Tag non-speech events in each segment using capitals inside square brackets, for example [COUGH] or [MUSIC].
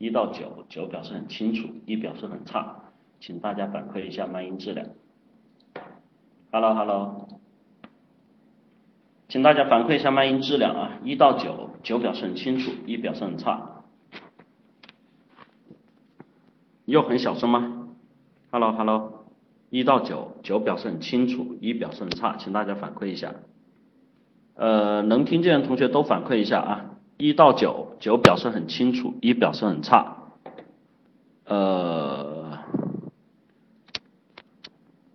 一到九，九表示很清楚，一表示很差，请大家反馈一下麦音质量。Hello Hello，请大家反馈一下麦音质量啊，一到九，九表示很清楚，一表示很差。又很小声吗？Hello Hello，一到九，九表示很清楚，一表示很差，请大家反馈一下。呃，能听见的同学都反馈一下啊。一到九，九表示很清楚，一表示很差。呃，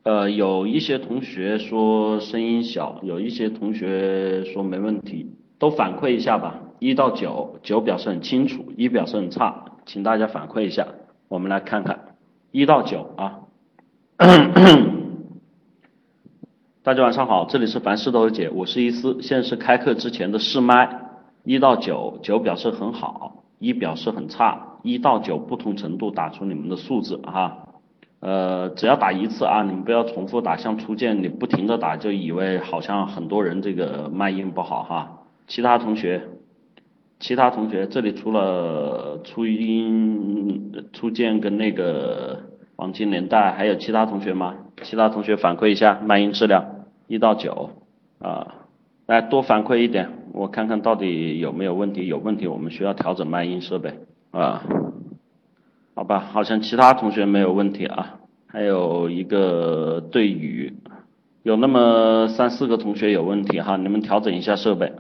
呃，有一些同学说声音小，有一些同学说没问题，都反馈一下吧。一到九，九表示很清楚，一表示很差，请大家反馈一下，我们来看看一到九啊。[COUGHS] 大家晚上好，这里是凡事都有解，我是伊思，现在是开课之前的试麦。一到九，九表示很好，一表示很差，一到九不同程度打出你们的数字哈，呃，只要打一次啊，你们不要重复打，像初见你不停的打就以为好像很多人这个麦音不好哈，其他同学，其他同学这里除了初音、初见跟那个黄金年代，还有其他同学吗？其他同学反馈一下麦音质量，一到九啊。来多反馈一点，我看看到底有没有问题。有问题，我们需要调整麦音设备啊。好吧，好像其他同学没有问题啊。还有一个对语，有那么三四个同学有问题哈，你们调整一下设备。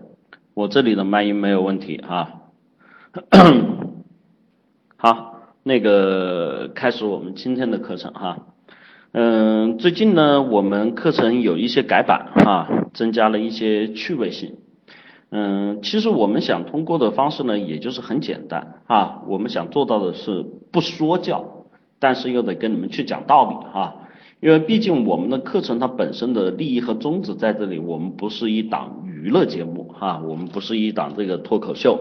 我这里的麦音没有问题哈。[COUGHS] 好，那个开始我们今天的课程哈。嗯，最近呢，我们课程有一些改版哈，增加了一些趣味性。嗯，其实我们想通过的方式呢，也就是很简单啊，我们想做到的是不说教，但是又得跟你们去讲道理哈。因为毕竟我们的课程它本身的利益和宗旨在这里，我们不是一档娱乐节目哈，我们不是一档这个脱口秀。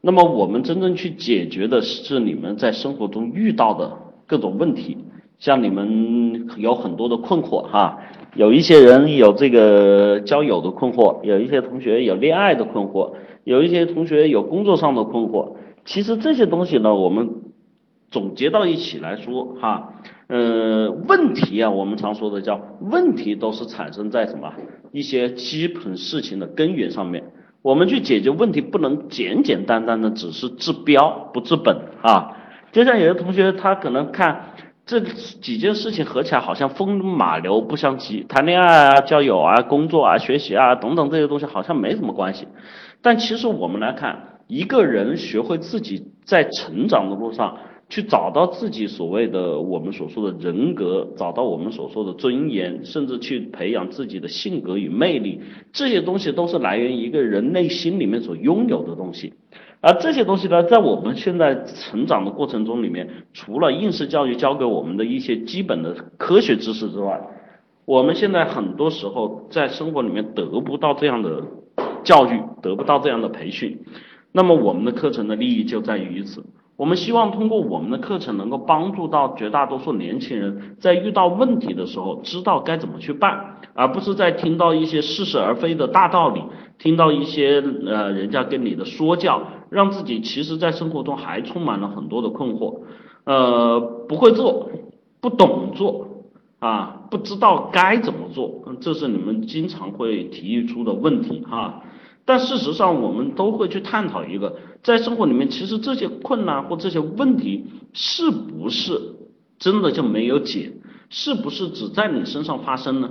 那么我们真正去解决的是你们在生活中遇到的各种问题。像你们有很多的困惑哈，有一些人有这个交友的困惑，有一些同学有恋爱的困惑，有一些同学有工作上的困惑。其实这些东西呢，我们总结到一起来说哈，呃，问题啊，我们常说的叫问题，都是产生在什么一些基本事情的根源上面。我们去解决问题，不能简简单单的只是治标不治本啊。就像有的同学他可能看。这几件事情合起来好像风马牛不相及，谈恋爱啊、交友啊、工作啊、学习啊等等这些东西好像没什么关系。但其实我们来看，一个人学会自己在成长的路上去找到自己所谓的我们所说的人格，找到我们所说的尊严，甚至去培养自己的性格与魅力，这些东西都是来源于一个人内心里面所拥有的东西。而这些东西呢，在我们现在成长的过程中里面，除了应试教育教给我们的一些基本的科学知识之外，我们现在很多时候在生活里面得不到这样的教育，得不到这样的培训。那么我们的课程的利益就在于此。我们希望通过我们的课程，能够帮助到绝大多数年轻人，在遇到问题的时候，知道该怎么去办，而不是在听到一些似是而非的大道理，听到一些呃人家跟你的说教，让自己其实在生活中还充满了很多的困惑，呃，不会做，不懂做，啊，不知道该怎么做，这是你们经常会提出的问题哈。但事实上，我们都会去探讨一个，在生活里面，其实这些困难或这些问题，是不是真的就没有解？是不是只在你身上发生呢？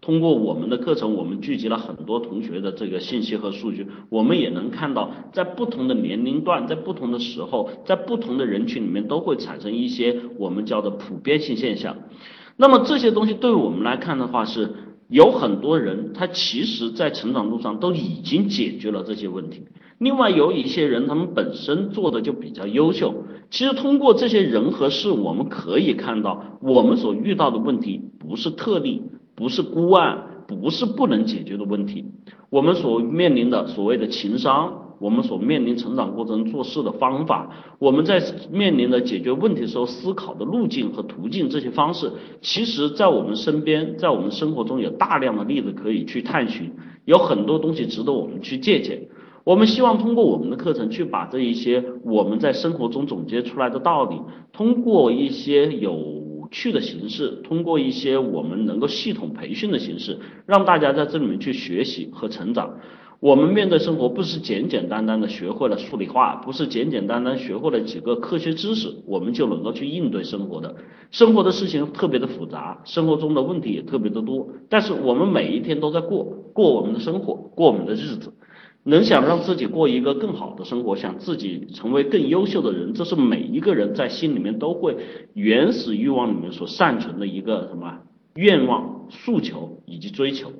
通过我们的课程，我们聚集了很多同学的这个信息和数据，我们也能看到，在不同的年龄段，在不同的时候，在不同的人群里面，都会产生一些我们叫的普遍性现象。那么这些东西对我们来看的话是。有很多人，他其实在成长路上都已经解决了这些问题。另外有一些人，他们本身做的就比较优秀。其实通过这些人和事，我们可以看到，我们所遇到的问题不是特例，不是孤案，不是不能解决的问题。我们所面临的所谓的情商。我们所面临成长过程做事的方法，我们在面临的解决问题时候思考的路径和途径这些方式，其实，在我们身边，在我们生活中有大量的例子可以去探寻，有很多东西值得我们去借鉴。我们希望通过我们的课程去把这一些我们在生活中总结出来的道理，通过一些有趣的形式，通过一些我们能够系统培训的形式，让大家在这里面去学习和成长。我们面对生活不是简简单单的学会了数理化，不是简简单单学会了几个科学知识，我们就能够去应对生活的。生活的事情特别的复杂，生活中的问题也特别的多。但是我们每一天都在过过我们的生活，过我们的日子。能想让自己过一个更好的生活，想自己成为更优秀的人，这是每一个人在心里面都会原始欲望里面所善存的一个什么愿望、诉求以及追求。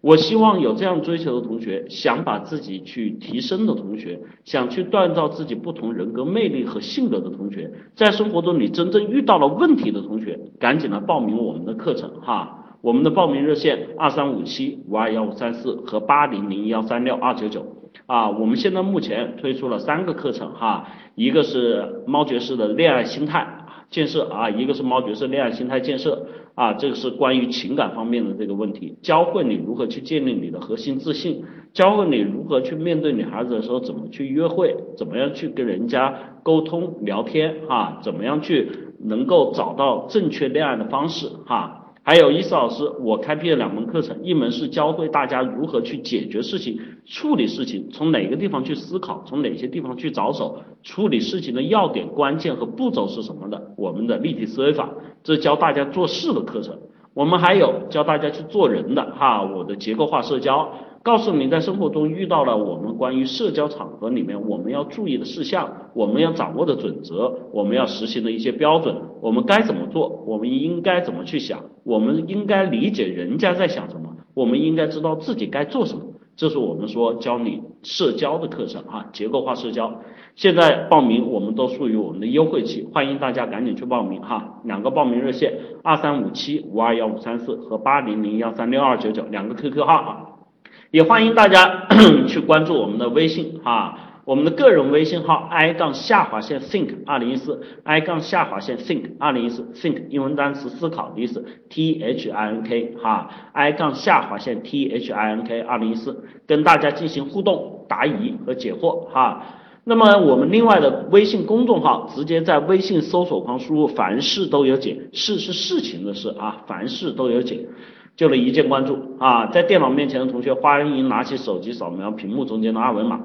我希望有这样追求的同学，想把自己去提升的同学，想去锻造自己不同人格魅力和性格的同学，在生活中你真正遇到了问题的同学，赶紧来报名我们的课程哈！我们的报名热线二三五七五二幺五三四和八零零幺三六二九九啊，我们现在目前推出了三个课程哈，一个是猫爵士的恋爱心态建设啊，一个是猫爵士恋爱心态建设。啊，这个是关于情感方面的这个问题，教会你如何去建立你的核心自信，教会你如何去面对女孩子的时候怎么去约会，怎么样去跟人家沟通聊天，哈，怎么样去能够找到正确恋爱的方式，哈。还有伊思老师，我开辟了两门课程，一门是教会大家如何去解决事情、处理事情，从哪个地方去思考，从哪些地方去着手处理事情的要点、关键和步骤是什么的，我们的立体思维法，这是教大家做事的课程。我们还有教大家去做人的哈，我的结构化社交。告诉你，在生活中遇到了我们关于社交场合里面我们要注意的事项，我们要掌握的准则，我们要实行的一些标准，我们该怎么做？我们应该怎么去想？我们应该理解人家在想什么？我们应该知道自己该做什么？这是我们说教你社交的课程哈，结构化社交。现在报名我们都属于我们的优惠期，欢迎大家赶紧去报名哈。两个报名热线：二三五七五二幺五三四和八零零幺三六二九九，两个 QQ 号啊。也欢迎大家 [COUGHS] 去关注我们的微信哈，我们的个人微信号 i 杠下划线 think 二零一四 i 杠下划线 think 二零一四 think 英文单词思考的意思 t h i n k 哈 i 杠下划线 t h i n k 二零一四跟大家进行互动答疑和解惑哈。那么我们另外的微信公众号，直接在微信搜索框输入凡事都有解，事是事情的事啊，凡事都有解。就能一键关注啊，在电脑面前的同学欢迎拿起手机扫描屏幕中间的二维码。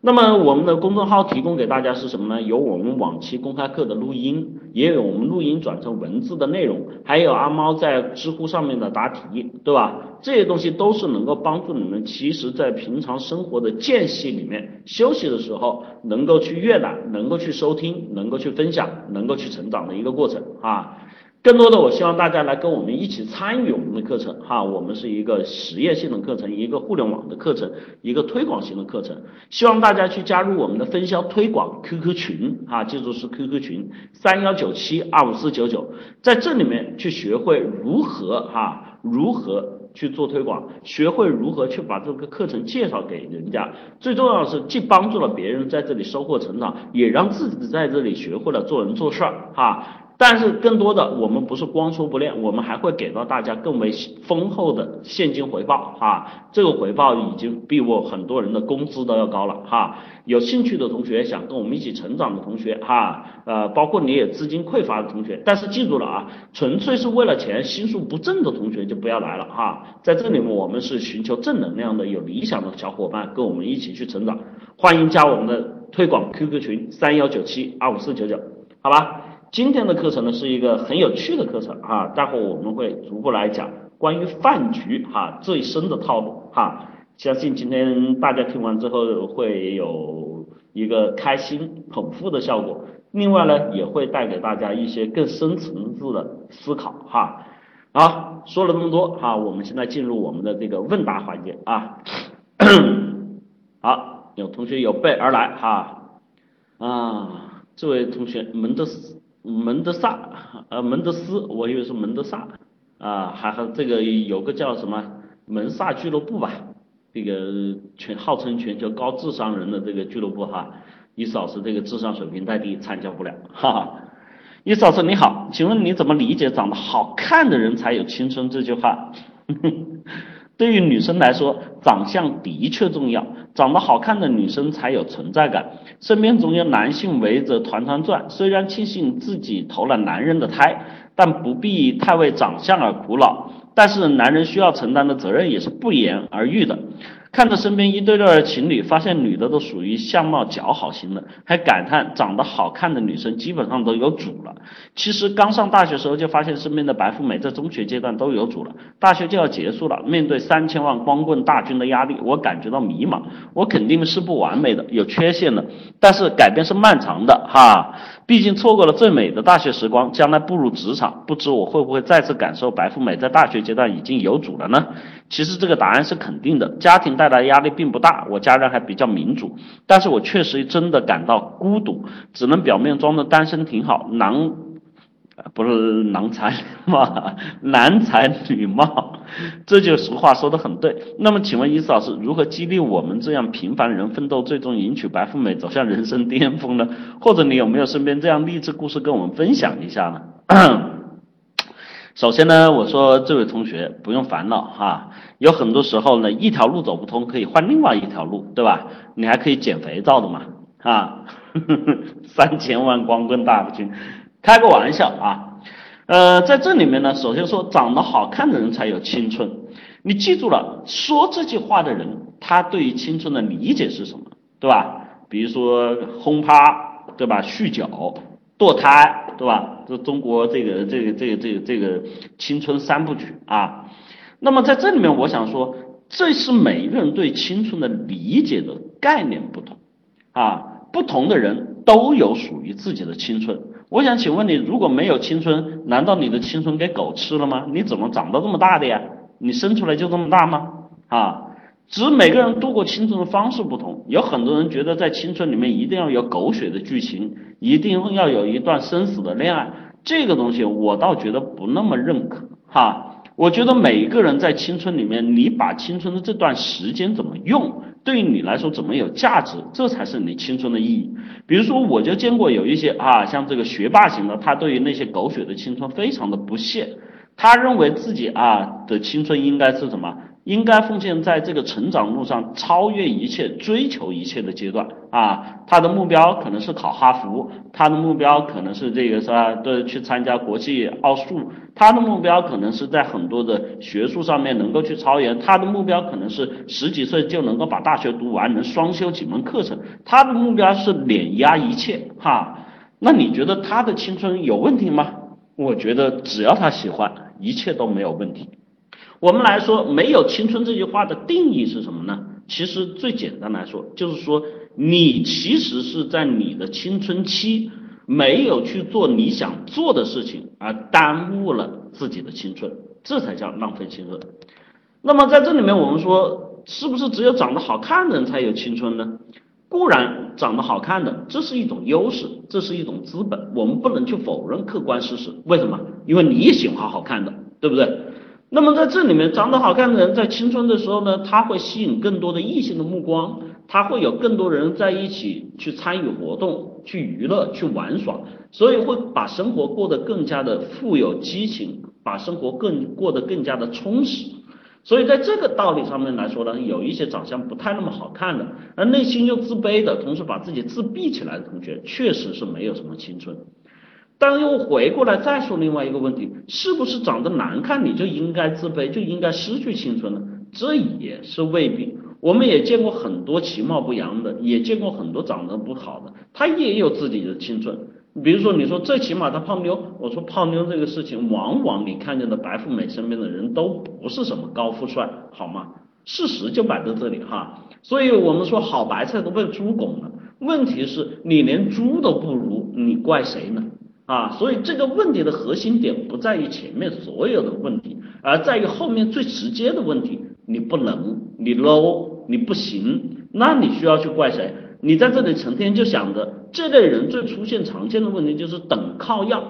那么我们的公众号提供给大家是什么呢？有我们往期公开课的录音，也有我们录音转成文字的内容，还有阿猫在知乎上面的答题，对吧？这些东西都是能够帮助你们，其实在平常生活的间隙里面休息的时候，能够去阅览，能够去收听，能够去分享，能够去成长的一个过程啊。更多的，我希望大家来跟我们一起参与我们的课程哈，我们是一个实验性的课程，一个互联网的课程，一个推广型的课程，希望大家去加入我们的分销推广 QQ 群哈，记住是 QQ 群三幺九七二五四九九，在这里面去学会如何哈，如何去做推广，学会如何去把这个课程介绍给人家，最重要的是既帮助了别人在这里收获成长，也让自己在这里学会了做人做事儿哈。但是更多的，我们不是光说不练，我们还会给到大家更为丰厚的现金回报哈。这个回报已经比我很多人的工资都要高了哈。有兴趣的同学，想跟我们一起成长的同学哈，呃，包括你也资金匮乏的同学，但是记住了啊，纯粹是为了钱，心术不正的同学就不要来了哈。在这里面，我们是寻求正能量的、有理想的小伙伴，跟我们一起去成长。欢迎加我们的推广 QQ 群三幺九七二五四九九，好吧？今天的课程呢是一个很有趣的课程哈，待会我们会逐步来讲关于饭局哈最深的套路哈，相信今天大家听完之后会有一个开心捧腹的效果，另外呢也会带给大家一些更深层次的思考哈。好，说了这么多哈，我们现在进入我们的这个问答环节啊。[COUGHS] 好，有同学有备而来哈啊，这位同学门德斯。门德萨，呃，门德斯，我以为是门德萨，啊，还和这个有个叫什么门萨俱乐部吧，这个全号称全球高智商人的这个俱乐部哈，伊斯老师这个智商水平太低，参加不了，哈哈。伊斯老师你好，请问你怎么理解长得好看的人才有青春这句话？[LAUGHS] 对于女生来说，长相的确重要，长得好看的女生才有存在感。身边总有男性围着团团转，虽然庆幸自己投了男人的胎，但不必太为长相而苦恼。但是男人需要承担的责任也是不言而喻的。看着身边一对对的情侣，发现女的都属于相貌姣好型的，还感叹长得好看的女生基本上都有主了。其实刚上大学时候就发现身边的白富美在中学阶段都有主了，大学就要结束了，面对三千万光棍大军的压力，我感觉到迷茫。我肯定是不完美的，有缺陷的，但是改变是漫长的哈。毕竟错过了最美的大学时光，将来步入职场，不知我会不会再次感受白富美在大学阶段已经有主了呢？其实这个答案是肯定的，家庭带来的压力并不大，我家人还比较民主，但是我确实真的感到孤独，只能表面装的单身挺好，男，不是男才 [LAUGHS] 嘛，男才女貌，这就俗话说的很对。那么请问伊思老师，如何激励我们这样平凡人奋斗，最终迎娶白富美，走向人生巅峰呢？或者你有没有身边这样励志故事跟我们分享一下呢？首先呢，我说这位同学不用烦恼哈，有很多时候呢，一条路走不通，可以换另外一条路，对吧？你还可以减肥皂的嘛，啊，[LAUGHS] 三千万光棍大军，开个玩笑啊，呃，在这里面呢，首先说长得好看的人才有青春，你记住了，说这句话的人，他对于青春的理解是什么，对吧？比如说轰趴，对吧？酗酒。堕胎，对吧？这中国这个这个这个这个这个青春三部曲啊。那么在这里面，我想说，这是每一个人对青春的理解的概念不同啊。不同的人都有属于自己的青春。我想请问你，如果没有青春，难道你的青春给狗吃了吗？你怎么长到这么大的呀？你生出来就这么大吗？啊？只是每个人度过青春的方式不同，有很多人觉得在青春里面一定要有狗血的剧情，一定要有一段生死的恋爱，这个东西我倒觉得不那么认可哈。我觉得每一个人在青春里面，你把青春的这段时间怎么用，对于你来说怎么有价值，这才是你青春的意义。比如说，我就见过有一些啊，像这个学霸型的，他对于那些狗血的青春非常的不屑，他认为自己啊的青春应该是什么？应该奉献在这个成长路上，超越一切、追求一切的阶段啊！他的目标可能是考哈佛，他的目标可能是这个是吧？对，去参加国际奥数，他的目标可能是在很多的学术上面能够去超越，他的目标可能是十几岁就能够把大学读完，能双修几门课程，他的目标是碾压一切哈！那你觉得他的青春有问题吗？我觉得只要他喜欢，一切都没有问题。我们来说，没有青春这句话的定义是什么呢？其实最简单来说，就是说你其实是在你的青春期没有去做你想做的事情，而耽误了自己的青春，这才叫浪费青春。那么在这里面，我们说是不是只有长得好看的人才有青春呢？固然长得好看的这是一种优势，这是一种资本，我们不能去否认客观事实。为什么？因为你也喜欢好看的，对不对？那么在这里面，长得好看的人在青春的时候呢，他会吸引更多的异性的目光，他会有更多人在一起去参与活动、去娱乐、去玩耍，所以会把生活过得更加的富有激情，把生活更过得更加的充实。所以在这个道理上面来说呢，有一些长相不太那么好看的，而内心又自卑的，同时把自己自闭起来的同学，确实是没有什么青春。但又回过来再说另外一个问题，是不是长得难看你就应该自卑，就应该失去青春呢？这也是未必。我们也见过很多其貌不扬的，也见过很多长得不好的，他也有自己的青春。比如说，你说最起码他泡妞，我说泡妞这个事情，往往你看见的白富美身边的人都不是什么高富帅，好吗？事实就摆在这里哈。所以我们说好白菜都被猪拱了，问题是你连猪都不如，你怪谁呢？啊，所以这个问题的核心点不在于前面所有的问题，而在于后面最直接的问题。你不能，你 low，你不行，那你需要去怪谁？你在这里成天就想着这类人最出现常见的问题就是等靠要，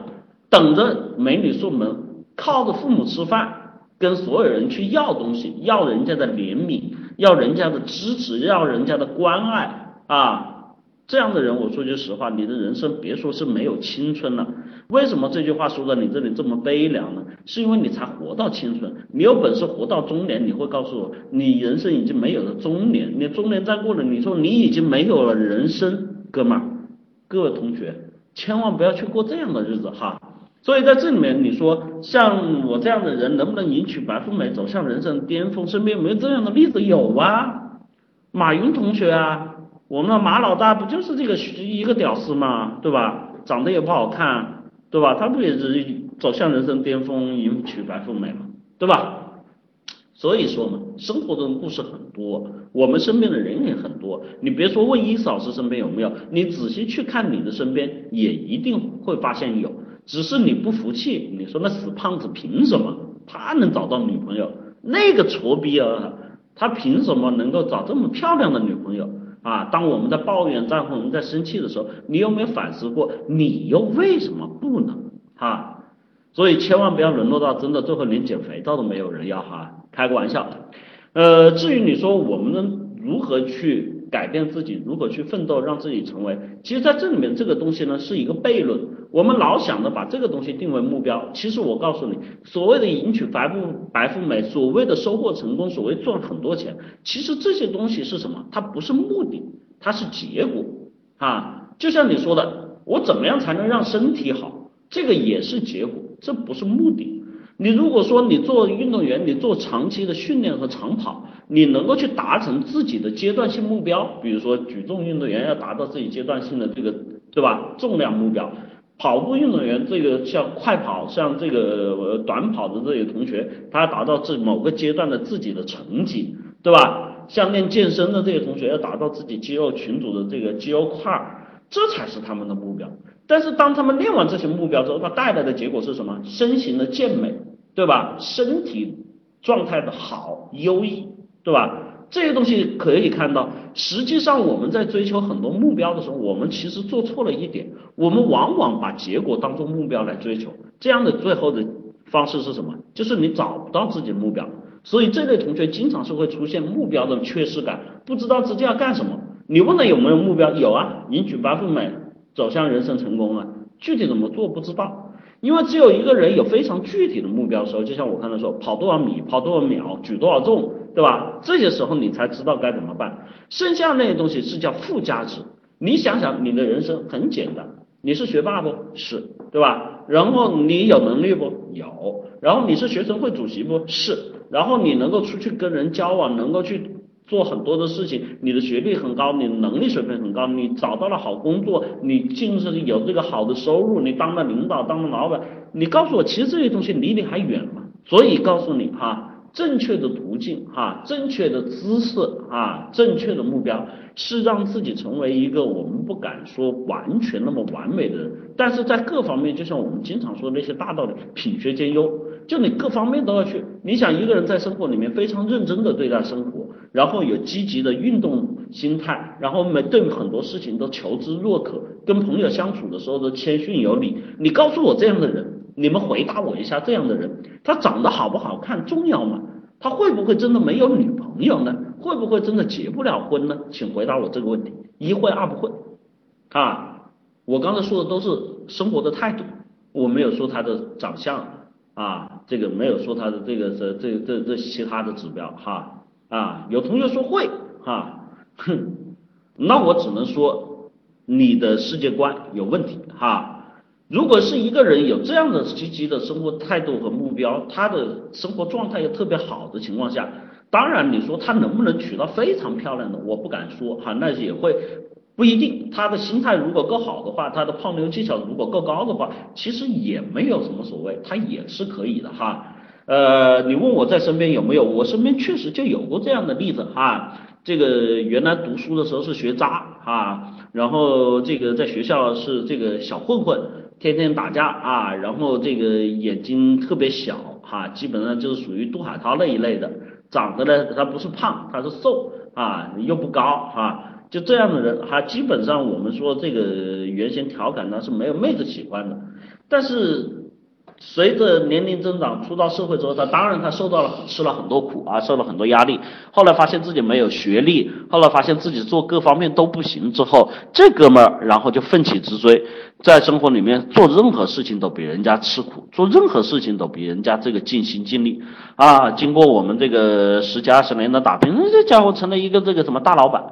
等着美女送门，靠着父母吃饭，跟所有人去要东西，要人家的怜悯，要人家的支持，要人家的关爱啊。这样的人，我说句实话，你的人生别说是没有青春了。为什么这句话说到你这里这么悲凉呢？是因为你才活到青春，你有本事活到中年，你会告诉我，你人生已经没有了中年，你中年再过了，你说你已经没有了人生，哥们儿，各位同学，千万不要去过这样的日子哈。所以在这里面，你说像我这样的人能不能迎娶白富美，走向人生巅峰？身边有没有这样的例子？有啊，马云同学啊。我们的马老大不就是这个一个屌丝嘛，对吧？长得也不好看，对吧？他不也是走向人生巅峰，迎娶白富美嘛，对吧？所以说嘛，生活中的故事很多，我们身边的人也很多。你别说问伊思老师身边有没有，你仔细去看你的身边，也一定会发现有。只是你不服气，你说那死胖子凭什么他能找到女朋友？那个矬逼啊，他凭什么能够找这么漂亮的女朋友？啊，当我们在抱怨，在我们在生气的时候，你有没有反思过，你又为什么不能？哈，所以千万不要沦落到真的最后连捡肥皂都没有人要哈，开个玩笑。呃，至于你说我们能如何去？改变自己，如何去奋斗，让自己成为？其实，在这里面，这个东西呢，是一个悖论。我们老想着把这个东西定为目标，其实我告诉你，所谓的迎娶白富白富美，所谓的收获成功，所谓赚很多钱，其实这些东西是什么？它不是目的，它是结果啊。就像你说的，我怎么样才能让身体好？这个也是结果，这不是目的。你如果说你做运动员，你做长期的训练和长跑，你能够去达成自己的阶段性目标，比如说举重运动员要达到自己阶段性的这个，对吧？重量目标，跑步运动员这个像快跑，像这个短跑的这些同学，他要达到这某个阶段的自己的成绩，对吧？像练健身的这些同学要达到自己肌肉群组的这个肌肉块，这才是他们的目标。但是当他们练完这些目标之后，他带来的结果是什么？身形的健美，对吧？身体状态的好优异，对吧？这些东西可以看到，实际上我们在追求很多目标的时候，我们其实做错了一点，我们往往把结果当做目标来追求，这样的最后的方式是什么？就是你找不到自己的目标，所以这类同学经常是会出现目标的缺失感，不知道自己要干什么。你问他有没有目标？有啊，迎娶白富美。走向人生成功啊，具体怎么做不知道，因为只有一个人有非常具体的目标的时候，就像我刚才说，跑多少米，跑多少秒，举多少重，对吧？这些时候你才知道该怎么办。剩下那些东西是叫附加值。你想想，你的人生很简单，你是学霸不？是，对吧？然后你有能力不？有。然后你是学生会主席不？是。然后你能够出去跟人交往，能够去。做很多的事情，你的学历很高，你能力水平很高，你找到了好工作，你进是有这个好的收入，你当了领导，当了老板，你告诉我，其实这些东西离你还远嘛？所以告诉你哈，正确的途径哈，正确的姿势啊，正确的目标，是让自己成为一个我们不敢说完全那么完美的人，但是在各方面，就像我们经常说的那些大道理，品学兼优，就你各方面都要去。你想一个人在生活里面非常认真的对待生活。然后有积极的运动心态，然后每对很多事情都求知若渴，跟朋友相处的时候都谦逊有礼。你告诉我这样的人，你们回答我一下，这样的人他长得好不好看重要吗？他会不会真的没有女朋友呢？会不会真的结不了婚呢？请回答我这个问题，一会二不会啊！我刚才说的都是生活的态度，我没有说他的长相啊，这个没有说他的这个这这这这其他的指标哈。啊，有同学说会，哈，哼，那我只能说你的世界观有问题，哈。如果是一个人有这样的积极的生活态度和目标，他的生活状态又特别好的情况下，当然你说他能不能娶到非常漂亮的，我不敢说，哈，那也会不一定。他的心态如果够好的话，他的泡妞技巧如果够高的话，其实也没有什么所谓，他也是可以的，哈。呃，你问我在身边有没有？我身边确实就有过这样的例子哈。这个原来读书的时候是学渣啊，然后这个在学校是这个小混混，天天打架啊，然后这个眼睛特别小哈，基本上就是属于杜海涛那一类的。长得呢，他不是胖，他是瘦啊，又不高啊，就这样的人哈，基本上我们说这个原先调侃他是没有妹子喜欢的，但是。随着年龄增长，出到社会之后，他当然他受到了吃了很多苦啊，受了很多压力。后来发现自己没有学历，后来发现自己做各方面都不行之后，这哥们儿然后就奋起直追，在生活里面做任何事情都比人家吃苦，做任何事情都比人家这个尽心尽力啊。经过我们这个十几二十年的打拼，这家伙成了一个这个什么大老板。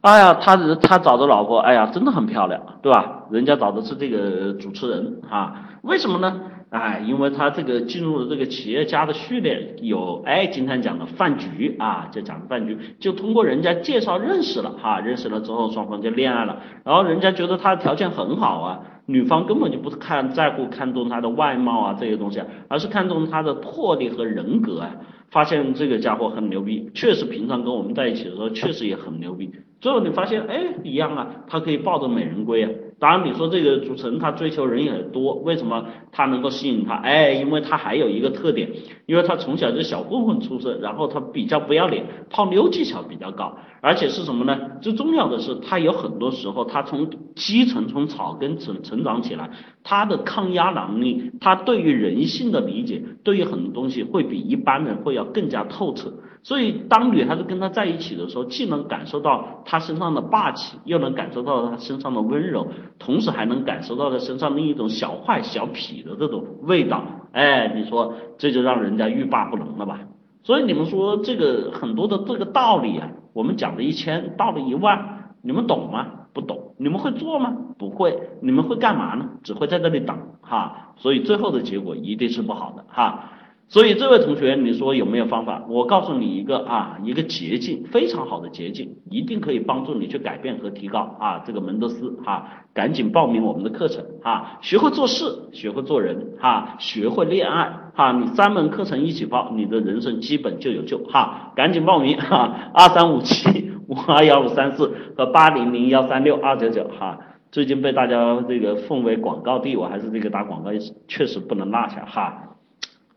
哎呀，他他找的老婆，哎呀，真的很漂亮，对吧？人家找的是这个主持人啊，为什么呢？哎，因为他这个进入了这个企业家的序列，有哎，经常讲的饭局啊，就讲的饭局，就通过人家介绍认识了哈，认识了之后双方就恋爱了，然后人家觉得他的条件很好啊，女方根本就不是看在乎看中他的外貌啊这些东西，而是看中他的魄力和人格啊，发现这个家伙很牛逼，确实平常跟我们在一起的时候确实也很牛逼，最后你发现哎一样啊，他可以抱着美人归啊。当然，你说这个主持人他追求人也多，为什么他能够吸引他？哎，因为他还有一个特点，因为他从小就小混混出身，然后他比较不要脸，泡妞技巧比较高，而且是什么呢？最重要的是，他有很多时候他从基层从草根成成长起来，他的抗压能力，他对于人性的理解，对于很多东西会比一般人会要更加透彻。所以，当女孩子跟他在一起的时候，既能感受到他身上的霸气，又能感受到他身上的温柔，同时还能感受到他身上另一种小坏小痞的这种味道。哎，你说这就让人家欲罢不能了吧？所以你们说这个很多的这个道理啊，我们讲了一千，道了一万，你们懂吗？不懂。你们会做吗？不会。你们会干嘛呢？只会在这里等哈。所以最后的结果一定是不好的哈。所以这位同学，你说有没有方法？我告诉你一个啊，一个捷径，非常好的捷径，一定可以帮助你去改变和提高啊这个门德斯哈，赶紧报名我们的课程啊，学会做事，学会做人哈，学会恋爱哈，你三门课程一起报，你的人生基本就有救哈，赶紧报名哈，二三五七五二幺五三四和八零零幺三六二九九哈，最近被大家这个奉为广告帝，我还是这个打广告确实不能落下哈。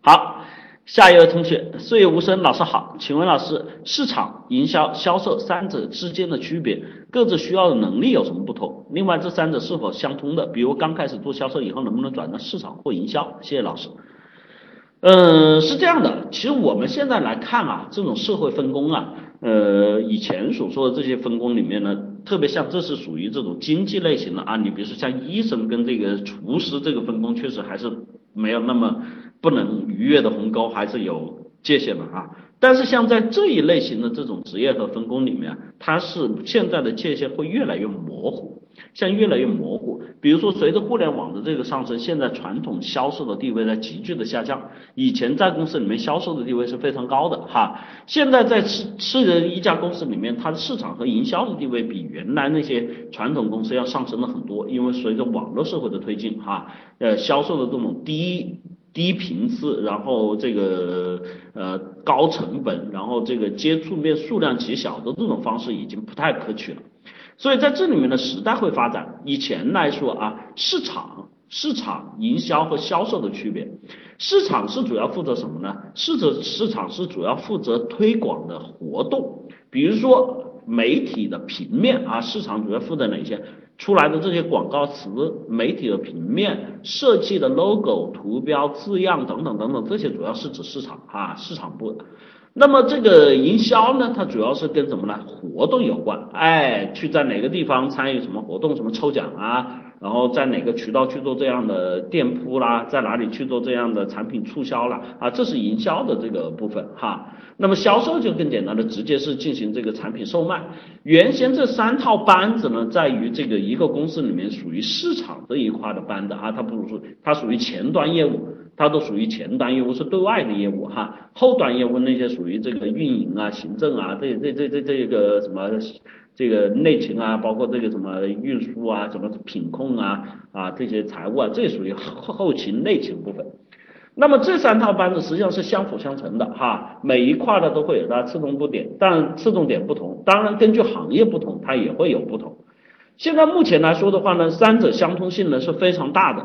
好，下一位同学，岁月无声，老师好，请问老师，市场、营销、销售三者之间的区别，各自需要的能力有什么不同？另外，这三者是否相通的？比如刚开始做销售以后，能不能转到市场或营销？谢谢老师。嗯，是这样的，其实我们现在来看啊，这种社会分工啊，呃，以前所说的这些分工里面呢，特别像这是属于这种经济类型的啊，你比如说像医生跟这个厨师这个分工，确实还是没有那么。不能逾越的鸿沟还是有界限的啊，但是像在这一类型的这种职业和分工里面，它是现在的界限会越来越模糊，像越来越模糊。比如说，随着互联网的这个上升，现在传统销售的地位在急剧的下降。以前在公司里面销售的地位是非常高的哈，现在在吃吃人一家公司里面，它的市场和营销的地位比原来那些传统公司要上升了很多，因为随着网络社会的推进哈，呃，销售的这种低。低频次，然后这个呃高成本，然后这个接触面数量极小的这种方式已经不太可取了。所以在这里面的时代会发展。以前来说啊，市场、市场营销和销售的区别，市场是主要负责什么呢？市场市场是主要负责推广的活动，比如说媒体的平面啊，市场主要负责哪些？出来的这些广告词、媒体的平面设计的 logo、图标、字样等等等等，这些主要是指市场啊，市场部。那么这个营销呢，它主要是跟什么呢？活动有关，哎，去在哪个地方参与什么活动，什么抽奖啊。然后在哪个渠道去做这样的店铺啦，在哪里去做这样的产品促销啦？啊，这是营销的这个部分哈。那么销售就更简单的，直接是进行这个产品售卖。原先这三套班子呢，在于这个一个公司里面属于市场这一块的班子啊，它不如说它属于前端业务，它都属于前端业务是对外的业务哈，后端业务那些属于这个运营啊、行政啊，这这这这这个什么。这个内勤啊，包括这个什么运输啊，什么品控啊，啊这些财务啊，这属于后后勤内勤部分。那么这三套班子实际上是相辅相成的哈，每一块的都会有它侧重点，但侧重点不同，当然根据行业不同，它也会有不同。现在目前来说的话呢，三者相通性呢是非常大的，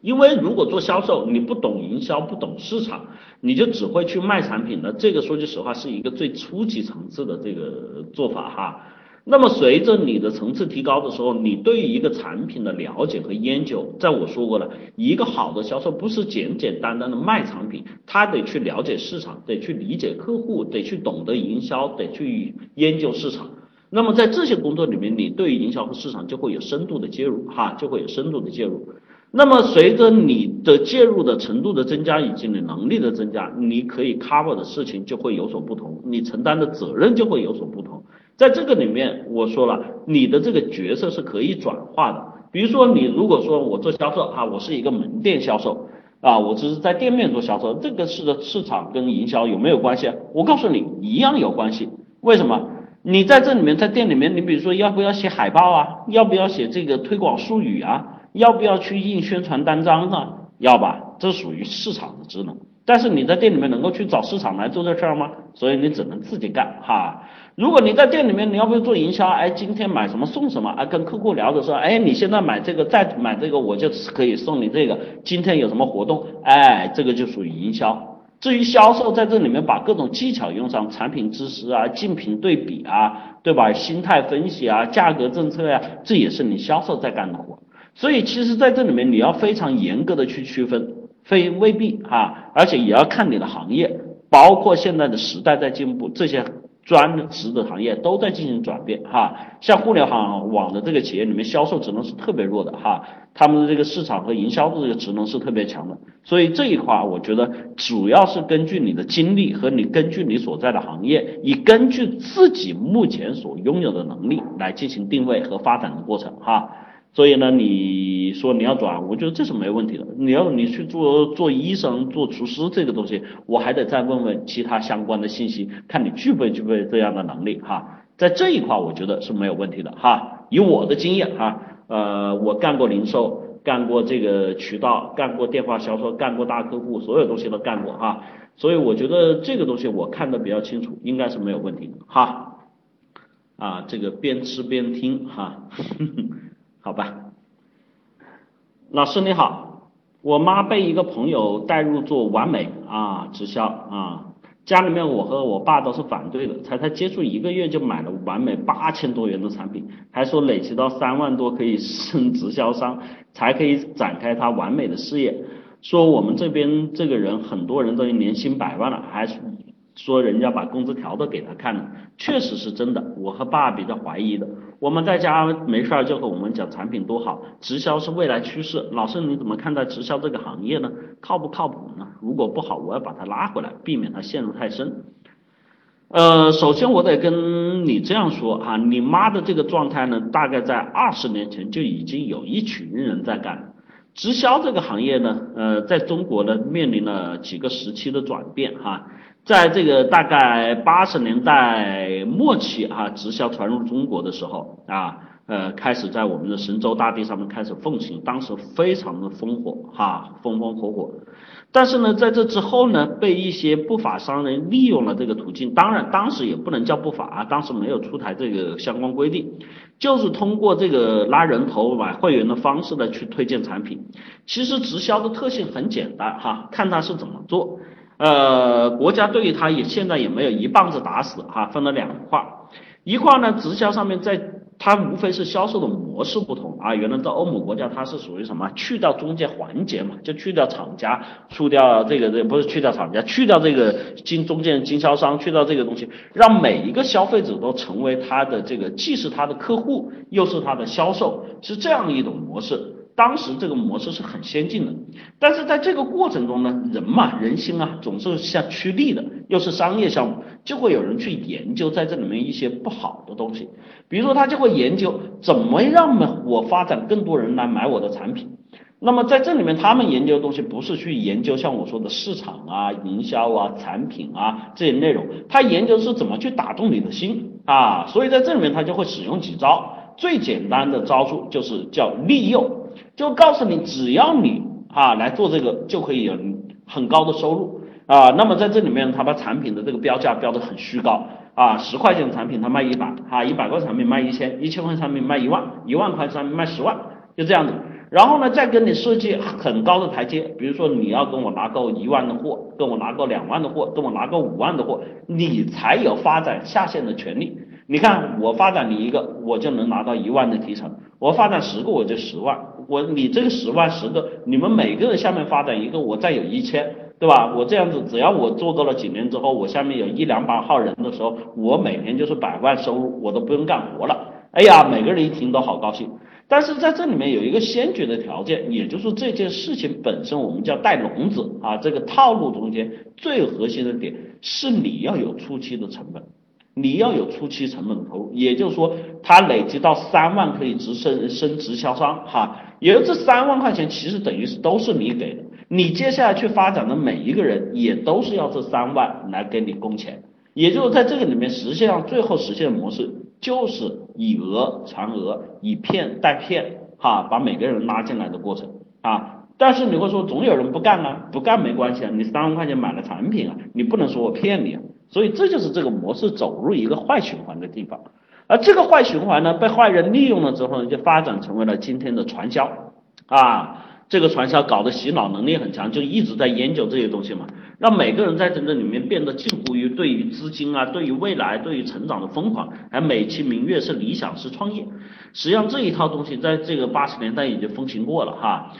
因为如果做销售，你不懂营销，不懂市场，你就只会去卖产品呢，这个说句实话是一个最初级层次的这个做法哈。那么随着你的层次提高的时候，你对于一个产品的了解和研究，在我说过了，一个好的销售不是简简单单的卖产品，他得去了解市场，得去理解客户，得去懂得营销，得去研究市场。那么在这些工作里面，你对于营销和市场就会有深度的介入，哈，就会有深度的介入。那么随着你的介入的程度的增加，以及你能力的增加，你可以 cover 的事情就会有所不同，你承担的责任就会有所不同。在这个里面，我说了，你的这个角色是可以转化的。比如说，你如果说我做销售啊，我是一个门店销售啊，我只是在店面做销售，这个是市场跟营销有没有关系？我告诉你，一样有关系。为什么？你在这里面，在店里面，你比如说要不要写海报啊？要不要写这个推广术语啊？要不要去印宣传单张啊？要吧？这属于市场的职能。但是你在店里面能够去找市场来做这事儿吗？所以你只能自己干哈。如果你在店里面，你要不要做营销？哎，今天买什么送什么？哎，跟客户聊的时候，哎，你现在买这个，再买这个，我就可以送你这个。今天有什么活动？哎，这个就属于营销。至于销售，在这里面把各种技巧用上，产品知识啊，竞品对比啊，对吧？心态分析啊，价格政策呀，这也是你销售在干的活。所以，其实在这里面你要非常严格的去区分，非未必哈，而且也要看你的行业，包括现在的时代在进步，这些。专职的行业都在进行转变哈，像互联网网的这个企业里面，销售职能是特别弱的哈，他们的这个市场和营销的这个职能是特别强的，所以这一块我觉得主要是根据你的经历和你根据你所在的行业，以根据自己目前所拥有的能力来进行定位和发展的过程哈。所以呢，你说你要转，我觉得这是没问题的。你要你去做做医生、做厨师这个东西，我还得再问问其他相关的信息，看你具备具备这样的能力哈。在这一块，我觉得是没有问题的哈。以我的经验哈，呃，我干过零售，干过这个渠道，干过电话销售，干过大客户，所有东西都干过哈。所以我觉得这个东西我看得比较清楚，应该是没有问题的哈。啊，这个边吃边听哈。好吧，老师你好，我妈被一个朋友带入做完美啊直销啊，家里面我和我爸都是反对的，才才接触一个月就买了完美八千多元的产品，还说累积到三万多可以升直销商，才可以展开他完美的事业，说我们这边这个人很多人都年薪百万了，还说人家把工资条都给他看了，确实是真的，我和爸比较怀疑的。我们在家没事儿就和我们讲产品多好，直销是未来趋势。老师你怎么看待直销这个行业呢？靠不靠谱呢？如果不好，我要把它拉回来，避免它陷入太深。呃，首先我得跟你这样说哈，你妈的这个状态呢，大概在二十年前就已经有一群人在干。直销这个行业呢，呃，在中国呢面临了几个时期的转变哈。在这个大概八十年代末期啊，直销传入中国的时候啊，呃，开始在我们的神州大地上面开始奉行，当时非常的烽火哈，风风火火。但是呢，在这之后呢，被一些不法商人利用了这个途径，当然当时也不能叫不法啊，当时没有出台这个相关规定，就是通过这个拉人头买会员的方式呢去推荐产品。其实直销的特性很简单哈，看它是怎么做。呃，国家对于它也现在也没有一棒子打死哈，分了两块，一块呢直销上面在它无非是销售的模式不同啊，原来在欧盟国家它是属于什么去掉中间环节嘛，就去掉厂家，去掉这个这不是去掉厂家，去掉这个经中间经销商，去掉这个东西，让每一个消费者都成为他的这个既是他的客户又是他的销售，是这样一种模式。当时这个模式是很先进的，但是在这个过程中呢，人嘛，人心啊，总是向趋利的，又是商业项目，就会有人去研究在这里面一些不好的东西，比如说他就会研究怎么让我发展更多人来买我的产品。那么在这里面，他们研究的东西不是去研究像我说的市场啊、营销啊、产品啊这些内容，他研究是怎么去打动你的心啊。所以在这里面，他就会使用几招，最简单的招数就是叫利诱。就告诉你，只要你啊来做这个，就可以有很高的收入啊。那么在这里面，他把产品的这个标价标的很虚高啊，十块钱的产品他卖一百，哈，一百块产品卖一千，一千块产品卖一万，一万块产品卖十万，就这样子。然后呢，再跟你设计很高的台阶，比如说你要跟我拿够一万的货，跟我拿够两万的货，跟我拿够五万的货，你才有发展下线的权利。你看我发展你一个，我就能拿到一万的提成；我发展十个，我就十万。我你这个十万十个，你们每个人下面发展一个，我再有一千，对吧？我这样子，只要我做够了几年之后，我下面有一两百号人的时候，我每年就是百万收入，我都不用干活了。哎呀，每个人一听都好高兴。但是在这里面有一个先决的条件，也就是这件事情本身，我们叫带笼子啊。这个套路中间最核心的点是你要有初期的成本，你要有初期成本投入。也就是说，它累积到三万可以直升升直销商哈。也就这三万块钱其实等于是都是你给的，你接下来去发展的每一个人也都是要这三万来给你工钱。也就是在这个里面，实际上最后实现的模式。就是以讹传讹，以骗带骗，哈，把每个人拉进来的过程啊。但是你会说，总有人不干啊，不干没关系啊，你三万块钱买了产品啊，你不能说我骗你啊。所以这就是这个模式走入一个坏循环的地方。而这个坏循环呢，被坏人利用了之后呢，就发展成为了今天的传销啊。这个传销搞得洗脑能力很强，就一直在研究这些东西嘛。让每个人在这个里面变得近乎于对于资金啊，对于未来，对于成长的疯狂，还美其名曰是理想式创业。实际上这一套东西在这个八十年代已经风行过了哈。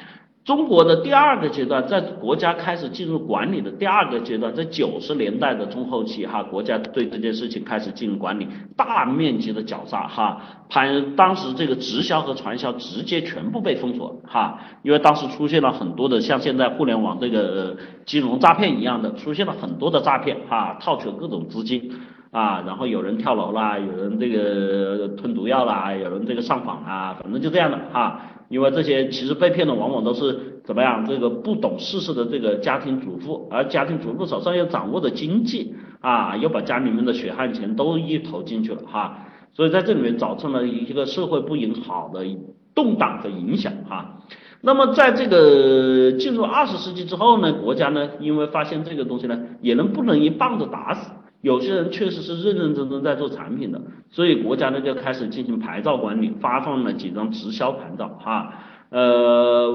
中国的第二个阶段，在国家开始进入管理的第二个阶段，在九十年代的中后期，哈，国家对这件事情开始进入管理，大面积的绞杀，哈，盘当时这个直销和传销直接全部被封锁，哈，因为当时出现了很多的像现在互联网这个金融诈骗一样的，出现了很多的诈骗，哈，套取各种资金，啊，然后有人跳楼啦，有人这个吞毒药啦，有人这个上访啊，反正就这样的，哈。因为这些其实被骗的往往都是怎么样？这个不懂世事的这个家庭主妇，而家庭主妇手上又掌握着经济啊，又把家里面的血汗钱都一投进去了哈，所以在这里面造成了一个社会不友好的动荡的影响哈。那么在这个进入二十世纪之后呢，国家呢因为发现这个东西呢也能不能一棒子打死。有些人确实是认认真真在做产品的，所以国家呢就开始进行牌照管理，发放了几张直销牌照哈。呃，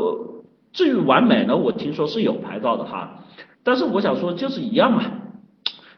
至于完美呢，我听说是有牌照的哈，但是我想说就是一样嘛，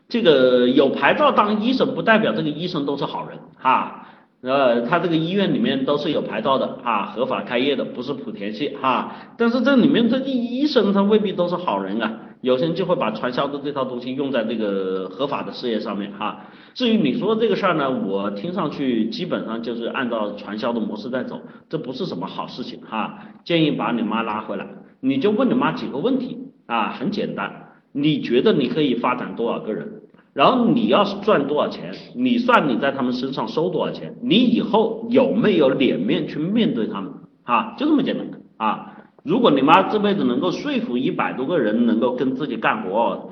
这个有牌照当医生不代表这个医生都是好人哈。呃，他这个医院里面都是有牌照的啊，合法开业的，不是莆田系哈。但是这里面这医生他未必都是好人啊。有些人就会把传销的这套东西用在这个合法的事业上面哈。至于你说的这个事儿呢，我听上去基本上就是按照传销的模式在走，这不是什么好事情哈。建议把你妈拉回来，你就问你妈几个问题啊，很简单，你觉得你可以发展多少个人？然后你要是赚多少钱，你算你在他们身上收多少钱，你以后有没有脸面去面对他们啊？就这么简单啊。如果你妈这辈子能够说服一百多个人能够跟自己干活，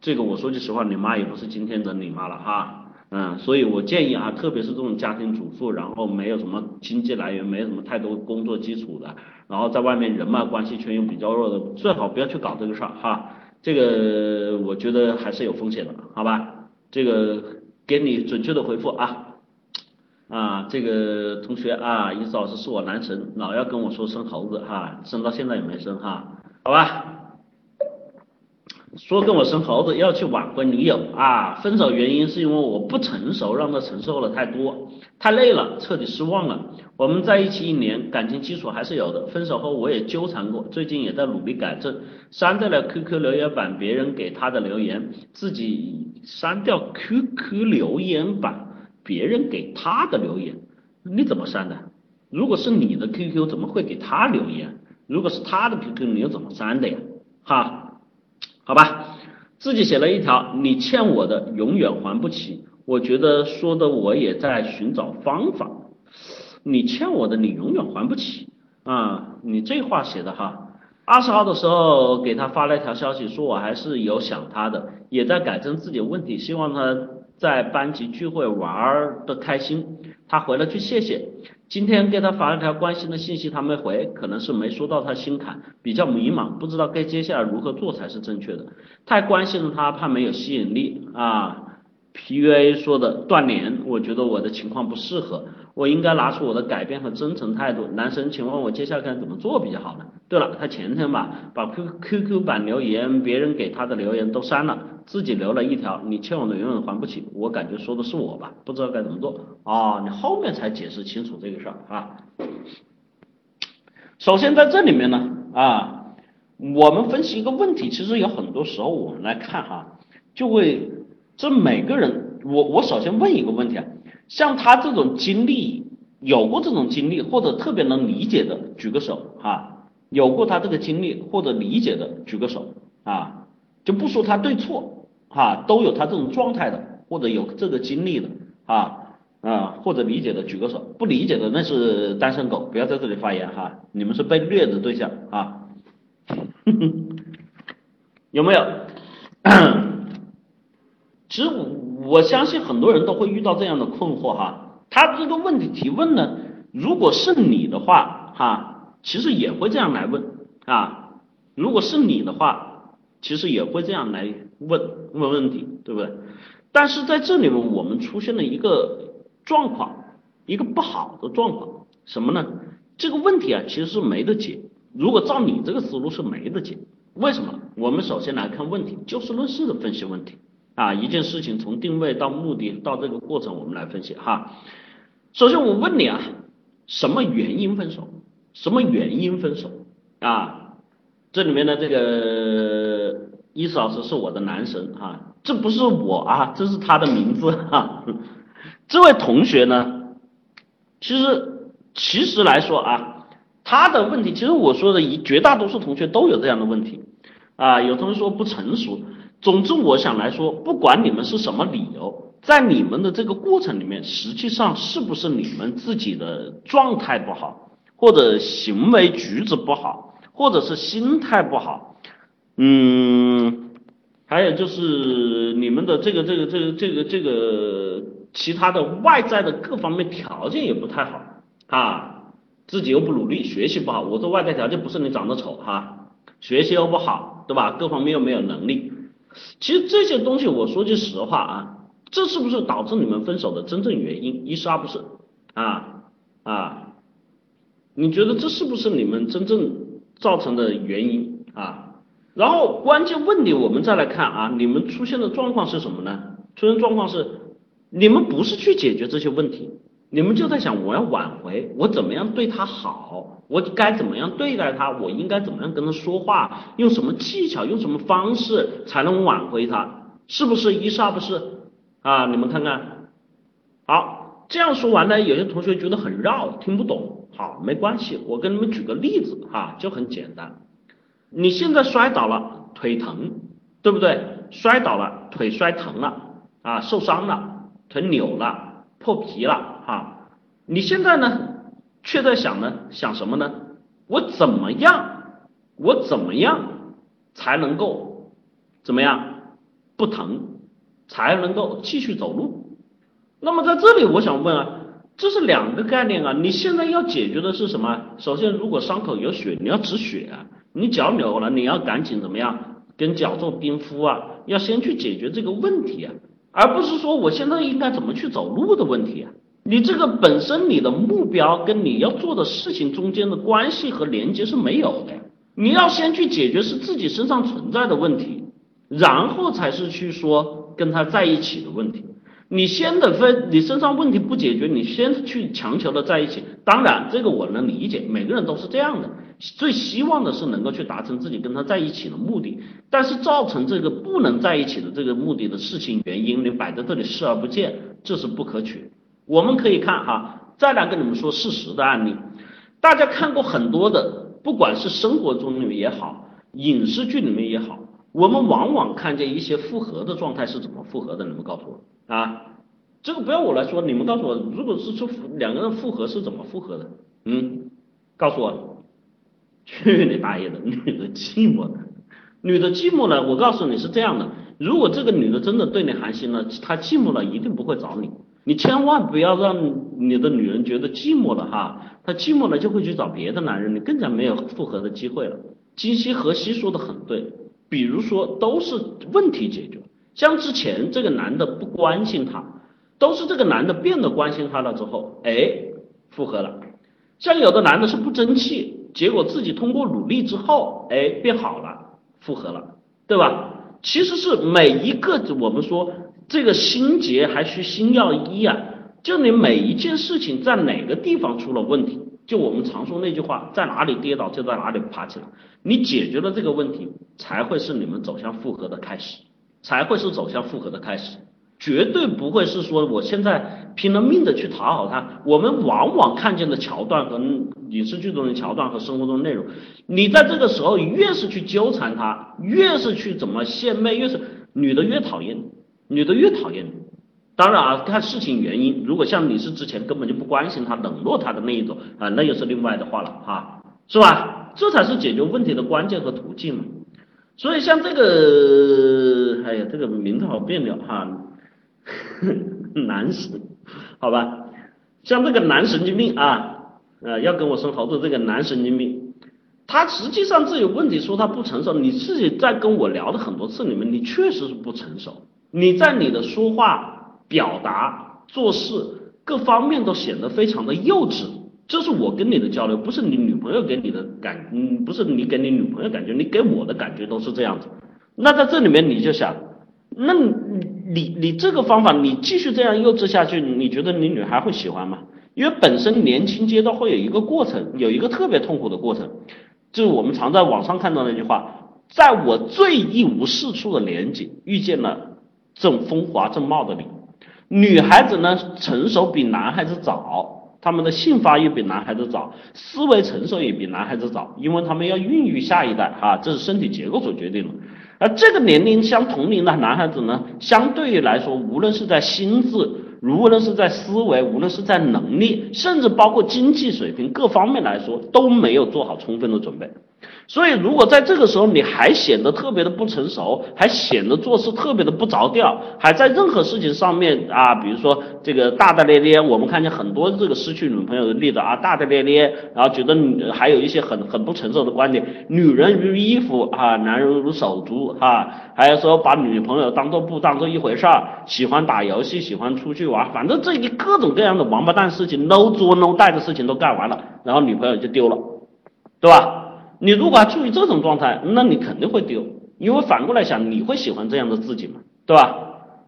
这个我说句实话，你妈也不是今天的你妈了哈，嗯，所以我建议啊，特别是这种家庭主妇，然后没有什么经济来源，没有什么太多工作基础的，然后在外面人脉关系圈又比较弱的，最好不要去搞这个事儿哈，这个我觉得还是有风险的，好吧？这个给你准确的回复啊。啊，这个同学啊，意思老师是我男神，老要跟我说生猴子哈，生到现在也没生哈，好吧？说跟我生猴子要去挽回女友啊，分手原因是因为我不成熟，让他承受了太多，太累了，彻底失望了。我们在一起一年，感情基础还是有的。分手后我也纠缠过，最近也在努力改正，删掉了 QQ 留言板别人给他的留言，自己删掉 QQ 留言板。别人给他的留言，你怎么删的？如果是你的 QQ，怎么会给他留言？如果是他的 QQ，你又怎么删的呀？哈，好吧，自己写了一条，你欠我的永远还不起。我觉得说的我也在寻找方法。你欠我的，你永远还不起啊！你这话写的哈。二十号的时候给他发了一条消息，说我还是有想他的，也在改正自己的问题，希望他。在班级聚会玩的开心，他回了句谢谢。今天给他发了条关心的信息，他没回，可能是没说到他心坎，比较迷茫，不知道该接下来如何做才是正确的。太关心了他，怕没有吸引力啊。PUA 说的断联，我觉得我的情况不适合，我应该拿出我的改变和真诚态度。男神，请问我接下来该怎么做比较好呢？对了，他前天吧，把 Q QQ 版留言别人给他的留言都删了。自己留了一条，你欠我的永远还不起，我感觉说的是我吧，不知道该怎么做啊，你后面才解释清楚这个事儿啊。首先在这里面呢啊，我们分析一个问题，其实有很多时候我们来看哈，就会这每个人，我我首先问一个问题啊，像他这种经历，有过这种经历或者特别能理解的，举个手哈，有过他这个经历或者理解的，举个手啊。就不说他对错，哈，都有他这种状态的，或者有这个经历的，啊啊，或者理解的举个手，不理解的那是单身狗，不要在这里发言哈，你们是被虐的对象啊，[LAUGHS] 有没有？[COUGHS] 其实我相信很多人都会遇到这样的困惑哈，他这个问题提问呢，如果是你的话哈，其实也会这样来问啊，如果是你的话。其实也会这样来问问问题，对不对？但是在这里面，我们出现了一个状况，一个不好的状况，什么呢？这个问题啊，其实是没得解。如果照你这个思路是没得解，为什么？我们首先来看问题，就事论事的分析问题啊。一件事情从定位到目的到这个过程，我们来分析哈。首先我问你啊，什么原因分手？什么原因分手啊？这里面的这个伊斯老师是我的男神啊，这不是我啊，这是他的名字哈。这位同学呢，其实其实来说啊，他的问题，其实我说的一绝大多数同学都有这样的问题啊。有同学说不成熟，总之我想来说，不管你们是什么理由，在你们的这个过程里面，实际上是不是你们自己的状态不好，或者行为举止不好？或者是心态不好，嗯，还有就是你们的这个这个这个这个这个其他的外在的各方面条件也不太好啊，自己又不努力，学习不好。我说外在条件不是你长得丑哈，学习又不好，对吧？各方面又没有能力。其实这些东西我说句实话啊，这是不是导致你们分手的真正原因？一是二不是啊啊，你觉得这是不是你们真正？造成的原因啊，然后关键问题我们再来看啊，你们出现的状况是什么呢？出现状况是你们不是去解决这些问题，你们就在想我要挽回，我怎么样对他好，我该怎么样对待他，我应该怎么样跟他说话，用什么技巧，用什么方式才能挽回他？是不是一是二不是啊？你们看看，好，这样说完呢，有些同学觉得很绕，听不懂。好，没关系，我跟你们举个例子哈，就很简单。你现在摔倒了，腿疼，对不对？摔倒了，腿摔疼了啊，受伤了，腿扭了，破皮了哈。你现在呢，却在想呢，想什么呢？我怎么样？我怎么样才能够怎么样不疼，才能够继续走路？那么在这里，我想问啊。这是两个概念啊！你现在要解决的是什么？首先，如果伤口有血，你要止血啊。你脚扭了，你要赶紧怎么样？跟脚做冰敷啊。要先去解决这个问题啊，而不是说我现在应该怎么去走路的问题啊。你这个本身你的目标跟你要做的事情中间的关系和连接是没有的。你要先去解决是自己身上存在的问题，然后才是去说跟他在一起的问题。你先得分，你身上问题不解决，你先去强求的在一起。当然，这个我能理解，每个人都是这样的。最希望的是能够去达成自己跟他在一起的目的，但是造成这个不能在一起的这个目的的事情原因，你摆在这里视而不见，这是不可取。我们可以看哈，再来跟你们说事实的案例。大家看过很多的，不管是生活中里面也好，影视剧里面也好，我们往往看见一些复合的状态是怎么复合的？你们告诉我。啊，这个不要我来说，你们告诉我，如果是说两个人复合是怎么复合的？嗯，告诉我，去你大爷的，女的寂寞的，女的寂寞了，我告诉你是这样的，如果这个女的真的对你寒心了，她寂寞了一定不会找你，你千万不要让你的女人觉得寂寞了哈，她寂寞了就会去找别的男人，你更加没有复合的机会了。金熙和西说的很对，比如说都是问题解决。像之前这个男的不关心她，都是这个男的变得关心她了之后，哎，复合了。像有的男的是不争气，结果自己通过努力之后，哎，变好了，复合了，对吧？其实是每一个我们说这个心结还需心药医啊，就你每一件事情在哪个地方出了问题，就我们常说那句话，在哪里跌倒就在哪里爬起来，你解决了这个问题，才会是你们走向复合的开始，才会是走向复合的开始。绝对不会是说我现在拼了命的去讨好他。我们往往看见的桥段和影视剧中的桥段和生活中的内容，你在这个时候越是去纠缠他，越是去怎么献媚，越是女的越讨厌，女的越讨厌你。当然啊，看事情原因，如果像你是之前根本就不关心他、冷落他的那一种啊，那又是另外的话了哈，是吧？这才是解决问题的关键和途径嘛。所以像这个，哎呀，这个名字好别扭哈。[LAUGHS] 男神，好吧，像这个男神经病啊，呃，要跟我生猴子这个男神经病，他实际上这有问题，说他不成熟。你自己在跟我聊的很多次里面，你确实是不成熟。你在你的说话、表达、做事各方面都显得非常的幼稚。这是我跟你的交流，不是你女朋友给你的感，嗯，不是你给你女朋友感觉，你给我的感觉都是这样子。那在这里面你就想，那你。你你这个方法，你继续这样幼稚下去，你觉得你女孩会喜欢吗？因为本身年轻阶段会有一个过程，有一个特别痛苦的过程，就是我们常在网上看到那句话，在我最一无是处的年纪，遇见了正风华正茂的你。女孩子呢，成熟比男孩子早，他们的性发育比男孩子早，思维成熟也比男孩子早，因为他们要孕育下一代，哈，这是身体结构所决定的。而这个年龄相同龄的男孩子呢，相对于来说，无论是在心智，无论是在思维，无论是在能力，甚至包括经济水平各方面来说，都没有做好充分的准备。所以，如果在这个时候你还显得特别的不成熟，还显得做事特别的不着调，还在任何事情上面啊，比如说这个大大咧咧，我们看见很多这个失去女朋友的例子啊，大大咧咧，然后觉得还有一些很很不成熟的观点，女人如衣服啊，男人如手足啊，还有说把女朋友当做不当做一回事儿，喜欢打游戏，喜欢出去玩，反正这一各种各样的王八蛋事情，no 作 no 带的事情都干完了，然后女朋友就丢了，对吧？你如果还处于这种状态，那你肯定会丢，因为反过来想，你会喜欢这样的自己吗？对吧？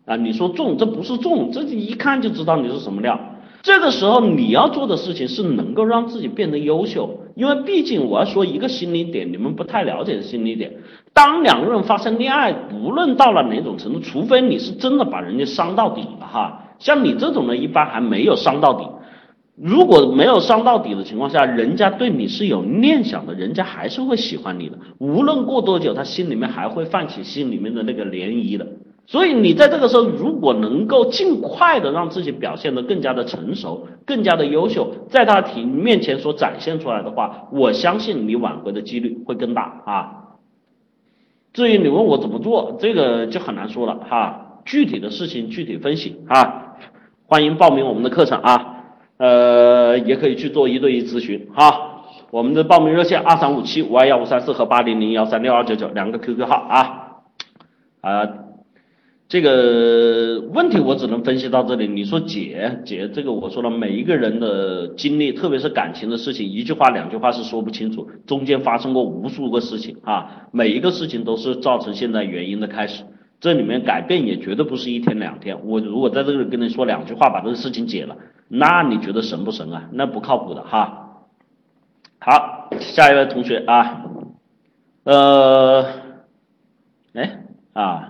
啊，你说重，这不是重，这一看就知道你是什么料。这个时候你要做的事情是能够让自己变得优秀，因为毕竟我要说一个心理点，你们不太了解的心理点，当两个人发生恋爱，无论到了哪种程度，除非你是真的把人家伤到底了哈，像你这种人一般还没有伤到底。如果没有伤到底的情况下，人家对你是有念想的，人家还是会喜欢你的。无论过多久，他心里面还会泛起心里面的那个涟漪的。所以你在这个时候，如果能够尽快的让自己表现得更加的成熟，更加的优秀，在他体面前所展现出来的话，我相信你挽回的几率会更大啊。至于你问我怎么做，这个就很难说了哈。具体的事情具体分析啊，欢迎报名我们的课程啊。呃，也可以去做一对一咨询哈。我们的报名热线二三五七五二幺五三四和八零零幺三六二九九两个 QQ 号啊啊，这个问题我只能分析到这里。你说解解这个，我说了，每一个人的经历，特别是感情的事情，一句话两句话是说不清楚，中间发生过无数个事情啊，每一个事情都是造成现在原因的开始。这里面改变也绝对不是一天两天。我如果在这里跟你说两句话，把这个事情解了。那你觉得神不神啊？那不靠谱的哈。好，下一位同学啊，呃，哎啊，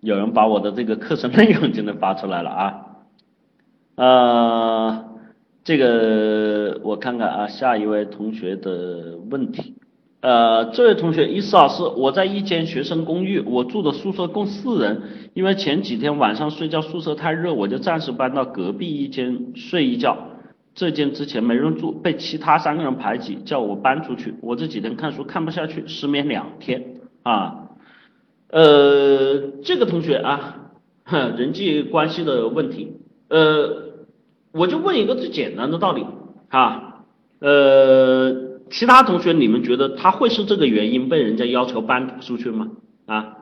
有人把我的这个课程内容真的发出来了啊，呃，这个我看看啊，下一位同学的问题。呃，这位同学，伊斯老师，我在一间学生公寓，我住的宿舍共四人，因为前几天晚上睡觉宿舍太热，我就暂时搬到隔壁一间睡一觉。这间之前没人住，被其他三个人排挤，叫我搬出去。我这几天看书看不下去，失眠两天啊。呃，这个同学啊，[LAUGHS] 人际关系的问题，呃，我就问一个最简单的道理啊，呃。其他同学，你们觉得他会是这个原因被人家要求搬出去吗？啊，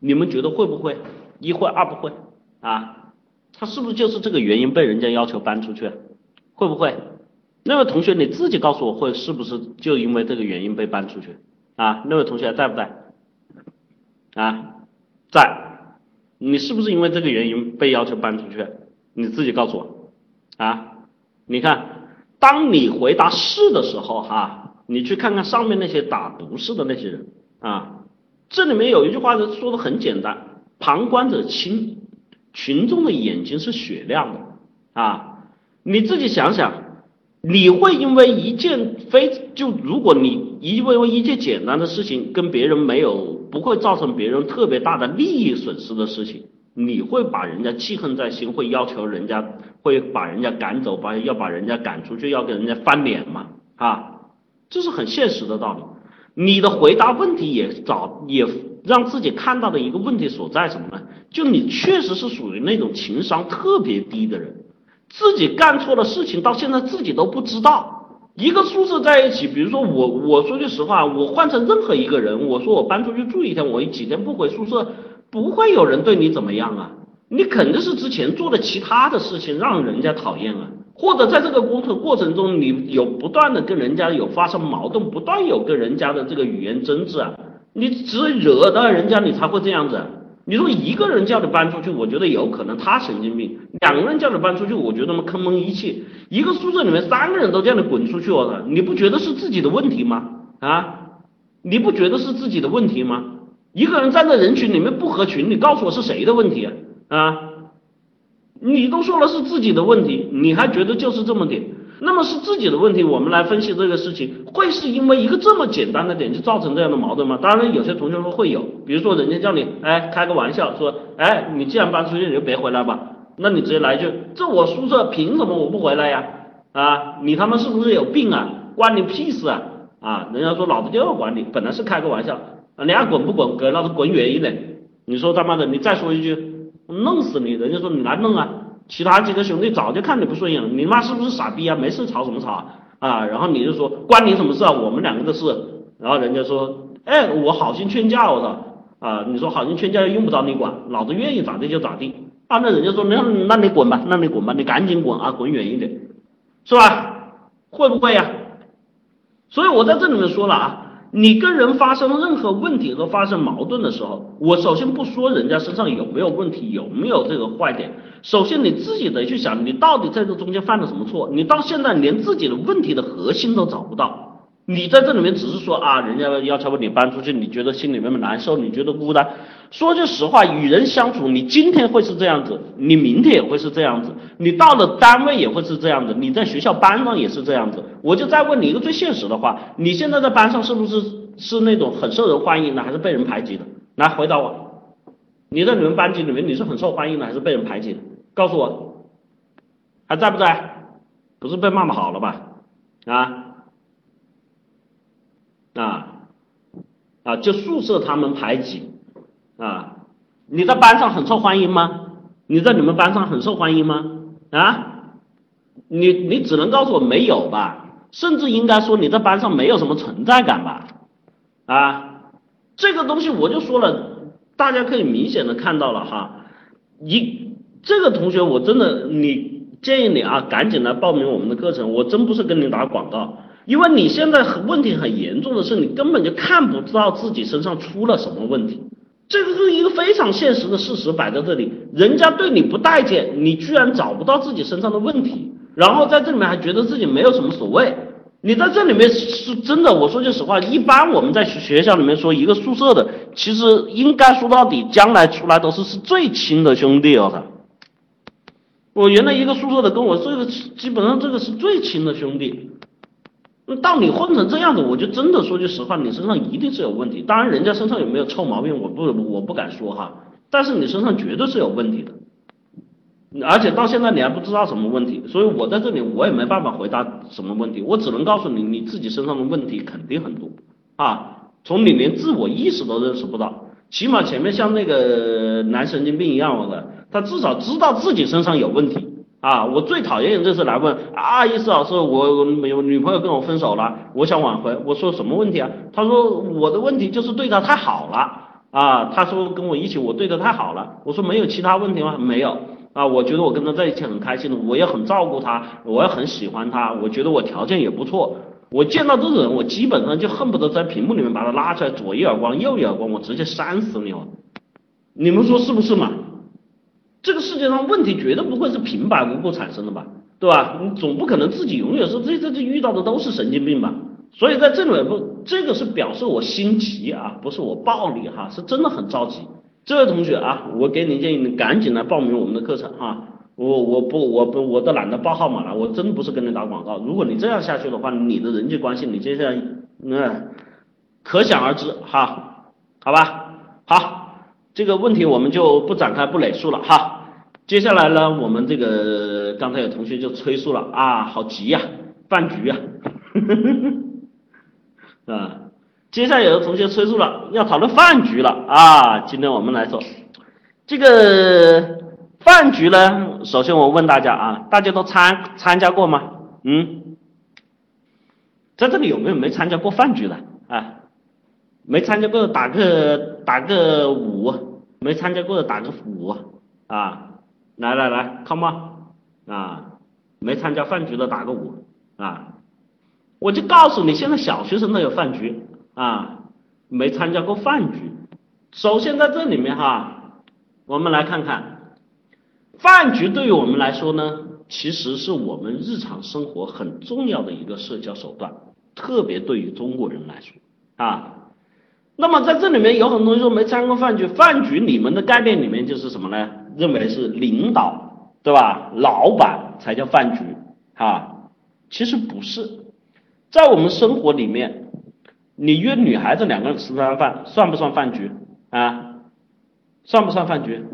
你们觉得会不会？一会二不会啊？他是不是就是这个原因被人家要求搬出去？会不会？那位同学你自己告诉我会是不是就因为这个原因被搬出去？啊，那位同学还在不在？啊，在，你是不是因为这个原因被要求搬出去？你自己告诉我啊！你看，当你回答是的时候，哈，你去看看上面那些打毒誓的那些人啊，这里面有一句话是说的很简单：旁观者清，群众的眼睛是雪亮的啊！你自己想想。你会因为一件非就如果你因为一件简单的事情跟别人没有不会造成别人特别大的利益损失的事情，你会把人家记恨在心，会要求人家会把人家赶走，把要把人家赶出去，要跟人家翻脸吗？啊，这是很现实的道理。你的回答问题也找也让自己看到的一个问题所在什么呢？就你确实是属于那种情商特别低的人。自己干错的事情到现在自己都不知道。一个宿舍在一起，比如说我，我说句实话，我换成任何一个人，我说我搬出去住一天，我几天不回宿舍，不会有人对你怎么样啊？你肯定是之前做的其他的事情让人家讨厌啊，或者在这个工作过程中，你有不断的跟人家有发生矛盾，不断有跟人家的这个语言争执啊，你只惹到人家，你才会这样子。你说一个人叫你搬出去，我觉得有可能他神经病；两个人叫你搬出去，我觉得他妈坑蒙一气。一个宿舍里面三个人都叫你滚出去，我操！你不觉得是自己的问题吗？啊？你不觉得是自己的问题吗？一个人站在人群里面不合群，你告诉我是谁的问题啊？啊？你都说了是自己的问题，你还觉得就是这么点？那么是自己的问题，我们来分析这个事情，会是因为一个这么简单的点就造成这样的矛盾吗？当然，有些同学说会有，比如说人家叫你，哎，开个玩笑说，哎，你既然搬出去，你就别回来吧，那你直接来一句，这我宿舍凭什么我不回来呀？啊，你他妈是不是有病啊？关你屁事啊？啊，人家说老子就要管你，本来是开个玩笑，你爱滚不滚，给老子滚远一点。你说他妈的，你再说一句，弄死你，人家说你来弄啊。其他几个兄弟早就看你不顺眼了，你妈是不是傻逼啊？没事吵什么吵啊？然后你就说关你什么事啊？我们两个的事。然后人家说，哎，我好心劝架，我操啊！你说好心劝架又用不着你管，老子愿意咋地就咋地。啊，那人家说那那你滚吧，那你滚吧，你赶紧滚啊，滚远一点，是吧？会不会呀？所以我在这里面说了啊。你跟人发生任何问题和发生矛盾的时候，我首先不说人家身上有没有问题，有没有这个坏点，首先你自己得去想，你到底在这中间犯了什么错？你到现在连自己的问题的核心都找不到。你在这里面只是说啊，人家要求你搬出去，你觉得心里面难受，你觉得孤单。说句实话，与人相处，你今天会是这样子，你明天也会是这样子，你到了单位也会是这样子，你在学校班上也是这样子。我就再问你一个最现实的话，你现在在班上是不是是那种很受人欢迎的，还是被人排挤的？来回答我，你在你们班级里面你是很受欢迎的，还是被人排挤的？告诉我，还在不在？不是被骂骂好了吧？啊？啊啊！就宿舍他们排挤啊！你在班上很受欢迎吗？你在你们班上很受欢迎吗？啊？你你只能告诉我没有吧？甚至应该说你在班上没有什么存在感吧？啊？这个东西我就说了，大家可以明显的看到了哈。一这个同学我真的你建议你啊，赶紧来报名我们的课程，我真不是跟你打广告。因为你现在很问题很严重的是，你根本就看不到自己身上出了什么问题，这个是一个非常现实的事实摆在这里。人家对你不待见，你居然找不到自己身上的问题，然后在这里面还觉得自己没有什么所谓。你在这里面是真的，我说句实话，一般我们在学校里面说一个宿舍的，其实应该说到底，将来出来都是是最亲的兄弟哦。我原来一个宿舍的跟我这个基本上这个是最亲的兄弟。那到你混成这样子，我就真的说句实话，你身上一定是有问题。当然，人家身上有没有臭毛病，我不我不敢说哈。但是你身上绝对是有问题的，而且到现在你还不知道什么问题，所以我在这里我也没办法回答什么问题，我只能告诉你你自己身上的问题肯定很多啊。从你连自我意识都认识不到，起码前面像那个男神经病一样的，他至少知道自己身上有问题。啊，我最讨厌就是来问啊，意思老师，我有女朋友跟我分手了，我想挽回。我说什么问题啊？他说我的问题就是对她太好了啊。他说跟我一起，我对她太好了。我说没有其他问题吗？没有啊。我觉得我跟她在一起很开心的，我也很照顾她，我也很喜欢她。我觉得我条件也不错。我见到这种人，我基本上就恨不得在屏幕里面把他拉出来，左一耳光，右一耳光，我直接扇死你了。你们说是不是嘛？这个世界上问题绝对不会是平白无故产生的吧，对吧？你总不可能自己永远说这这这遇到的都是神经病吧？所以在这里不，这个是表示我心急啊，不是我暴力哈，是真的很着急。这位同学啊，我给你建议，你赶紧来报名我们的课程哈。我我不我不我都懒得报号码了，我真不是跟你打广告。如果你这样下去的话，你的人际关系你接下来嗯可想而知哈，好吧？好，这个问题我们就不展开不累述了哈。接下来呢，我们这个刚才有同学就催促了啊，好急呀，饭局呀，[LAUGHS] 啊，接下来有的同学催促了，要讨论饭局了啊。今天我们来说这个。饭局呢？首先我问大家啊，大家都参参加过吗？嗯，在这里有没有没参加过饭局的啊？没参加过的打个打个五，没参加过的打个五啊！来来来，come on 啊！没参加饭局的打个五啊！我就告诉你，现在小学生都有饭局啊，没参加过饭局。首先在这里面哈，我们来看看。饭局对于我们来说呢，其实是我们日常生活很重要的一个社交手段，特别对于中国人来说啊。那么在这里面有很多人说没参加过饭局，饭局你们的概念里面就是什么呢？认为是领导对吧？老板才叫饭局啊？其实不是，在我们生活里面，你约女孩子两个人吃餐饭，算不算饭局啊？算不算饭局？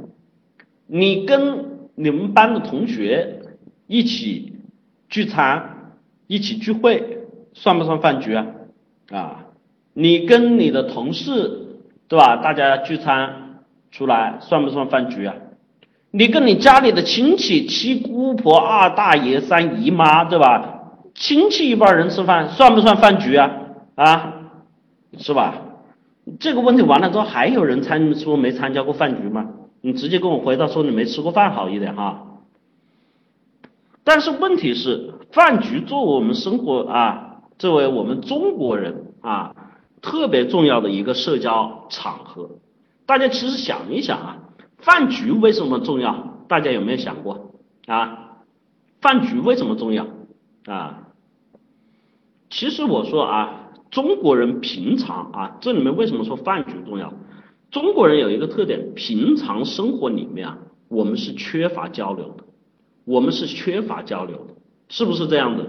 你跟你们班的同学一起聚餐，一起聚会，算不算饭局啊？啊，你跟你的同事，对吧？大家聚餐出来，算不算饭局啊？你跟你家里的亲戚，七姑婆、二大爷、三姨妈，对吧？亲戚一帮人吃饭，算不算饭局啊？啊，是吧？这个问题完了之后，还有人参说没参加过饭局吗？你直接跟我回答说你没吃过饭好一点哈。但是问题是，饭局作为我们生活啊，作为我们中国人啊，特别重要的一个社交场合。大家其实想一想啊，饭局为什么重要？大家有没有想过啊？饭局为什么重要啊？其实我说啊，中国人平常啊，这里面为什么说饭局重要？中国人有一个特点，平常生活里面啊，我们是缺乏交流的，我们是缺乏交流的，是不是这样的？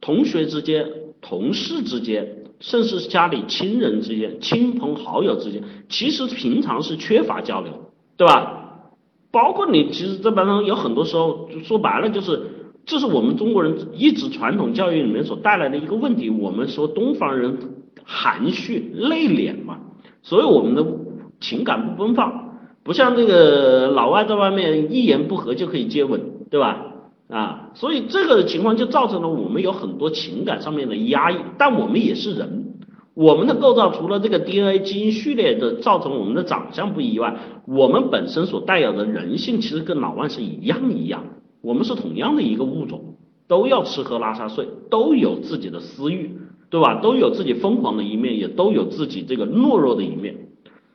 同学之间、同事之间，甚至家里亲人之间、亲朋好友之间，其实平常是缺乏交流，对吧？包括你，其实这班上有很多时候，就说白了就是，这是我们中国人一直传统教育里面所带来的一个问题。我们说东方人含蓄内敛嘛，所以我们的。情感不奔放，不像这个老外在外面一言不合就可以接吻，对吧？啊，所以这个情况就造成了我们有很多情感上面的压抑。但我们也是人，我们的构造除了这个 DNA 基因序列的造成我们的长相不一外，我们本身所带有的人性其实跟老外是一样一样，我们是同样的一个物种，都要吃喝拉撒睡，都有自己的私欲，对吧？都有自己疯狂的一面，也都有自己这个懦弱的一面。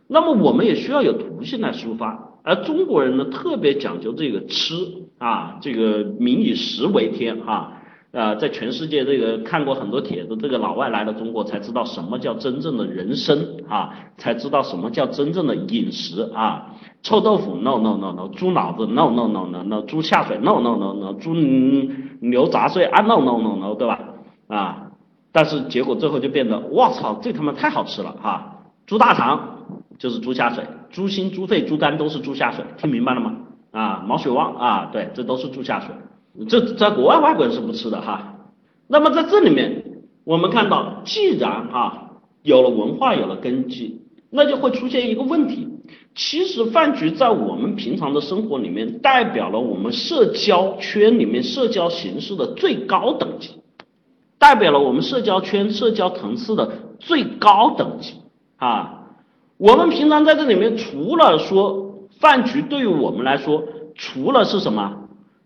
那么我们也需要有途径来抒发，而中国人呢特别讲究这个吃啊，这个民以食为天哈，啊，在全世界这个看过很多帖子，这个老外来了中国才知道什么叫真正的人生啊，才知道什么叫真正的饮食啊，臭豆腐 no no no no，猪脑子 no no no no no，猪下水 no no no no，猪牛杂碎啊 no no no no，对吧？啊，但是结果最后就变得，我操，这他妈太好吃了哈，猪大肠。就是猪下水，猪心、猪肺、猪肝都是猪下水，听明白了吗？啊，毛血旺啊，对，这都是猪下水。这在国外外国人是不吃的哈。那么在这里面，我们看到，既然哈有了文化，有了根基，那就会出现一个问题。其实饭局在我们平常的生活里面，代表了我们社交圈里面社交形式的最高等级，代表了我们社交圈社交层次的最高等级啊。我们平常在这里面，除了说饭局对于我们来说，除了是什么？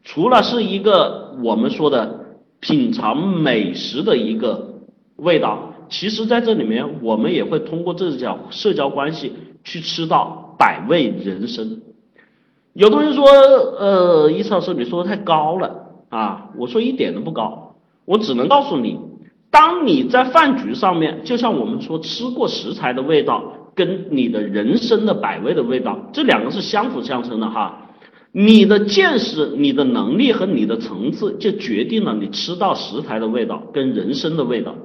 除了是一个我们说的品尝美食的一个味道，其实在这里面，我们也会通过这种社交关系去吃到百味人生。有同学说，呃，伊老师你说的太高了啊，我说一点都不高，我只能告诉你，当你在饭局上面，就像我们说吃过食材的味道，跟你的人参的百味的味道，这两个是相辅相成的哈。你的见识、你的能力和你的层次，就决定了你吃到食材的味道跟人参的味道。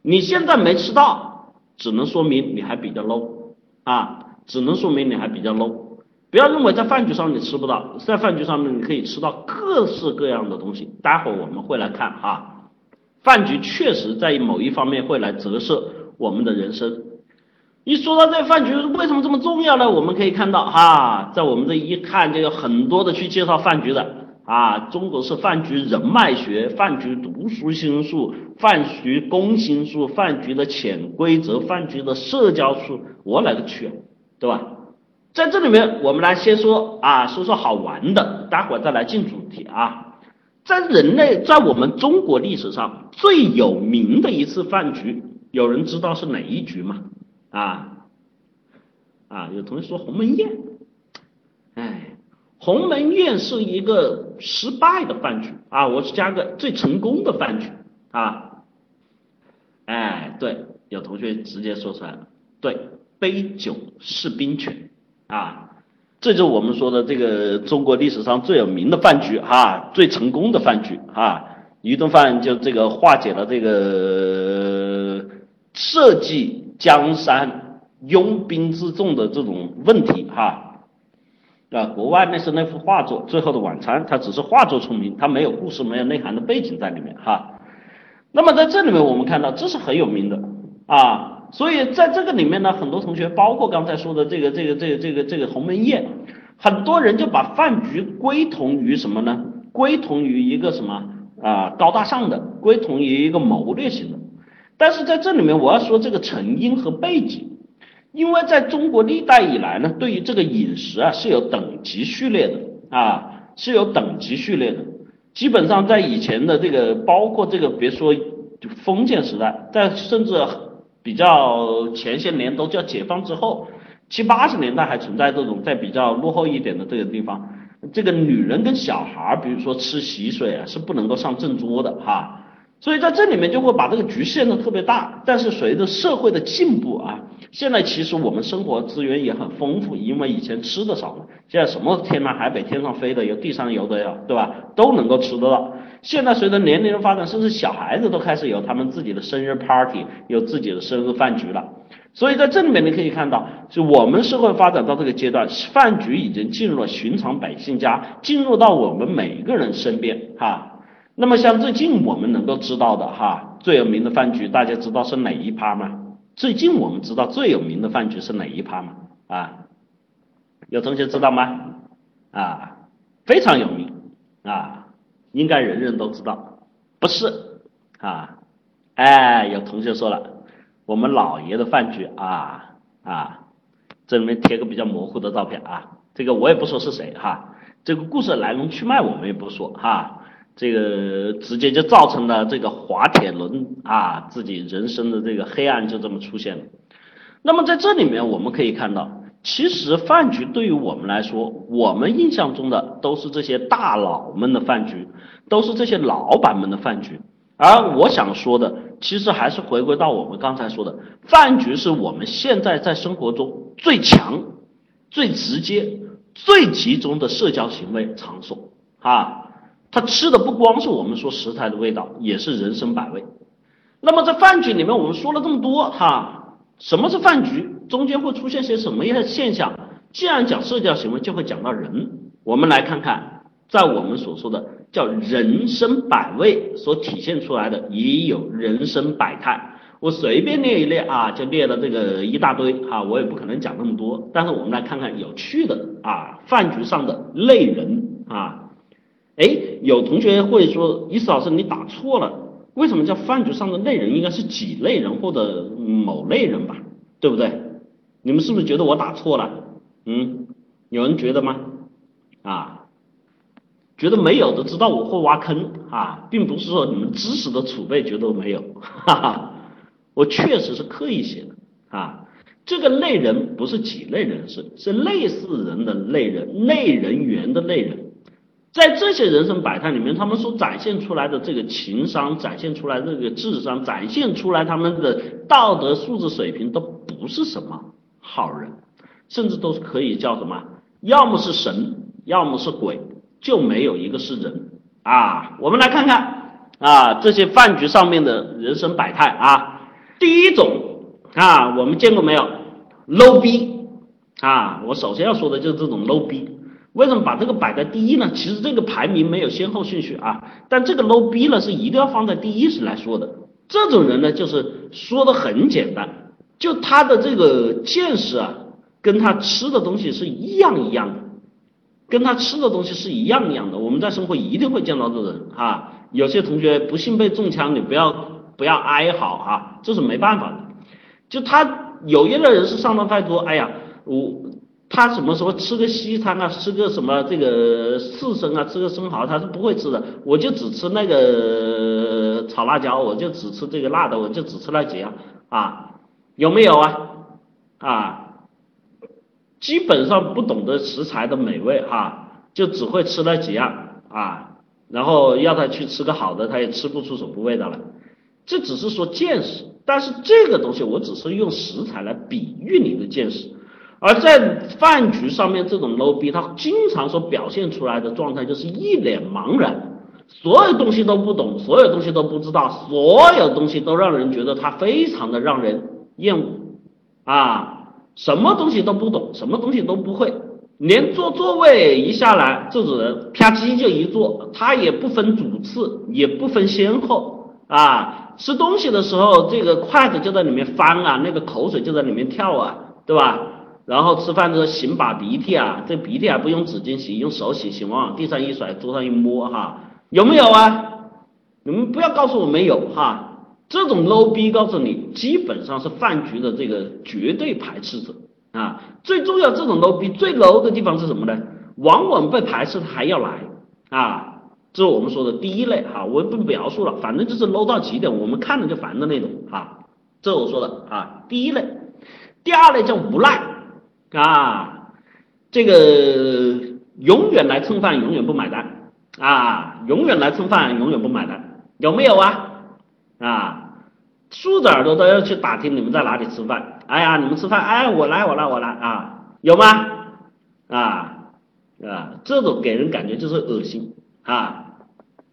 你现在没吃到，只能说明你还比较 low 啊，只能说明你还比较 low。不要认为在饭局上你吃不到，在饭局上面你可以吃到各式各样的东西。待会儿我们会来看啊，饭局确实在某一方面会来折射我们的人生。一说到这饭局为什么这么重要呢？我们可以看到哈，在我们这一看就有很多的去介绍饭局的啊，中国是饭局人脉学、饭局读书心术、饭局攻心术、饭局的潜规则、饭局的社交术，我勒个去，对吧？在这里面，我们来先说啊，说说好玩的，待会儿再来进主题啊。在人类在我们中国历史上最有名的一次饭局，有人知道是哪一局吗？啊啊！有同学说鸿门宴，哎，鸿门宴是一个失败的饭局啊，我是加个最成功的饭局啊，哎，对，有同学直接说出来了，对，杯酒释兵权啊，这就是我们说的这个中国历史上最有名的饭局哈，最成功的饭局啊，一顿饭就这个化解了这个设计。江山拥兵自重的这种问题哈，啊，国外那是那幅画作《最后的晚餐》，它只是画作出名，它没有故事、没有内涵的背景在里面哈。那么在这里面我们看到这是很有名的啊，所以在这个里面呢，很多同学，包括刚才说的这个这个这个这个这个鸿门宴，很多人就把饭局归同于什么呢？归同于一个什么啊高大上的，归同于一个谋略型的。但是在这里面，我要说这个成因和背景，因为在中国历代以来呢，对于这个饮食啊是有等级序列的啊，是有等级序列的。基本上在以前的这个，包括这个，别说封建时代，在甚至比较前些年都叫解放之后，七八十年代还存在这种在比较落后一点的这个地方，这个女人跟小孩，比如说吃喜水啊，是不能够上正桌的哈。所以在这里面就会把这个局限的特别大，但是随着社会的进步啊，现在其实我们生活资源也很丰富，因为以前吃的少嘛，现在什么天南海北、天上飞的有，地上游的呀，对吧？都能够吃得到。现在随着年龄的发展，甚至小孩子都开始有他们自己的生日 party，有自己的生日饭局了。所以在这里面你可以看到，就我们社会发展到这个阶段，饭局已经进入了寻常百姓家，进入到我们每一个人身边，哈。那么像最近我们能够知道的哈，最有名的饭局，大家知道是哪一趴吗？最近我们知道最有名的饭局是哪一趴吗？啊，有同学知道吗？啊，非常有名啊，应该人人都知道，不是啊？哎，有同学说了，我们老爷的饭局啊啊，这里面贴个比较模糊的照片啊，这个我也不说是谁哈，这个故事来龙去脉我们也不说哈。这个直接就造成了这个滑铁卢啊，自己人生的这个黑暗就这么出现了。那么在这里面我们可以看到，其实饭局对于我们来说，我们印象中的都是这些大佬们的饭局，都是这些老板们的饭局。而我想说的，其实还是回归到我们刚才说的，饭局是我们现在在生活中最强、最直接、最集中的社交行为场所啊。他吃的不光是我们说食材的味道，也是人生百味。那么在饭局里面，我们说了这么多哈，什么是饭局？中间会出现些什么样的现象？既然讲社交行为，就会讲到人。我们来看看，在我们所说的叫人生百味所体现出来的，也有人生百态。我随便列一列啊，就列了这个一大堆哈，我也不可能讲那么多。但是我们来看看有趣的啊，饭局上的类人啊。哎，有同学会说，伊思老师你打错了，为什么叫饭局上的类人应该是几类人或者某类人吧，对不对？你们是不是觉得我打错了？嗯，有人觉得吗？啊，觉得没有的知道我会挖坑啊，并不是说你们知识的储备觉得我没有，哈哈，我确实是刻意写的啊。这个类人不是几类人是，是类似人的类人，类人猿的类人。在这些人生百态里面，他们所展现出来的这个情商，展现出来这个智商，展现出来他们的道德素质水平，都不是什么好人，甚至都是可以叫什么，要么是神，要么是鬼，就没有一个是人啊。我们来看看啊，这些饭局上面的人生百态啊，第一种啊，我们见过没有？low 逼啊，我首先要说的就是这种 low 逼。为什么把这个摆在第一呢？其实这个排名没有先后顺序啊，但这个 low 逼呢是一定要放在第一时来说的。这种人呢，就是说的很简单，就他的这个见识啊，跟他吃的东西是一样一样的，跟他吃的东西是一样一样的。我们在生活一定会见到这种人啊。有些同学不幸被中枪，你不要不要哀嚎啊，这是没办法的。就他有一类人是上当太多，哎呀，我。他什么时候吃个西餐啊，吃个什么这个刺身啊，吃个生蚝，他是不会吃的。我就只吃那个炒辣椒，我就只吃这个辣的，我就只吃那几样啊，有没有啊？啊，基本上不懂得食材的美味哈，就只会吃那几样啊，然后要他去吃个好的，他也吃不出什么味道来。这只是说见识，但是这个东西我只是用食材来比喻你的见识。而在饭局上面，这种 low 逼，他经常所表现出来的状态就是一脸茫然，所有东西都不懂，所有东西都不知道，所有东西都让人觉得他非常的让人厌恶。啊，什么东西都不懂，什么东西都不会，连坐座位一下来，这种人啪叽就一坐，他也不分主次，也不分先后。啊，吃东西的时候，这个筷子就在里面翻啊，那个口水就在里面跳啊，对吧？然后吃饭的时候擤把鼻涕啊，这鼻涕还不用纸巾洗，用手洗，洗完往地上一甩，桌上一摸哈，有没有啊？你们不要告诉我没有哈，这种 low 逼告诉你，基本上是饭局的这个绝对排斥者啊。最重要，这种 low 逼最 low 的地方是什么呢？往往被排斥他还要来啊，这是我们说的第一类哈，我不描述了，反正就是 low 到极点，我们看了就烦的那种哈。这我说的啊，第一类，第二类叫无赖。啊，这个永远来蹭饭，永远不买单啊！永远来蹭饭，永远不买单，有没有啊？啊，竖着耳朵都要去打听你们在哪里吃饭。哎呀，你们吃饭，哎，我来，我来，我来啊，有吗？啊啊，这种给人感觉就是恶心啊，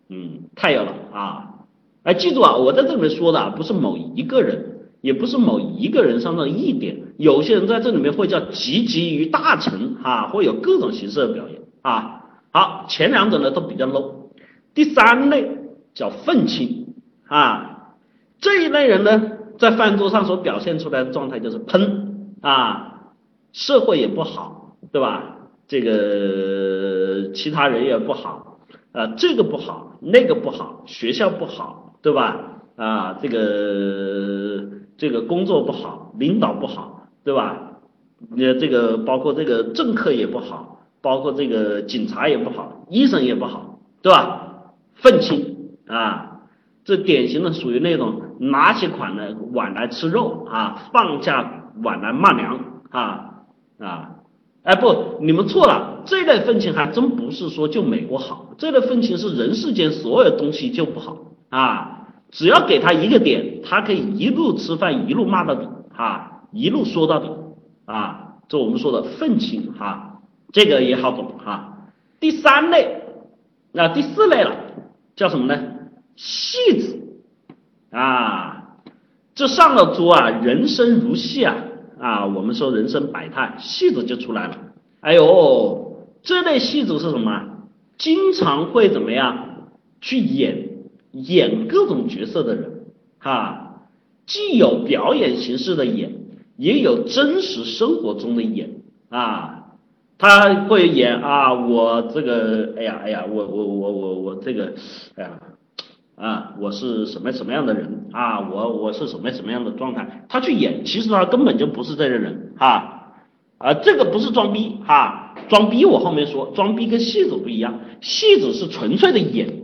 嗯，太有了啊！哎，记住啊，我在这里面说的不是某一个人。也不是某一个人上的一点，有些人在这里面会叫积极于大成啊，会有各种形式的表演啊。好，前两者呢都比较 low，第三类叫愤青啊，这一类人呢在饭桌上所表现出来的状态就是喷啊，社会也不好，对吧？这个其他人也不好啊，这个不好，那个不好，学校不好，对吧？啊，这个。这个工作不好，领导不好，对吧？呃，这个包括这个政客也不好，包括这个警察也不好，医生也不好，对吧？愤青啊，这典型的属于那种拿起款来碗来吃肉啊，放下碗来骂娘啊啊！哎不，你们错了，这类愤青还真不是说就美国好，这类愤青是人世间所有东西就不好啊。只要给他一个点，他可以一路吃饭一路骂到底，哈，一路说到底，啊，这我们说的愤青，哈，这个也好懂，哈。第三类，那第四类了，叫什么呢？戏子，啊，这上了桌啊，人生如戏啊，啊，我们说人生百态，戏子就出来了。哎呦，这类戏子是什么？经常会怎么样去演？演各种角色的人，哈，既有表演形式的演，也有真实生活中的演啊，他会演啊，我这个，哎呀，哎呀，我我我我我这个，哎呀，啊，我是什么什么样的人啊，我我是什么什么样的状态，他去演，其实他根本就不是这个人，哈，啊，这个不是装逼，哈，装逼我后面说，装逼跟戏子不一样，戏子是纯粹的演。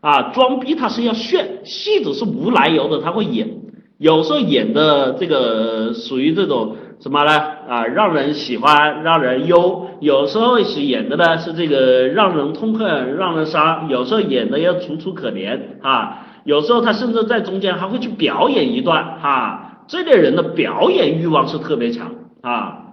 啊，装逼他是要炫，戏子是无来由的，他会演，有时候演的这个属于这种什么呢？啊，让人喜欢，让人忧。有时候是演的呢是这个让人痛恨，让人伤；有时候演的要楚楚可怜啊。有时候他甚至在中间还会去表演一段哈。这类人的表演欲望是特别强啊，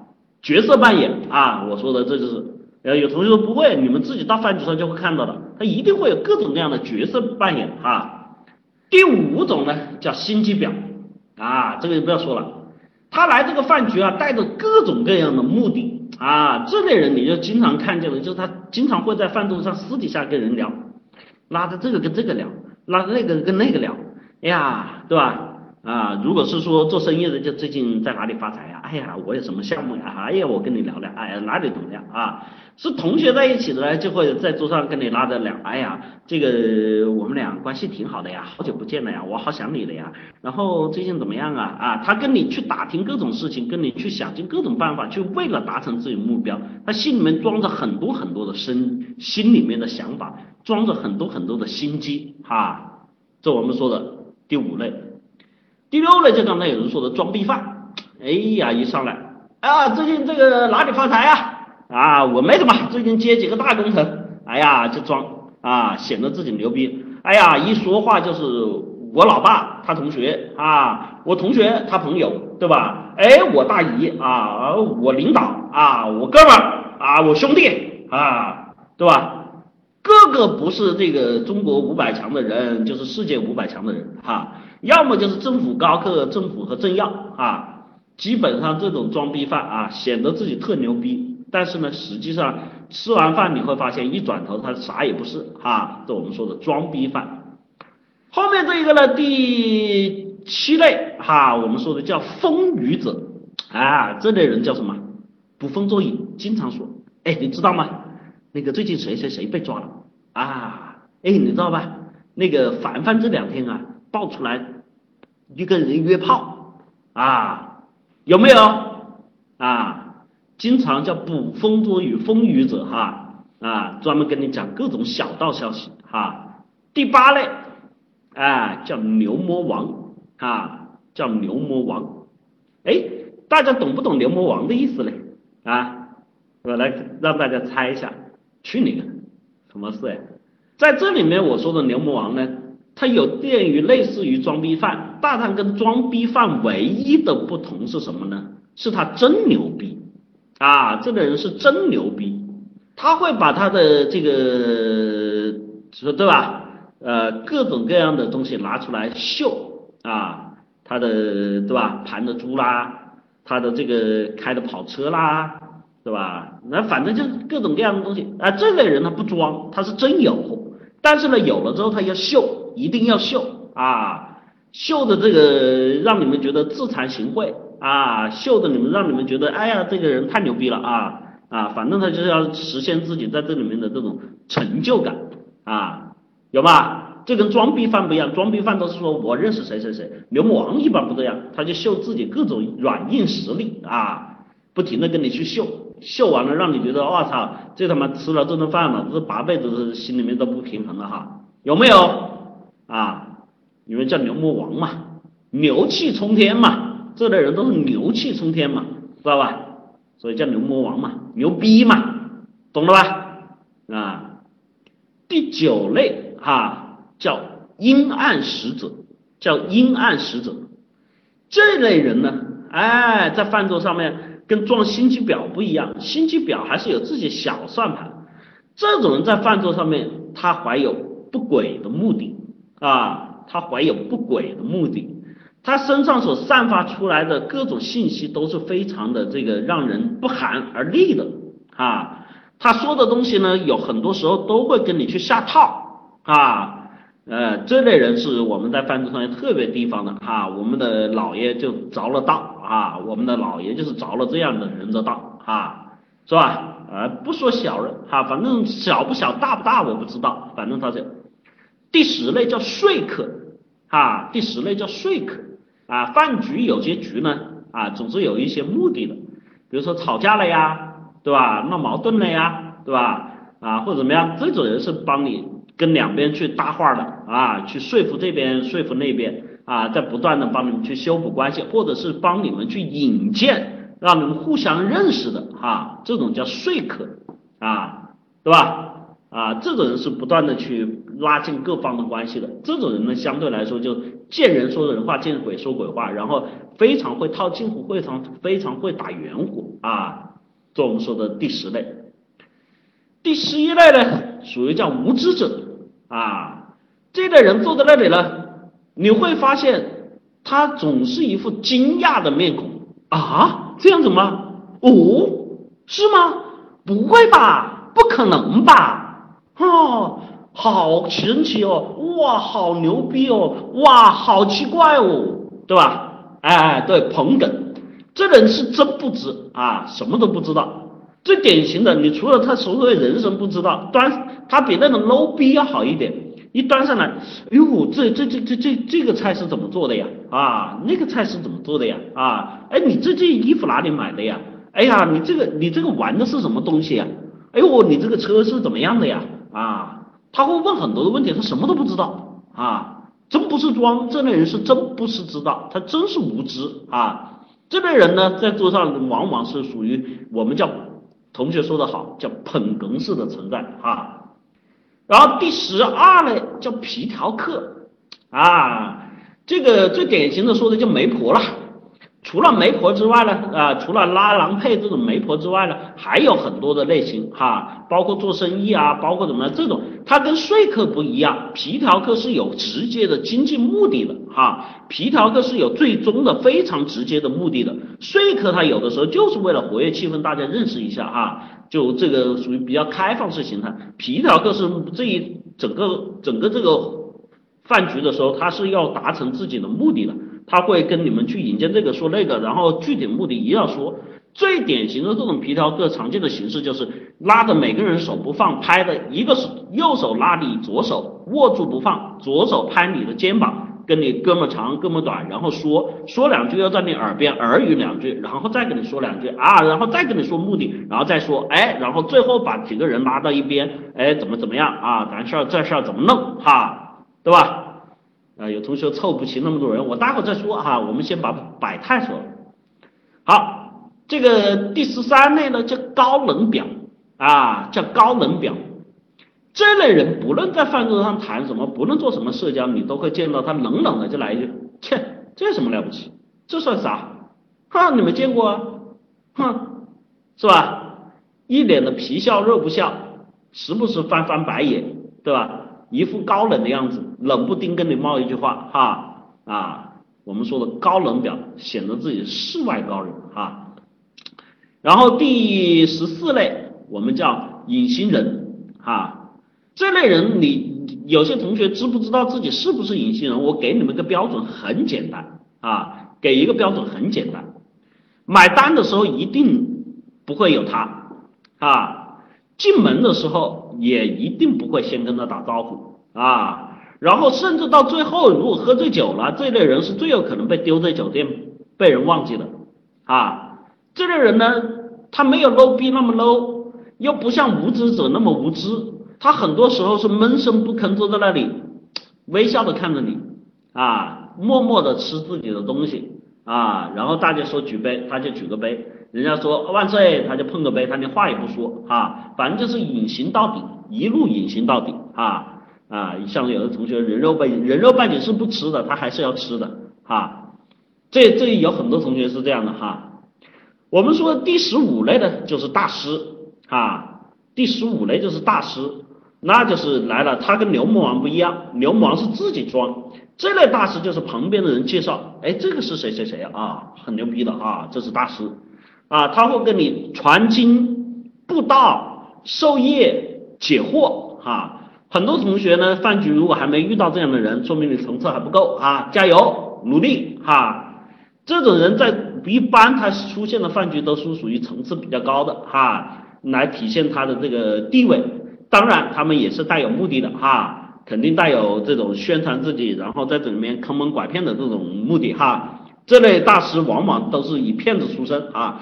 角色扮演啊。我说的这就是，呃，有同学说不会，你们自己到饭局上就会看到的，他一定会有各种各样的角色扮演啊。第五种呢叫心机婊啊，这个就不要说了。他来这个饭局啊，带着各种各样的目的啊，这类人你就经常看见了，就是他经常会在饭桌上私底下跟人聊，拉着这个跟这个聊，拉着那个跟那个聊，哎呀，对吧？啊，如果是说做生意的，就最近在哪里发财呀？哎呀，我有什么项目呀？哎呀，我跟你聊聊，哎呀，哪里怎么样啊？是同学在一起的呢，就会在桌上跟你拉着聊，哎呀，这个我们俩关系挺好的呀，好久不见了呀，我好想你了呀。然后最近怎么样啊？啊，他跟你去打听各种事情，跟你去想尽各种办法，去为了达成自己目标，他心里面装着很多很多的心，心里面的想法，装着很多很多的心机，哈，这我们说的第五类。第六类就刚才有人说的装逼犯，哎呀，一上来啊，最近这个哪里发财呀？啊，我没怎么，最近接几个大工程，哎呀，就装啊，显得自己牛逼。哎呀，一说话就是我老爸他同学啊，我同学他朋友，对吧？哎，我大姨啊，我领导啊，我哥们儿啊，我兄弟啊，对吧？个个不是这个中国五百强的人，就是世界五百强的人哈。要么就是政府高科、政府和政要啊，基本上这种装逼犯啊，显得自己特牛逼，但是呢，实际上吃完饭你会发现，一转头他啥也不是哈，这我们说的装逼犯。后面这一个呢，第七类哈，我们说的叫风雨者啊，这类人叫什么？捕风捉影，经常说，哎，你知道吗？那个最近谁谁谁被抓了啊？哎，你知道吧？那个凡凡这两天啊，爆出来。一个人约炮啊，有没有啊？经常叫捕风捉雨、风雨者哈啊，专门跟你讲各种小道消息哈。第八类啊，叫牛魔王啊，叫牛魔王。哎，大家懂不懂牛魔王的意思嘞？啊，我来让大家猜一下，去你的，什么事哎？在这里面我说的牛魔王呢？它有电于类似于装逼犯，但它跟装逼犯唯一的不同是什么呢？是他真牛逼啊！这个人是真牛逼，他会把他的这个说对吧？呃，各种各样的东西拿出来秀啊，他的对吧？盘的猪啦，他的这个开的跑车啦，对吧？那反正就是各种各样的东西啊。这类人他不装，他是真有，但是呢，有了之后他要秀。一定要秀。啊，秀的这个让你们觉得自惭形秽。啊，秀的你们让你们觉得哎呀这个人太牛逼了。啊啊，反正他就是要实现自己在这里面的这种成就感。啊，有吧？这跟装逼犯不一样，装逼犯都是说我认识谁谁谁，牛魔王一般不这样，他就秀自己各种软硬实力。啊，不停的跟你去秀，秀完了让你觉得我操，这他妈吃了这顿饭了，这八辈子心里面都不平衡了哈，有没有？啊，你们叫牛魔王嘛，牛气冲天嘛，这类人都是牛气冲天嘛，知道吧？所以叫牛魔王嘛，牛逼嘛，懂了吧？啊，第九类哈叫阴暗使者，叫阴暗使者，这类人呢，哎，在饭桌上面跟装心机婊不一样，心机婊还是有自己小算盘，这种人在饭桌上面他怀有不轨的目的。啊，他怀有不轨的目的，他身上所散发出来的各种信息都是非常的这个让人不寒而栗的啊。他说的东西呢，有很多时候都会跟你去下套啊。呃，这类人是我们在饭桌上面特别提防的啊。我们的老爷就着了道啊，我们的老爷就是着了这样的人的道啊，是吧？呃，不说小人哈，反正小不小大不大我不知道，反正他就。第十类叫说客，啊，第十类叫说客，啊，饭局有些局呢，啊，总是有一些目的的，比如说吵架了呀，对吧？闹矛盾了呀，对吧？啊，或者怎么样，这种人是帮你跟两边去搭话的，啊，去说服这边，说服那边，啊，在不断的帮你们去修补关系，或者是帮你们去引荐让你们互相认识的哈，这种叫说客啊，对吧？啊，这种人是不断的去拉近各方的关系的。这种人呢，相对来说就见人说人话，见鬼说鬼话，然后非常会套近乎，非常非常会打圆乎啊。这我们说的第十类，第十一类呢，属于叫无知者啊。这类人坐在那里呢，你会发现他总是一副惊讶的面孔啊，这样子吗？哦，是吗？不会吧？不可能吧？哦，好神奇哦！哇，好牛逼哦！哇，好奇怪哦，对吧？哎，对，捧哏，这人是真不知啊，什么都不知道。最典型的，你除了他所谓人生不知道，端他比那种 low 逼要好一点。一端上来，哎呦，这这这这这这个菜是怎么做的呀？啊，那个菜是怎么做的呀？啊，哎，你这件衣服哪里买的呀？哎呀，你这个你这个玩的是什么东西呀？哎呦，你这个车是怎么样的呀？啊，他会问很多的问题，他什么都不知道啊，真不是装，这类人是真不是知道，他真是无知啊。这类人呢，在桌上往往是属于我们叫同学说的好，叫捧哏式的存在啊。然后第十二类叫皮条客啊，这个最典型的说的叫媒婆了。除了媒婆之外呢，啊，除了拉郎配这种媒婆之外呢，还有很多的类型哈，包括做生意啊，包括怎么样这种，它跟说客不一样，皮条客是有直接的经济目的的哈，皮条客是有最终的非常直接的目的的，说客他有的时候就是为了活跃气氛，大家认识一下哈，就这个属于比较开放式形态，皮条客是这一整个整个这个饭局的时候，他是要达成自己的目的的。他会跟你们去引荐这个说那个，然后具体目的一样说。最典型的这种皮条客常见的形式就是拉着每个人手不放，拍的一个是右手拉你左手握住不放，左手拍你的肩膀，跟你哥们长哥们短，然后说说两句，又在你耳边耳语两句，然后再跟你说两句啊，然后再跟你说目的，然后再说哎，然后最后把几个人拉到一边，哎，怎么怎么样啊？咱事儿这事儿怎么弄哈，对吧？啊，有同学凑不齐那么多人，我待会再说哈。我们先把百态说了。好，这个第十三类呢叫高冷表啊，叫高冷表。这类人不论在饭桌上谈什么，不论做什么社交，你都会见到他冷冷的就来一句：切，这有什么了不起？这算啥？哼，你没见过啊？哼，是吧？一脸的皮笑肉不笑，时不时翻翻白眼，对吧？一副高冷的样子，冷不丁跟你冒一句话，哈啊，我们说的高冷表，显得自己世外高人哈。然后第十四类，我们叫隐形人哈，这类人你有些同学知不知道自己是不是隐形人？我给你们个标准，很简单啊，给一个标准很简单，买单的时候一定不会有他啊，进门的时候。也一定不会先跟他打招呼啊，然后甚至到最后，如果喝醉酒了，这类人是最有可能被丢在酒店，被人忘记的啊。这类人呢，他没有 low 逼那么 low，又不像无知者那么无知，他很多时候是闷声不吭坐在那里，微笑的看着你啊，默默的吃自己的东西啊，然后大家说举杯，他就举个杯。人家说万岁，他就碰个杯，他连话也不说啊，反正就是隐形到底，一路隐形到底啊啊！像有的同学人肉半，人肉背景是不吃的，他还是要吃的哈。这这里有很多同学是这样的哈。我们说第十五类的就是大师啊，第十五类就是大师，那就是来了，他跟牛魔王不一样，牛魔王是自己装，这类大师就是旁边的人介绍，哎，这个是谁谁谁啊，很牛逼的啊，这是大师。啊，他会跟你传经布道、授业解惑，哈。很多同学呢，饭局如果还没遇到这样的人，说明你层次还不够啊，加油努力哈。这种人在一般他出现的饭局都是属于层次比较高的哈，来体现他的这个地位。当然，他们也是带有目的的哈，肯定带有这种宣传自己，然后在这里面坑蒙拐骗的这种目的哈。这类大师往往都是以骗子出身啊，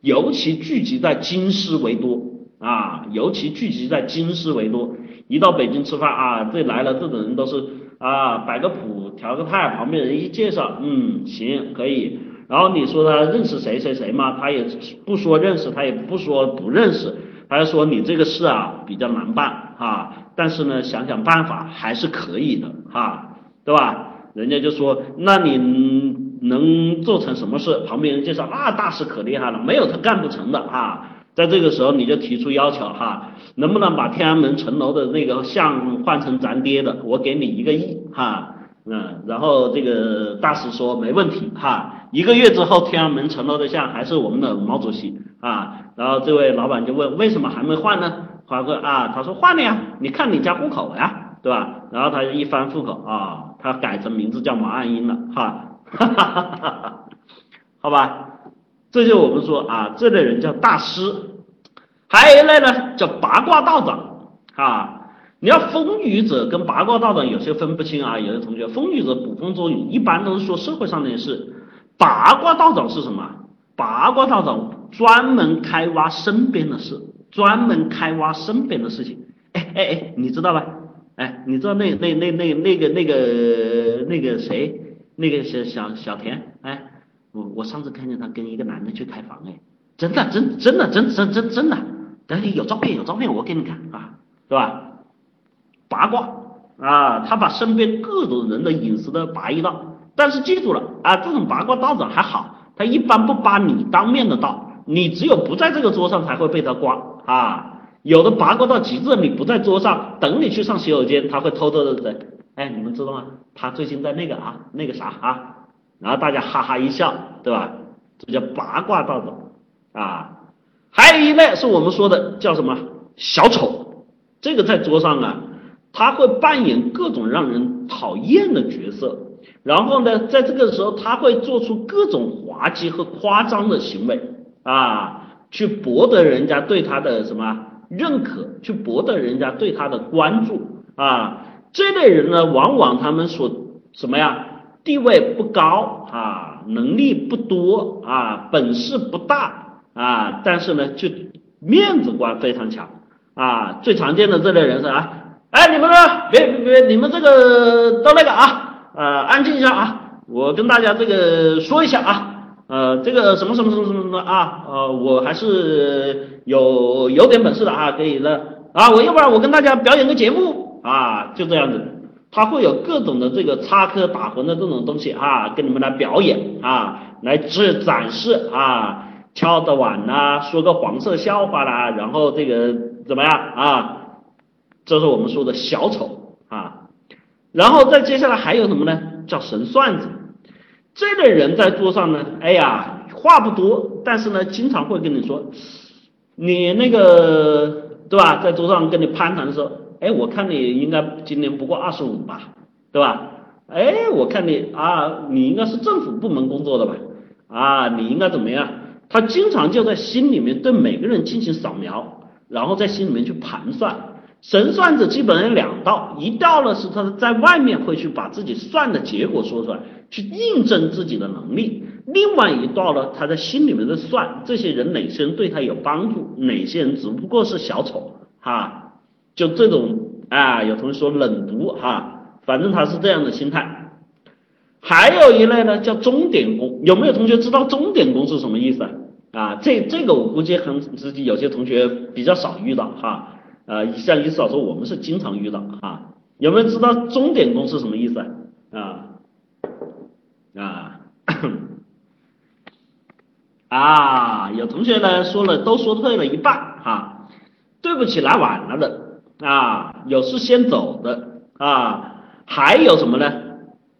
尤其聚集在京师为多啊，尤其聚集在京师为多。一到北京吃饭啊，这来了这种人都是啊，摆个谱，调个菜，旁边人一介绍，嗯，行，可以。然后你说他认识谁谁谁嘛，他也不说认识，他也不说不认识，他就说你这个事啊比较难办啊，但是呢想想办法还是可以的哈，对吧？人家就说那你能做成什么事？旁边人介绍那大师可厉害了，没有他干不成的哈。在这个时候你就提出要求哈，能不能把天安门城楼的那个像换成咱爹的？我给你一个亿哈。嗯，然后这个大师说没问题哈，一个月之后天安门城楼的像还是我们的毛主席啊，然后这位老板就问为什么还没换呢？华哥啊，他说换了呀，你看你家户口呀，对吧？然后他就一翻户口啊，他改成名字叫毛岸英了哈，哈哈哈哈哈，好吧，这就我们说啊，这类人叫大师，还有一类呢叫八卦道长啊。你要风雨者跟八卦道长有些分不清啊，有的同学风雨者捕风捉影，一般都是说社会上的事。八卦道长是什么？八卦道长专门开挖身边的事，专门开挖身边的事情。哎哎哎，你知道吧？哎，你知道那那那那那个那个那个谁？那个小小小田？哎，我我上次看见他跟一个男的去开房，哎，真的真真的真真真真的，等你有照片有照片我给你看啊，对吧？八卦啊，他把身边各种人的隐私都扒一道，但是记住了啊，这种八卦道长还好，他一般不扒你当面的道，你只有不在这个桌上才会被他刮啊。有的八卦到极致，你不在桌上，等你去上洗手间，他会偷偷的在，哎，你们知道吗？他最近在那个啊，那个啥啊，然后大家哈哈一笑，对吧？这叫八卦道长啊。还有一类是我们说的叫什么？小丑，这个在桌上啊。他会扮演各种让人讨厌的角色，然后呢，在这个时候他会做出各种滑稽和夸张的行为。啊，去博得人家对他的什么认可，去博得人家对他的关注。啊。这类人呢，往往他们所什么呀，地位不高啊，能力不多啊，本事不大。啊，但是呢，就面子观非常强啊。最常见的这类人是啊。哎，你们呢？别别别，你们这个都那个啊，呃，安静一下啊！我跟大家这个说一下啊，呃，这个什么什么什么什么什么啊，呃，我还是有有点本事的啊，可以的啊，我要不然我跟大家表演个节目啊，就这样子，他会有各种的这个插科打诨的这种东西啊，跟你们来表演啊，来指展示啊，敲的碗呐，说个黄色笑话啦，然后这个怎么样啊？这是我们说的小丑啊，然后再接下来还有什么呢？叫神算子，这类人在桌上呢，哎呀，话不多，但是呢，经常会跟你说，你那个对吧，在桌上跟你攀谈的时候，哎，我看你应该今年不过二十五吧，对吧？哎，我看你啊，你应该是政府部门工作的吧？啊，你应该怎么样？他经常就在心里面对每个人进行扫描，然后在心里面去盘算。神算子基本上两道，一道呢是他在外面会去把自己算的结果说出来，去印证自己的能力；另外一道呢，他在心里面在算这些人哪些人对他有帮助，哪些人只不过是小丑哈，就这种啊，有同学说冷读哈，反正他是这样的心态。还有一类呢叫钟点工，有没有同学知道钟点工是什么意思啊？这这个我估计很自己有些同学比较少遇到哈。啊，像意思老师，我们是经常遇到啊，有没有知道钟点工是什么意思啊？啊 [COUGHS] 啊，有同学呢说了，都说对了一半哈，对不起，来晚了的啊，有事先走的啊，还有什么呢？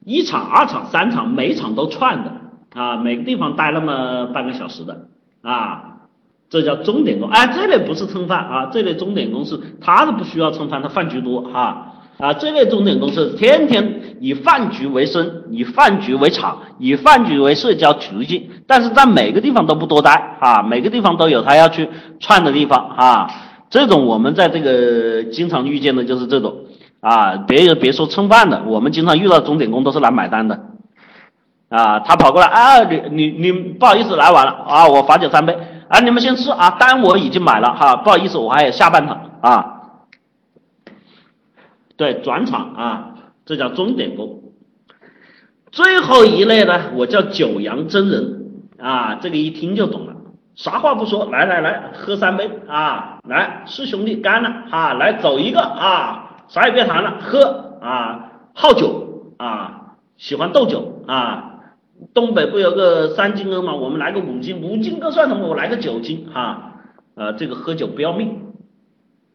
一场、二场、三场，每场都串的。啊，每个地方待那么半个小时的。啊。这叫钟点工，哎，这类不是蹭饭啊，这类钟点工是他是不需要蹭饭，他饭局多哈啊，这类钟点工是天天以饭局为生，以饭局为场，以饭局为社交途径，但是在每个地方都不多待啊，每个地方都有他要去串的地方啊，这种我们在这个经常遇见的就是这种。啊，别人别说蹭饭的，我们经常遇到钟点工都是来买单的啊，他跑过来啊，你你你不好意思来晚了啊，我罚酒三杯。啊，你们先吃啊，单我已经买了哈，不好意思，我还有下半场啊。对，转场啊，这叫钟点工。最后一类呢，我叫九阳真人啊，这个一听就懂了，啥话不说，来来来，喝三杯啊，来是兄弟干了啊，来走一个啊，啥也别谈了，喝啊，好酒啊，喜欢斗酒啊，东北不有个三斤哥吗？我们来个五斤，五斤哥算什么？我来个九斤啊，呃，这个喝酒不要命。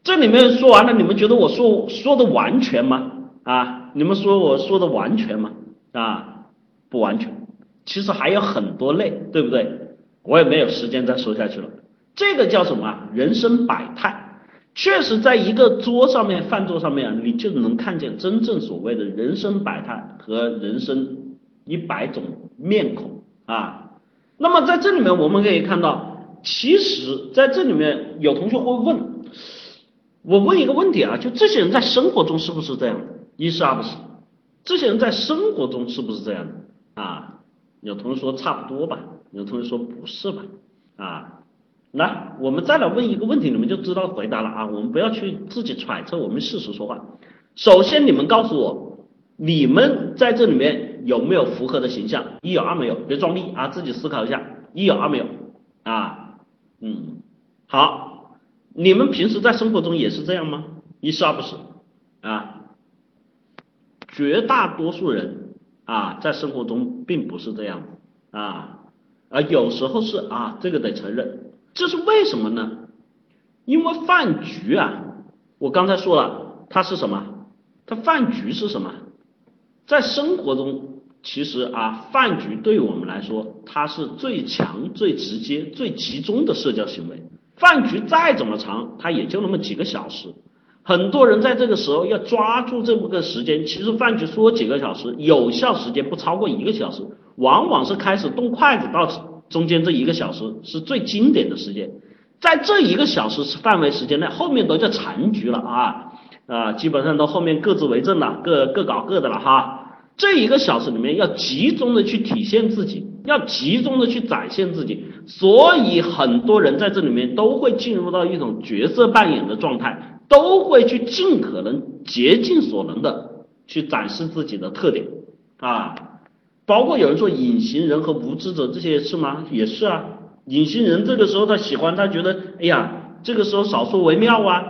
这里面说完了，你们觉得我说说的完全吗？啊，你们说我说的完全吗？啊，不完全，其实还有很多类，对不对？我也没有时间再说下去了。这个叫什么？人生百态，确实在一个桌上面饭桌上面，你就能看见真正所谓的人生百态和人生一百种面孔啊。那么在这里面我们可以看到，其实在这里面有同学会问。我问一个问题啊，就这些人在生活中是不是这样的？一是二不是？这些人在生活中是不是这样的？啊，有同学说差不多吧，有同学说不是吧？啊，来，我们再来问一个问题，你们就知道回答了啊。我们不要去自己揣测，我们事实说话。首先，你们告诉我，你们在这里面有没有符合的形象？一有二没有？别装逼啊，自己思考一下，一有二没有？啊，嗯，好。你们平时在生活中也是这样吗？一是二不是啊？绝大多数人啊，在生活中并不是这样啊，啊，有时候是啊，这个得承认，这是为什么呢？因为饭局啊，我刚才说了，它是什么？它饭局是什么？在生活中，其实啊，饭局对于我们来说，它是最强、最直接、最集中的社交行为。饭局再怎么长，它也就那么几个小时。很多人在这个时候要抓住这么个时间。其实饭局说几个小时，有效时间不超过一个小时，往往是开始动筷子到中间这一个小时是最经典的时间。在这一个小时范围时间内，后面都叫残局了啊啊，基本上都后面各自为政了，各各搞各的了哈。这一个小时里面要集中的去体现自己，要集中的去展现自己。所以很多人在这里面都会进入到一种角色扮演的状态，都会去尽可能竭尽所能的去展示自己的特点啊，包括有人说隐形人和无知者这些是吗？也是啊，隐形人这个时候他喜欢，他觉得哎呀，这个时候少说为妙啊，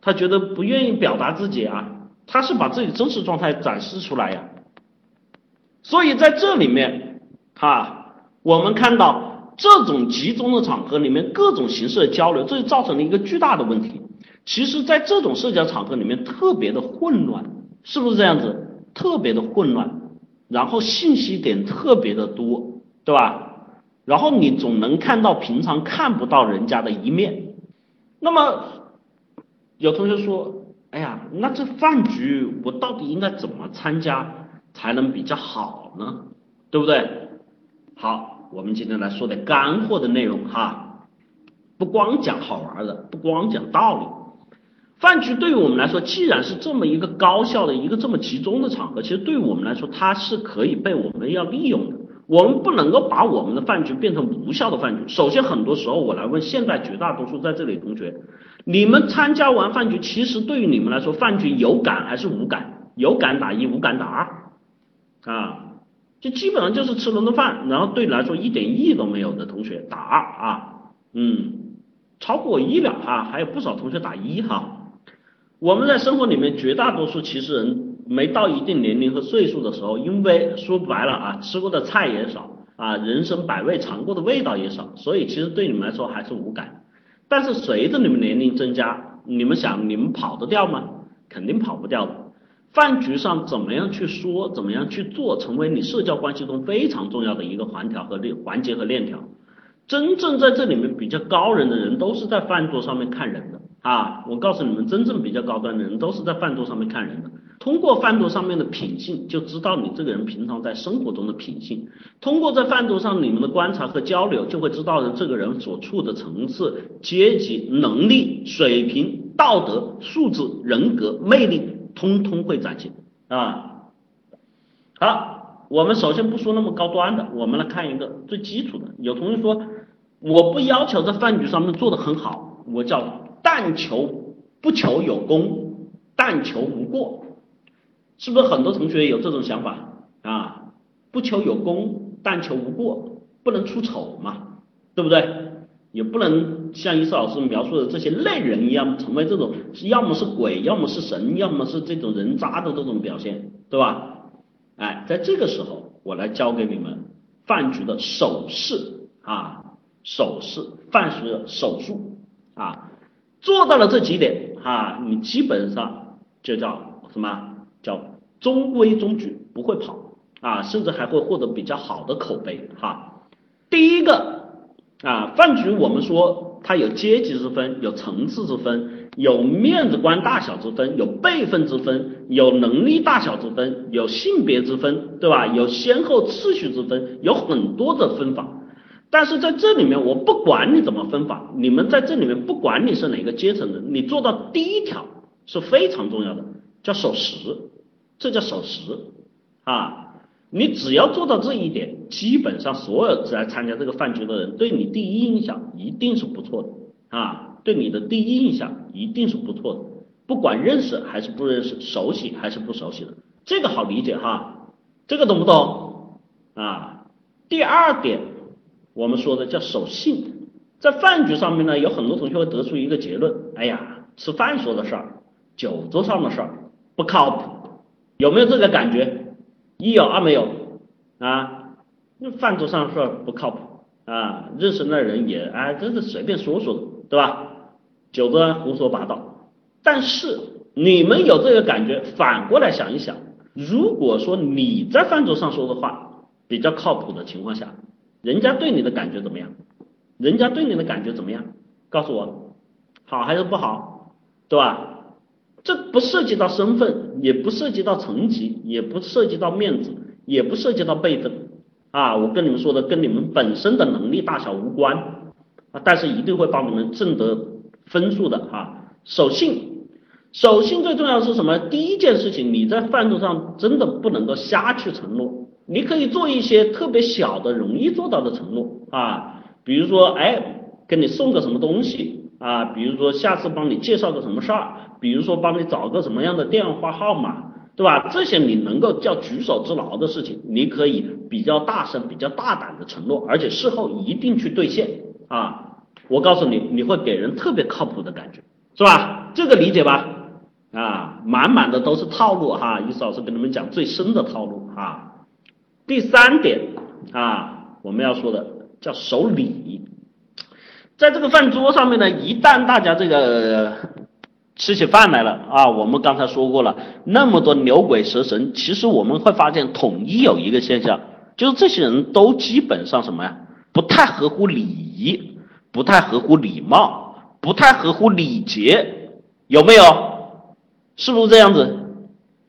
他觉得不愿意表达自己啊，他是把自己真实状态展示出来呀，所以在这里面哈，我们看到。这种集中的场合里面，各种形式的交流，这就造成了一个巨大的问题。其实，在这种社交场合里面，特别的混乱，是不是这样子？特别的混乱，然后信息点特别的多，对吧？然后你总能看到平常看不到人家的一面。那么，有同学说：“哎呀，那这饭局我到底应该怎么参加才能比较好呢？对不对？”好。我们今天来说点干货的内容哈，不光讲好玩的，不光讲道理。饭局对于我们来说，既然是这么一个高效的一个这么集中的场合，其实对于我们来说，它是可以被我们要利用的。我们不能够把我们的饭局变成无效的饭局。首先，很多时候我来问现在绝大多数在这里同学，你们参加完饭局，其实对于你们来说，饭局有感还是无感？有感打一，无感打二啊。就基本上就是吃了顿饭，然后对你来说一点意义都没有的同学打二啊，嗯，超过我意料哈，还有不少同学打一哈。我们在生活里面绝大多数其实人没到一定年龄和岁数的时候，因为说白了啊，吃过的菜也少啊，人生百味尝过的味道也少，所以其实对你们来说还是无感。但是随着你们年龄增加，你们想你们跑得掉吗？肯定跑不掉的。饭局上怎么样去说，怎么样去做，成为你社交关系中非常重要的一个环条和链环节和链条。真正在这里面比较高人的人，都是在饭桌上面看人的啊！我告诉你们，真正比较高端的人，都是在饭桌上面看人的。通过饭桌上面的品性，就知道你这个人平常在生活中的品性。通过在饭桌上你们的观察和交流，就会知道这个人所处的层次、阶级、能力、水平、道德素质、人格、魅力。通通会展现啊！好，我们首先不说那么高端的，我们来看一个最基础的。有同学说，我不要求在饭局上面做的很好，我叫但求不求有功，但求无过，是不是很多同学有这种想法啊？不求有功，但求无过不能出丑嘛，对不对？也不能像伊斯老师描述的这些类人一样，成为这种要么是鬼，要么是神，要么是这种人渣的这种表现，对吧？哎，在这个时候，我来教给你们饭局的手势啊，手势，饭局的手术啊，做到了这几点啊，你基本上就叫什么？叫中规中矩，不会跑啊，甚至还会获得比较好的口碑哈。第一个。啊，饭局我们说它有阶级之分，有层次之分，有面子观大小之分，有辈分之分，有能力大小之分，有性别之分，对吧？有先后次序之分，有很多的分法。但是在这里面，我不管你怎么分法，你们在这里面不管你是哪个阶层的，你做到第一条是非常重要的，叫守时，这叫守时啊。你只要做到这一点，基本上所有来参加这个饭局的人，对你第一印象一定是不错的啊，对你的第一印象一定是不错的，不管认识还是不认识，熟悉还是不熟悉的，这个好理解哈，这个懂不懂啊？第二点，我们说的叫守信，在饭局上面呢，有很多同学会得出一个结论，哎呀，吃饭说的事儿，酒桌上的事儿不靠谱，有没有这个感觉？一有二没有啊，那饭桌上的事儿不靠谱啊，认识那人也啊，真是随便说说的，对吧？酒桌上胡说八道。但是你们有这个感觉，反过来想一想，如果说你在饭桌上说的话比较靠谱的情况下，人家对你的感觉怎么样？人家对你的感觉怎么样？告诉我，好还是不好，对吧？这不涉及到身份，也不涉及到层级，也不涉及到面子，也不涉及到辈分啊！我跟你们说的，跟你们本身的能力大小无关啊，但是一定会帮你们挣得分数的啊！守信，守信最重要的是什么？第一件事情，你在饭桌上真的不能够瞎去承诺，你可以做一些特别小的、容易做到的承诺啊，比如说，哎，给你送个什么东西啊，比如说下次帮你介绍个什么事儿。比如说帮你找个什么样的电话号码，对吧？这些你能够叫举手之劳的事情，你可以比较大声、比较大胆的承诺，而且事后一定去兑现啊！我告诉你，你会给人特别靠谱的感觉，是吧？这个理解吧？啊，满满的都是套路哈！于老师跟你们讲最深的套路啊。第三点啊，我们要说的叫守礼，在这个饭桌上面呢，一旦大家这个。吃起饭来了啊！我们刚才说过了，那么多牛鬼蛇神，其实我们会发现统一有一个现象，就是这些人都基本上什么呀？不太合乎礼仪，不太合乎礼貌，不太合乎礼节，有没有？是不是这样子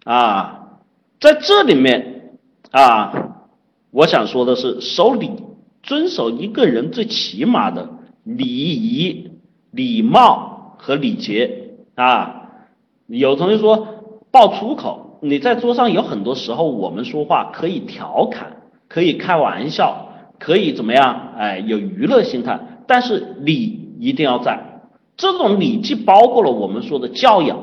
啊？在这里面啊，我想说的是，守礼，遵守一个人最起码的礼仪、礼貌和礼节。啊，有同学说爆粗口，你在桌上有很多时候，我们说话可以调侃，可以开玩笑，可以怎么样？哎，有娱乐心态，但是礼一定要在。这种礼既包括了我们说的教养，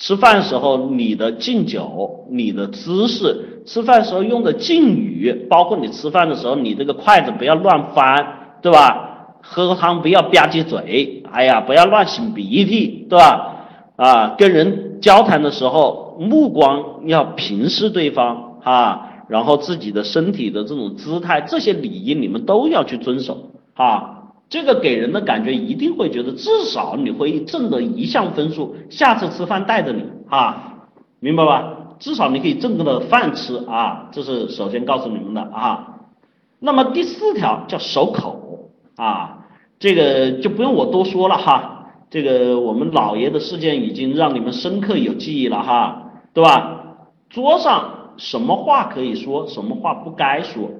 吃饭时候你的敬酒，你的姿势，吃饭时候用的敬语，包括你吃饭的时候，你这个筷子不要乱翻，对吧？喝汤不要吧唧嘴，哎呀，不要乱擤鼻涕，对吧？啊，跟人交谈的时候，目光要平视对方啊，然后自己的身体的这种姿态，这些礼仪你们都要去遵守啊。这个给人的感觉一定会觉得，至少你会挣得一项分数，下次吃饭带着你啊，明白吧？至少你可以挣个饭吃啊，这是首先告诉你们的啊。那么第四条叫守口啊，这个就不用我多说了哈。这个我们老爷的事件已经让你们深刻有记忆了哈，对吧？桌上什么话可以说，什么话不该说，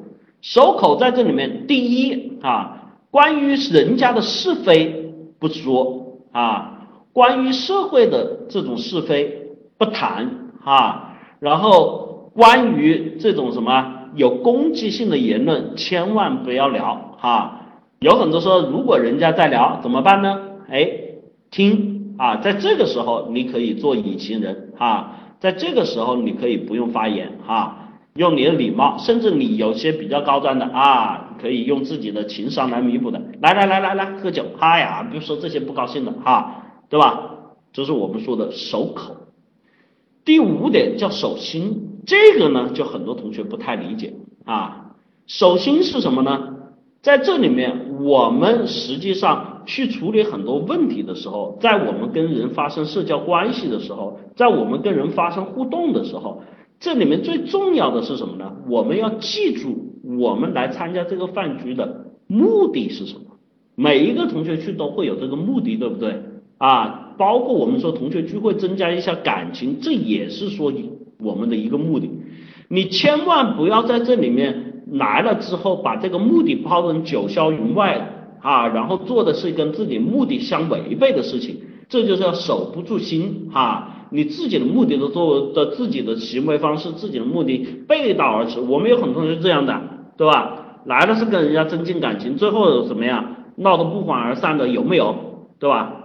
守口在这里面。第一啊，关于人家的是非不说啊，关于社会的这种是非不谈啊，然后关于这种什么有攻击性的言论，千万不要聊哈。有很多说，如果人家在聊怎么办呢？哎。听啊，在这个时候你可以做隐形人啊，在这个时候你可以不用发言啊，用你的礼貌，甚至你有些比较高端的啊，可以用自己的情商来弥补的。来来来来来，喝酒，哎呀，别说这些不高兴的哈，对吧？这是我们说的守口。第五点叫守心，这个呢，就很多同学不太理解啊。守心是什么呢？在这里面，我们实际上去处理很多问题的时候，在我们跟人发生社交关系的时候，在我们跟人发生互动的时候，这里面最重要的是什么呢？我们要记住，我们来参加这个饭局的目的是什么？每一个同学去都会有这个目的，对不对？啊，包括我们说同学聚会增加一下感情，这也是说我们的一个目的。你千万不要在这里面来了之后，把这个目的抛成九霄云外啊，然后做的是跟自己目的相违背的事情，这就是要守不住心哈。你自己的目的的做的自己的行为方式，自己的目的背道而驰。我们有很多同学这样的，对吧？来了是跟人家增进感情，最后怎么样，闹得不欢而散的有没有？对吧？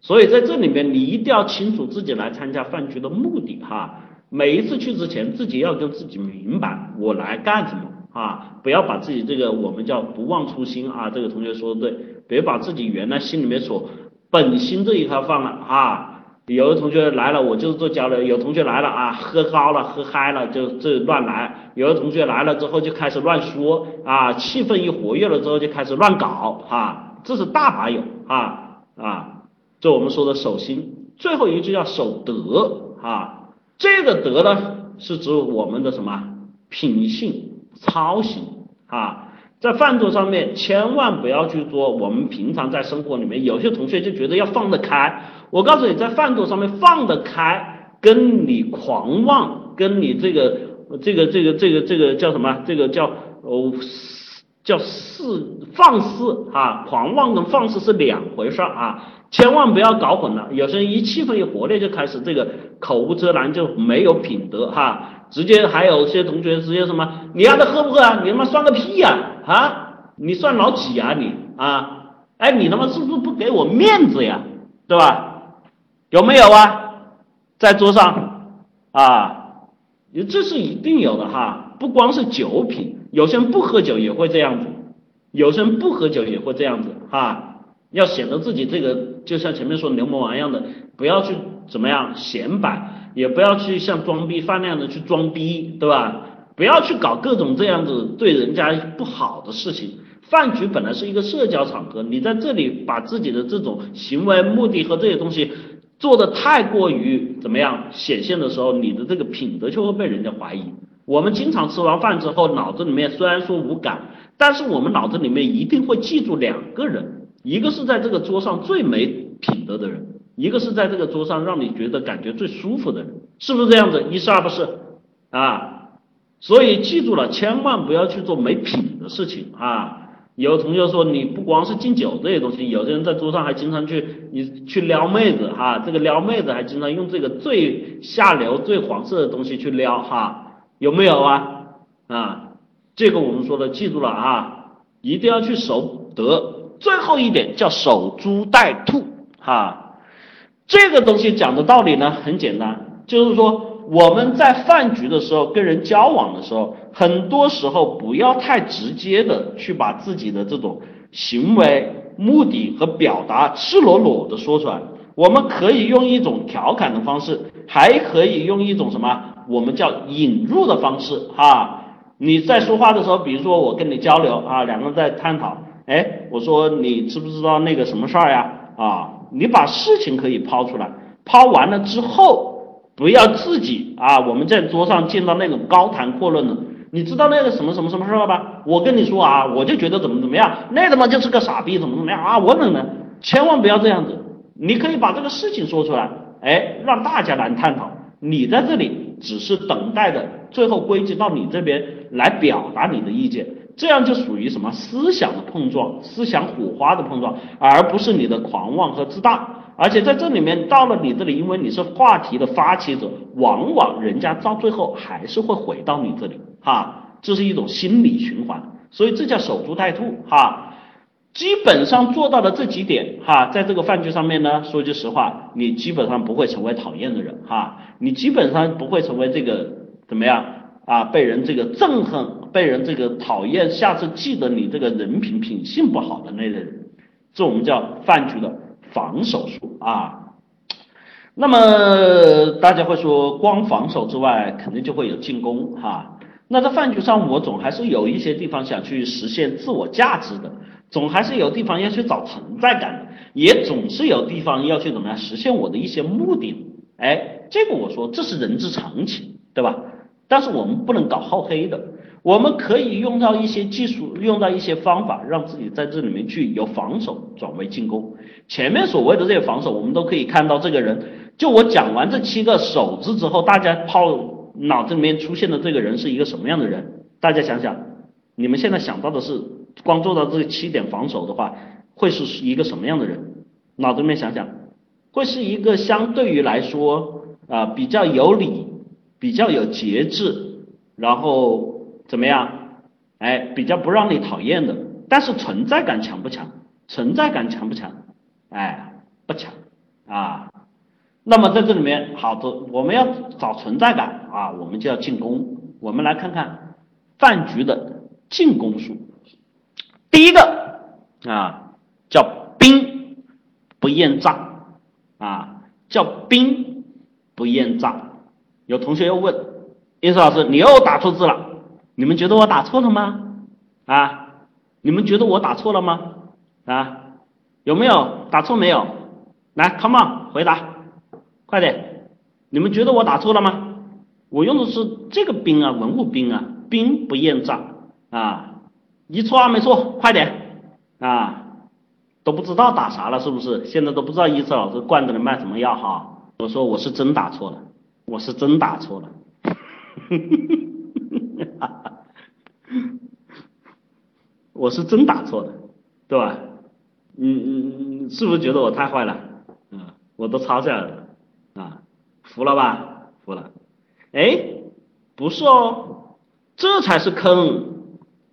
所以在这里面，你一定要清楚自己来参加饭局的目的哈。每一次去之前，自己要跟自己明白我来干什么啊！不要把自己这个我们叫不忘初心啊。这个同学说的对，别把自己原来心里面所本心这一块放了啊。有的同学来了，我就是做交流；有同学来了啊，喝高了喝嗨了就这乱来；有的同学来了之后就开始乱说啊，气氛一活跃了之后就开始乱搞啊，这是大把有啊啊。这我们说的守心，最后一句叫守德啊，这个德呢是指我们的什么品性操行啊，在饭桌上面千万不要去做。我们平常在生活里面，有些同学就觉得要放得开。我告诉你，在饭桌上面放得开，跟你狂妄，跟你这个这个这个这个这个叫什么？这个叫哦。叫肆放肆啊，狂妄跟放肆是两回事啊，千万不要搞混了。有些人一气氛一活跃就开始这个口无遮拦，就没有品德哈。直接还有些同学直接什么，你丫的喝不喝啊？你他妈算个屁呀啊！你算老几啊你啊？哎，你他妈是不是不给我面子呀？对吧？有没有啊？在桌上啊，你这是一定有的哈，不光是酒品。有些人不喝酒也会这样子，有些人不喝酒也会这样子哈，要显得自己这个就像前面说牛魔王一样的，不要去怎么样显摆，也不要去像装逼犯那样的去装逼，对吧？不要去搞各种这样子对人家不好的事情。饭局本来是一个社交场合，你在这里把自己的这种行为目的和这些东西做的太过于怎么样显现的时候，你的这个品德就会被人家怀疑。我们经常吃完饭之后，脑子里面虽然说无感，但是我们脑子里面一定会记住两个人，一个是在这个桌上最没品德的人，一个是在这个桌上让你觉得感觉最舒服的人，是不是这样子？一是二不是啊，所以记住了，千万不要去做没品的事情啊。有同学说，你不光是敬酒这些东西，有的人在桌上还经常去你去撩妹子哈，这个撩妹子还经常用这个最下流、最黄色的东西去撩哈。有没有啊？啊，这个我们说的记住了啊，一定要去守德。最后一点叫守株待兔哈，这个东西讲的道理呢很简单，就是说我们在饭局的时候跟人交往的时候，很多时候不要太直接的去把自己的这种行为、目的和表达赤裸裸的说出来。我们可以用一种调侃的方式，还可以用一种什么？我们叫引入的方式哈，你在说话的时候，比如说我跟你交流啊，两个人在探讨，哎，我说你知不知道那个什么事儿呀？啊，你把事情可以抛出来，抛完了之后，不要自己啊，我们在桌上见到那种高谈阔论的，你知道那个什么什么什么事儿吧？我跟你说啊，我就觉得怎么怎么样，那他妈就是个傻逼，怎么怎么样啊？我怎么，千万不要这样子，你可以把这个事情说出来，哎，让大家来探讨，你在这里。只是等待的，最后归结到你这边来表达你的意见，这样就属于什么？思想的碰撞、思想火花的碰撞，而不是你的狂妄和自大。而且在这里面，到了你这里，因为你是话题的发起者，往往人家到最后还是会回到你这里，哈，这是一种心理循环，所以这叫守株待兔，哈。基本上做到了这几点。哈，在这个饭局上面呢，说句实话，你基本上不会成为讨厌的人。哈，你基本上不会成为这个怎么样？啊，被人这个憎恨，被人这个讨厌，下次记得你这个人品品性不好的那类人，这我们叫饭局的防守术啊。那么大家会说，光防守之外，肯定就会有进攻哈。那在饭局上，我总还是有一些地方想去实现自我价值的，总还是有地方要去找存在感的，也总是有地方要去怎么样实现我的一些目的。哎，这个我说这是人之常情，对吧？但是我们不能搞好黑的，我们可以用到一些技术，用到一些方法，让自己在这里面去由防守转为进攻。前面所谓的这些防守，我们都可以看到这个人。就我讲完这七个手字之后，大家抛脑子里面出现的这个人是一个什么样的人？大家想想，你们现在想到的是光做到这七点防守的话，会是一个什么样的人？脑子里面想想，会是一个相对于来说啊比较有理、比较有节制，然后怎么样？哎，比较不让你讨厌的，但是存在感强不强？存在感强不强？哎，不强啊。那么在这里面，好的，我们要找存在感啊，我们就要进攻。我们来看看饭局的进攻术。第一个啊，叫兵不厌诈啊，叫兵不厌诈。有同学又问，英思老师，你又打错字了，你们觉得我打错了吗？啊，你们觉得我打错了吗？啊，有没有打错没有？来，come on，回答。快点！你们觉得我打错了吗？我用的是这个兵啊，文物兵啊，兵不厌诈啊！一错二没错？快点啊！都不知道打啥了是不是？现在都不知道一次老师罐子里卖什么药哈？我说我是真打错了，我是真打错了，[LAUGHS] 我是真打错了，对吧？你你你是不是觉得我太坏了？嗯，我都抄下来了。啊，服了吧？服了。哎，不是哦，这才是坑。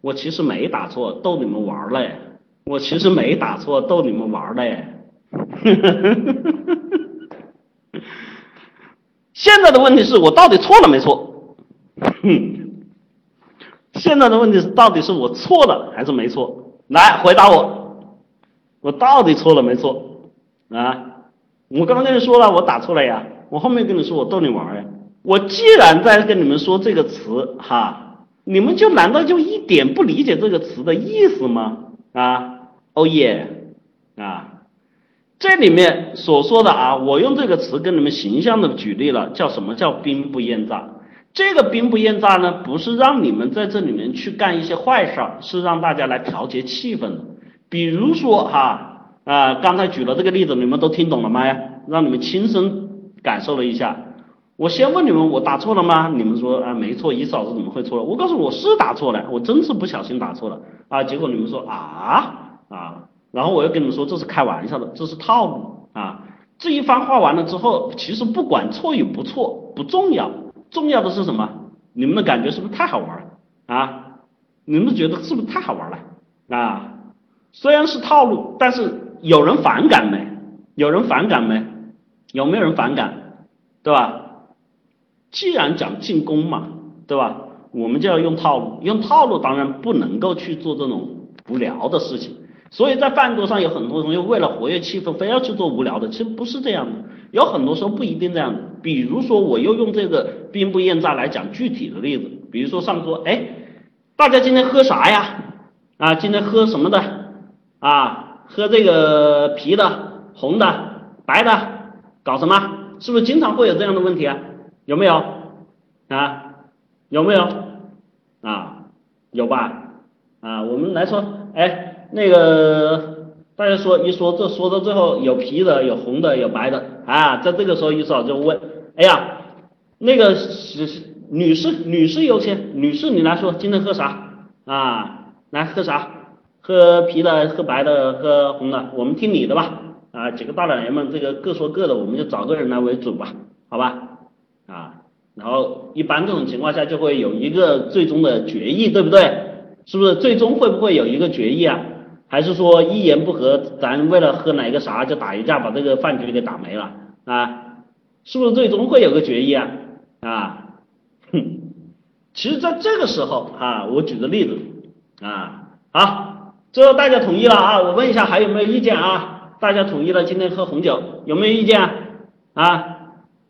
我其实没打错，逗你们玩嘞。我其实没打错，逗你们玩嘞。[LAUGHS] 现在的问题是我到底错了没错？哼 [LAUGHS] 现在的问题是到底是我错了还是没错？来回答我，我到底错了没错？啊？我刚刚跟你说了，我打错了呀。我后面跟你说，我逗你玩儿呀。我既然在跟你们说这个词哈，你们就难道就一点不理解这个词的意思吗？啊，哦耶，啊，这里面所说的啊，我用这个词跟你们形象的举例了，叫什么叫兵不厌诈？这个兵不厌诈呢，不是让你们在这里面去干一些坏事儿，是让大家来调节气氛的。比如说哈。啊，刚才举了这个例子，你们都听懂了吗？让你们亲身感受了一下。我先问你们，我打错了吗？你们说啊，没错，一嫂子怎么会错了？我告诉我是打错了，我真是不小心打错了啊。结果你们说啊啊，然后我又跟你们说这是开玩笑的，这是套路啊。这一番话完了之后，其实不管错与不错不重要，重要的是什么？你们的感觉是不是太好玩了啊？你们觉得是不是太好玩了啊？虽然是套路，但是。有人反感没？有人反感没？有没有人反感？对吧？既然讲进攻嘛，对吧？我们就要用套路，用套路当然不能够去做这种无聊的事情。所以在饭桌上有很多同学为了活跃气氛，非要去做无聊的，其实不是这样的。有很多时候不一定这样的。比如说，我又用这个兵不厌诈来讲具体的例子。比如说上桌，哎，大家今天喝啥呀？啊，今天喝什么的？啊？喝这个啤的、红的、白的，搞什么？是不是经常会有这样的问题啊？有没有啊？有没有啊？有吧？啊，我们来说，哎，那个大家说一说，这说到最后有啤的、有红的、有白的啊，在这个时候一嫂就问，哎呀，那个是女士，女士优先，女士你来说，今天喝啥啊？来喝啥？喝啤的，喝白的，喝红的，我们听你的吧。啊，几个大老爷们，这个各说各的，我们就找个人来为主吧，好吧？啊，然后一般这种情况下就会有一个最终的决议，对不对？是不是？最终会不会有一个决议啊？还是说一言不合，咱为了喝哪个啥就打一架，把这个饭局给打没了啊？是不是最终会有个决议啊？啊，哼，其实在这个时候啊，我举个例子啊，好，最后大家统一了啊，我问一下还有没有意见啊？大家统一了今天喝红酒，有没有意见啊？啊，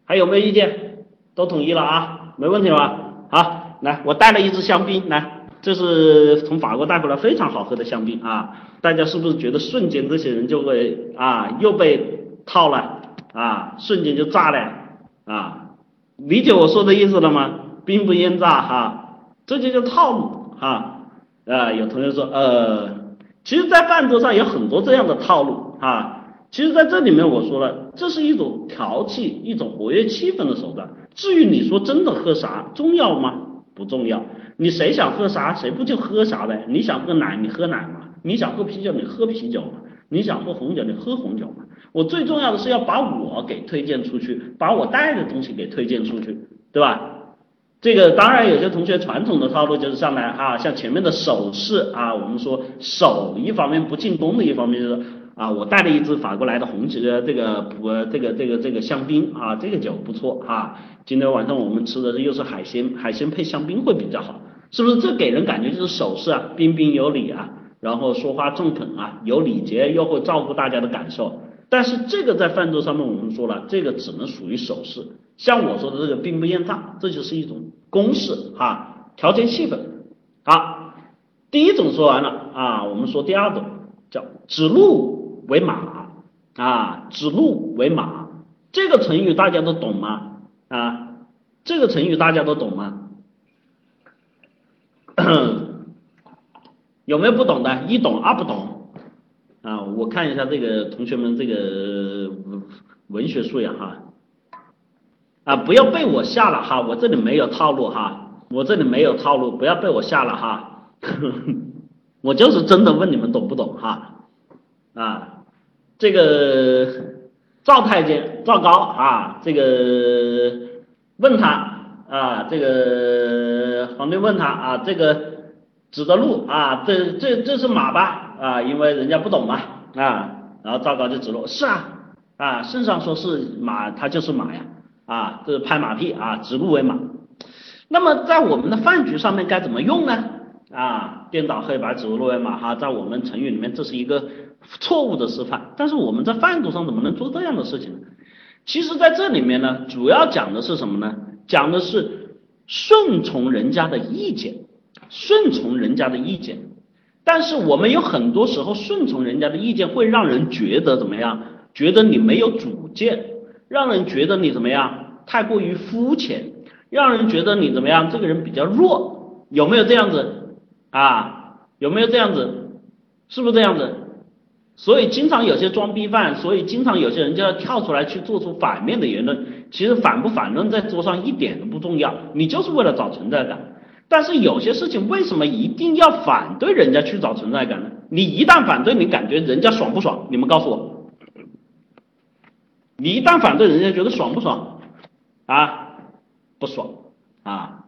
还有没有意见？都统一了啊，没问题吧？好，来，我带了一支香槟来。这是从法国带回来非常好喝的香槟啊！大家是不是觉得瞬间这些人就会啊又被套了啊？瞬间就炸了啊！理解我说的意思了吗？兵不厌诈哈，这就叫套路哈啊！有同学说呃，其实，在饭桌上有很多这样的套路啊。其实，在这里面我说了，这是一种调剂、一种活跃气氛的手段。至于你说真的喝啥重要吗？不重要。你谁想喝啥，谁不就喝啥呗？你想喝奶，你喝奶嘛；你想喝啤酒，你喝啤酒嘛；你想喝红酒，你喝红酒嘛。我最重要的是要把我给推荐出去，把我带的东西给推荐出去，对吧？这个当然有些同学传统的套路就是上来啊，像前面的手势啊，我们说手一方面不进攻的一方面就是。啊，我带了一支法国来的红酒，这个普这个这个这个香槟啊，这个酒不错啊。今天晚上我们吃的又是海鲜，海鲜配香槟会比较好，是不是？这给人感觉就是手势啊，彬彬有礼啊，然后说话中肯啊，有礼节又会照顾大家的感受。但是这个在饭桌上面我们说了，这个只能属于手势。像我说的这个兵不厌诈，这就是一种公式哈，调节气氛。好，第一种说完了啊，我们说第二种叫指鹿。为马啊，指鹿为马，这个成语大家都懂吗？啊，这个成语大家都懂吗？[COUGHS] 有没有不懂的？一懂二不懂啊？我看一下这个同学们这个文学素养哈啊，不要被我吓了哈，我这里没有套路哈，我这里没有套路，不要被我吓了哈，[LAUGHS] 我就是真的问你们懂不懂哈啊。这个赵太监赵高啊，这个问他啊，这个皇帝问他啊，这个指的路啊，这这这是马吧啊？因为人家不懂嘛啊，然后赵高就指路，是啊啊，圣上说是马，它就是马呀啊，这是拍马屁啊，指鹿为马。那么在我们的饭局上面该怎么用呢？啊，颠倒黑白，指鹿为马哈，在我们成语里面这是一个。错误的示范，但是我们在饭桌上怎么能做这样的事情呢？其实，在这里面呢，主要讲的是什么呢？讲的是顺从人家的意见，顺从人家的意见。但是我们有很多时候顺从人家的意见，会让人觉得怎么样？觉得你没有主见，让人觉得你怎么样？太过于肤浅，让人觉得你怎么样？这个人比较弱，有没有这样子啊？有没有这样子？是不是这样子？所以经常有些装逼犯，所以经常有些人就要跳出来去做出反面的言论。其实反不反论在桌上一点都不重要，你就是为了找存在感。但是有些事情为什么一定要反对人家去找存在感呢？你一旦反对，你感觉人家爽不爽？你们告诉我，你一旦反对，人家觉得爽不爽？啊，不爽啊。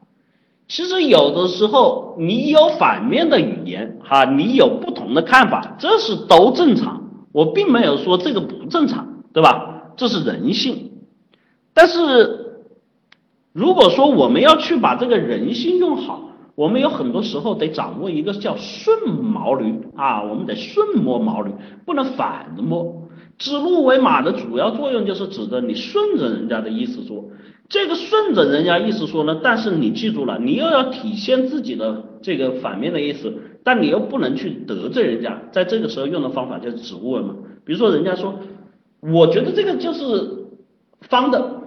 其实有的时候你有反面的语言哈，你有不同的看法，这是都正常。我并没有说这个不正常，对吧？这是人性。但是如果说我们要去把这个人性用好，我们有很多时候得掌握一个叫顺毛驴啊，我们得顺摸毛驴，不能反着摸。指鹿为马的主要作用就是指的你顺着人家的意思说。这个顺着人家意思说呢，但是你记住了，你又要体现自己的这个反面的意思，但你又不能去得罪人家，在这个时候用的方法就是指问嘛。比如说人家说，我觉得这个就是方的，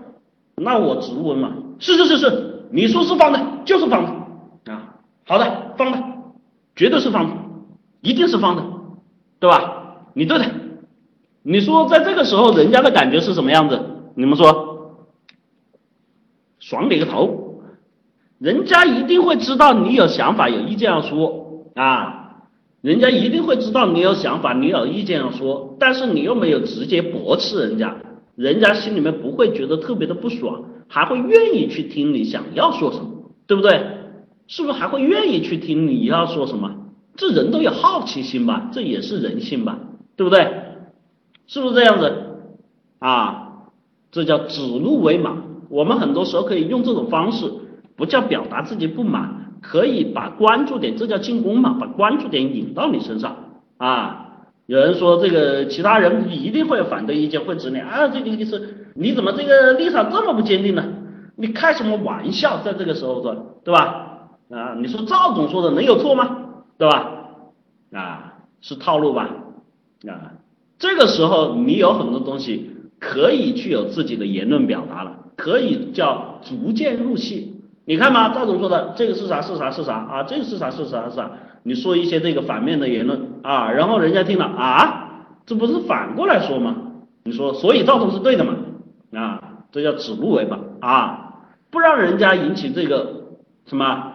那我指问嘛，是是是是，你说是方的，就是方的。啊，好的，方的，绝对是方的，一定是方的，对吧？你对的，你说在这个时候人家的感觉是什么样子？你们说？爽你个头！人家一定会知道你有想法、有意见要说啊，人家一定会知道你有想法、你有意见要说，但是你又没有直接驳斥人家，人家心里面不会觉得特别的不爽，还会愿意去听你想要说什么，对不对？是不是还会愿意去听你要说什么？这人都有好奇心吧，这也是人性吧，对不对？是不是这样子啊？这叫指鹿为马。我们很多时候可以用这种方式不叫表达自己不满，可以把关注点，这叫进攻嘛，把关注点引到你身上啊。有人说这个其他人一定会有反对意见，会指你啊，这个意思你怎么这个立场这么不坚定呢？你开什么玩笑，在这个时候说，对吧？啊，你说赵总说的能有错吗？对吧？啊，是套路吧？啊，这个时候你有很多东西可以去有自己的言论表达了，可以叫逐渐入戏。你看嘛，赵总说的这个是啥是啥是啥啊？这个是啥是啥是啥？你说一些这个反面的言论啊，然后人家听了啊，这不是反过来说吗？你说，所以赵总是对的嘛？啊，这叫指鹿为马啊，不让人家引起这个什么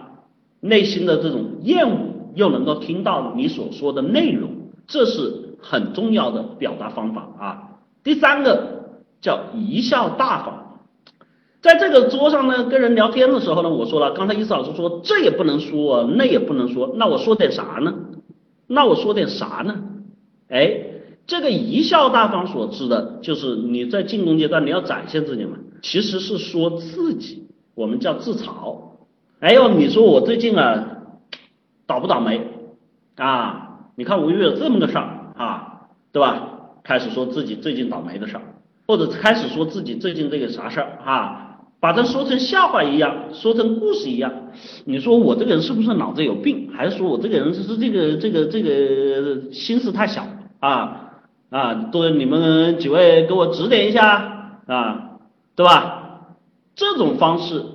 内心的这种厌恶，又能够听到你所说的内容，这是很重要的表达方法啊。第三个叫贻笑大方。在这个桌上呢，跟人聊天的时候呢，我说了，刚才伊思老师说这也不能说，那也不能说，那我说点啥呢？那我说点啥呢？哎，这个贻笑大方所指的就是你在进攻阶段你要展现自己嘛，其实是说自己，我们叫自嘲。哎呦，你说我最近啊倒不倒霉啊？你看我遇了这么个事儿，对吧？开始说自己最近倒霉的事儿，或者开始说自己最近这个啥事儿啊？把它说成笑话一样，说成故事一样，你说我这个人是不是脑子有病，还是说我这个人是这个这个这个心思太小啊啊？多你们几位给我指点一下啊，对吧？这种方式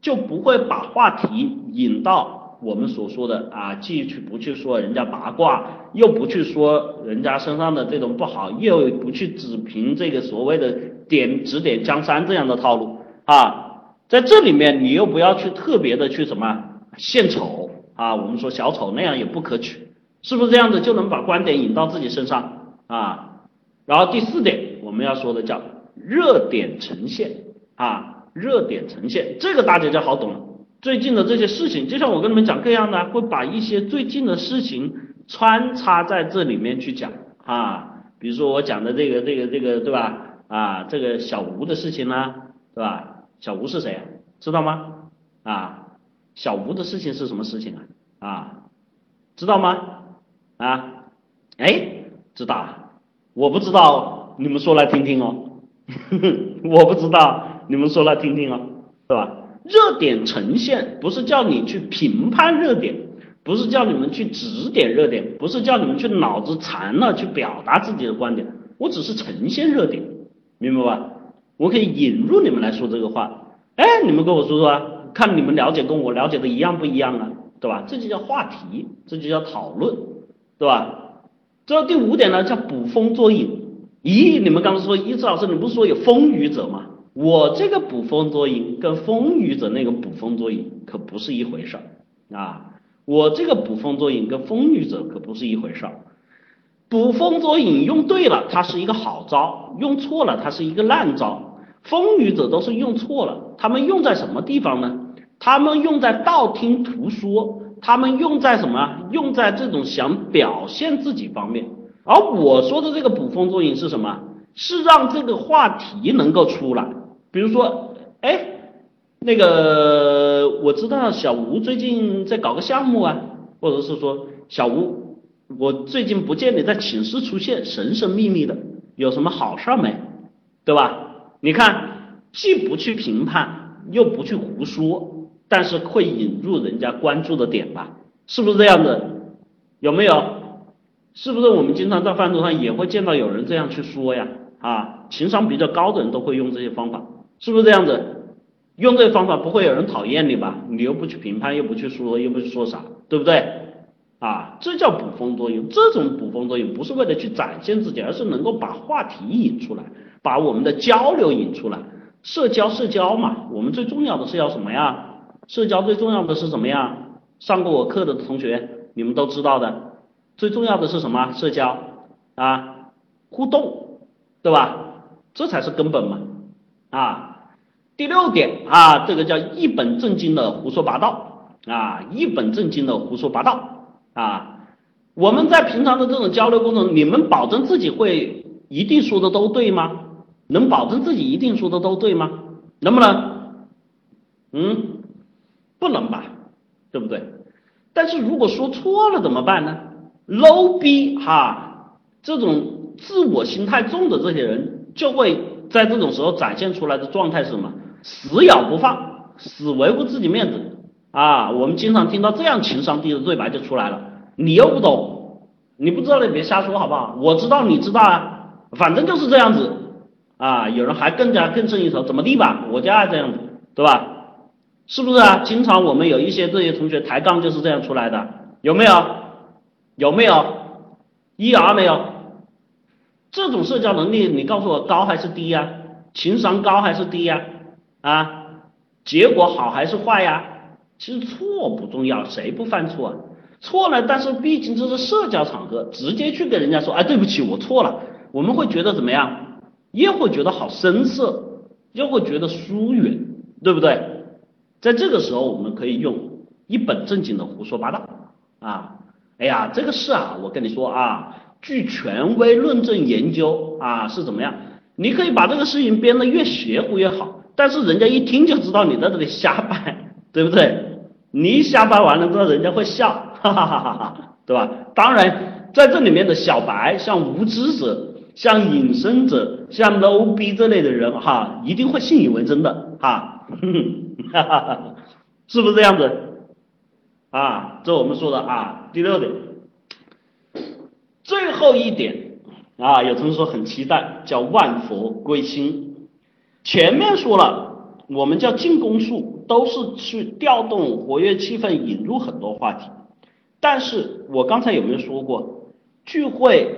就不会把话题引到我们所说的啊，既去不去说人家八卦，又不去说人家身上的这种不好，又不去只凭这个所谓的点指点江山这样的套路。啊，在这里面你又不要去特别的去什么献丑啊，我们说小丑那样也不可取，是不是这样子就能把观点引到自己身上啊？然后第四点我们要说的叫热点呈现啊，热点呈现这个大家就好懂了。最近的这些事情，就像我跟你们讲各样的，会把一些最近的事情穿插在这里面去讲啊，比如说我讲的这个这个这个对吧？啊，这个小吴的事情呢，对吧？小吴是谁啊？知道吗？啊，小吴的事情是什么事情啊？啊，知道吗？啊，哎，知道，我不知道，你们说来听听哦。[LAUGHS] 我不知道，你们说来听听哦，是吧？热点呈现不是叫你去评判热点，不是叫你们去指点热点，不是叫你们去脑子残了去表达自己的观点，我只是呈现热点，明白吧？我可以引入你们来说这个话，哎，你们跟我说说啊，看你们了解跟我了解的一样不一样啊，对吧？这就叫话题，这就叫讨论，对吧？这第五点呢，叫捕风捉影。咦，你们刚才说，一次老师，你不是说有风雨者吗？我这个捕风捉影跟风雨者那个捕风捉影可不是一回事儿啊！我这个捕风捉影跟风雨者可不是一回事儿。捕风捉影用对了，它是一个好招；用错了，它是一个烂招。风雨者都是用错了，他们用在什么地方呢？他们用在道听途说，他们用在什么？用在这种想表现自己方面。而我说的这个捕风捉影是什么？是让这个话题能够出来。比如说，哎，那个我知道小吴最近在搞个项目啊，或者是说小吴，我最近不见你在寝室出现，神神秘秘的，有什么好事没？对吧？你看，既不去评判，又不去胡说，但是会引入人家关注的点吧？是不是这样的？有没有？是不是我们经常在饭桌上也会见到有人这样去说呀？啊，情商比较高的人都会用这些方法，是不是这样子？用这些方法不会有人讨厌你吧？你又不去评判，又不去说，又不去说啥，对不对？啊，这叫捕风捉影。这种捕风捉影不是为了去展现自己，而是能够把话题引出来。把我们的交流引出来，社交社交嘛，我们最重要的是要什么呀？社交最重要的是什么呀？上过我课的同学，你们都知道的，最重要的是什么？社交啊，互动，对吧？这才是根本嘛啊。第六点啊，这个叫一本正经的胡说八道啊，一本正经的胡说八道啊。我们在平常的这种交流过程，你们保证自己会一定说的都对吗？能保证自己一定说的都对吗？能不能？嗯，不能吧，对不对？但是如果说错了怎么办呢？low 逼哈，这种自我心态重的这些人，就会在这种时候展现出来的状态是什么？死咬不放，死维护自己面子啊！我们经常听到这样情商低的对白就出来了。你又不懂，你不知道你别瞎说好不好？我知道你知道啊，反正就是这样子啊。有人还更加更胜一筹，怎么地吧？我就爱这样子，对吧？是不是啊？经常我们有一些这些同学抬杠就是这样出来的，有没有？有没有？一啊没有？这种社交能力，你告诉我高还是低呀？情商高还是低呀？啊结果好还是坏呀？其实错不重要，谁不犯错啊？错了，但是毕竟这是社交场合，直接去跟人家说，哎，对不起，我错了，我们会觉得怎么样？又会觉得好生涩，又会觉得疏远，对不对？在这个时候，我们可以用一本正经的胡说八道啊！哎呀，这个事啊，我跟你说啊，据权威论证研究啊，是怎么样？你可以把这个事情编得越邪乎越好，但是人家一听就知道你在这里瞎掰，对不对？你瞎掰完了之后，人家会笑，[LAUGHS] 哈哈哈哈哈，对吧？当然，在这里面的小白，像无知者、像隐身者、像 low 逼这类的人，哈，一定会信以为真的，哈。哈哈哈，是不是这样子？啊，这我们说的啊，第六点，最后一点啊，有同学说很期待，叫万佛归心。前面说了，我们叫进攻术，都是去调动活跃气氛，引入很多话题。但是我刚才有没有说过，聚会、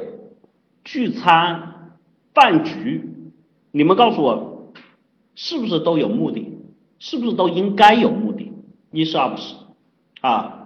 聚餐、饭局，你们告诉我，是不是都有目的？是不是都应该有目的？一是二不是啊？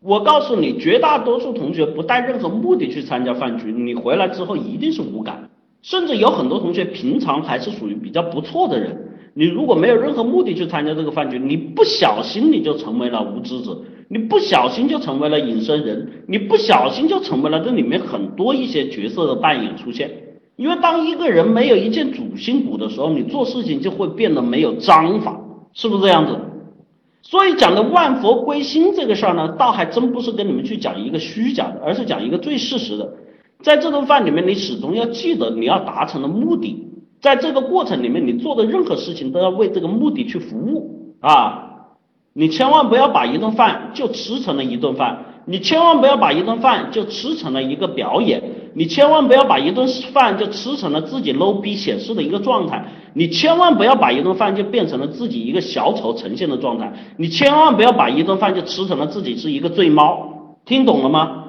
我告诉你，绝大多数同学不带任何目的去参加饭局，你回来之后一定是无感。甚至有很多同学平常还是属于比较不错的人，你如果没有任何目的去参加这个饭局，你不小心你就成为了无知者，你不小心就成为了隐身人，你不小心就成为了这里面很多一些角色的扮演出现。因为当一个人没有一件主心骨的时候，你做事情就会变得没有章法。是不是这样子？所以讲的万佛归心这个事儿呢，倒还真不是跟你们去讲一个虚假的，而是讲一个最事实的。在这顿饭里面，你始终要记得你要达成的目的，在这个过程里面，你做的任何事情都要为这个目的去服务啊！你千万不要把一顿饭就吃成了一顿饭，你千万不要把一顿饭就吃成了一个表演，你千万不要把一顿饭就吃成了自己 low 逼显示的一个状态。你千万不要把一顿饭就变成了自己一个小丑呈现的状态，你千万不要把一顿饭就吃成了自己是一个醉猫，听懂了吗？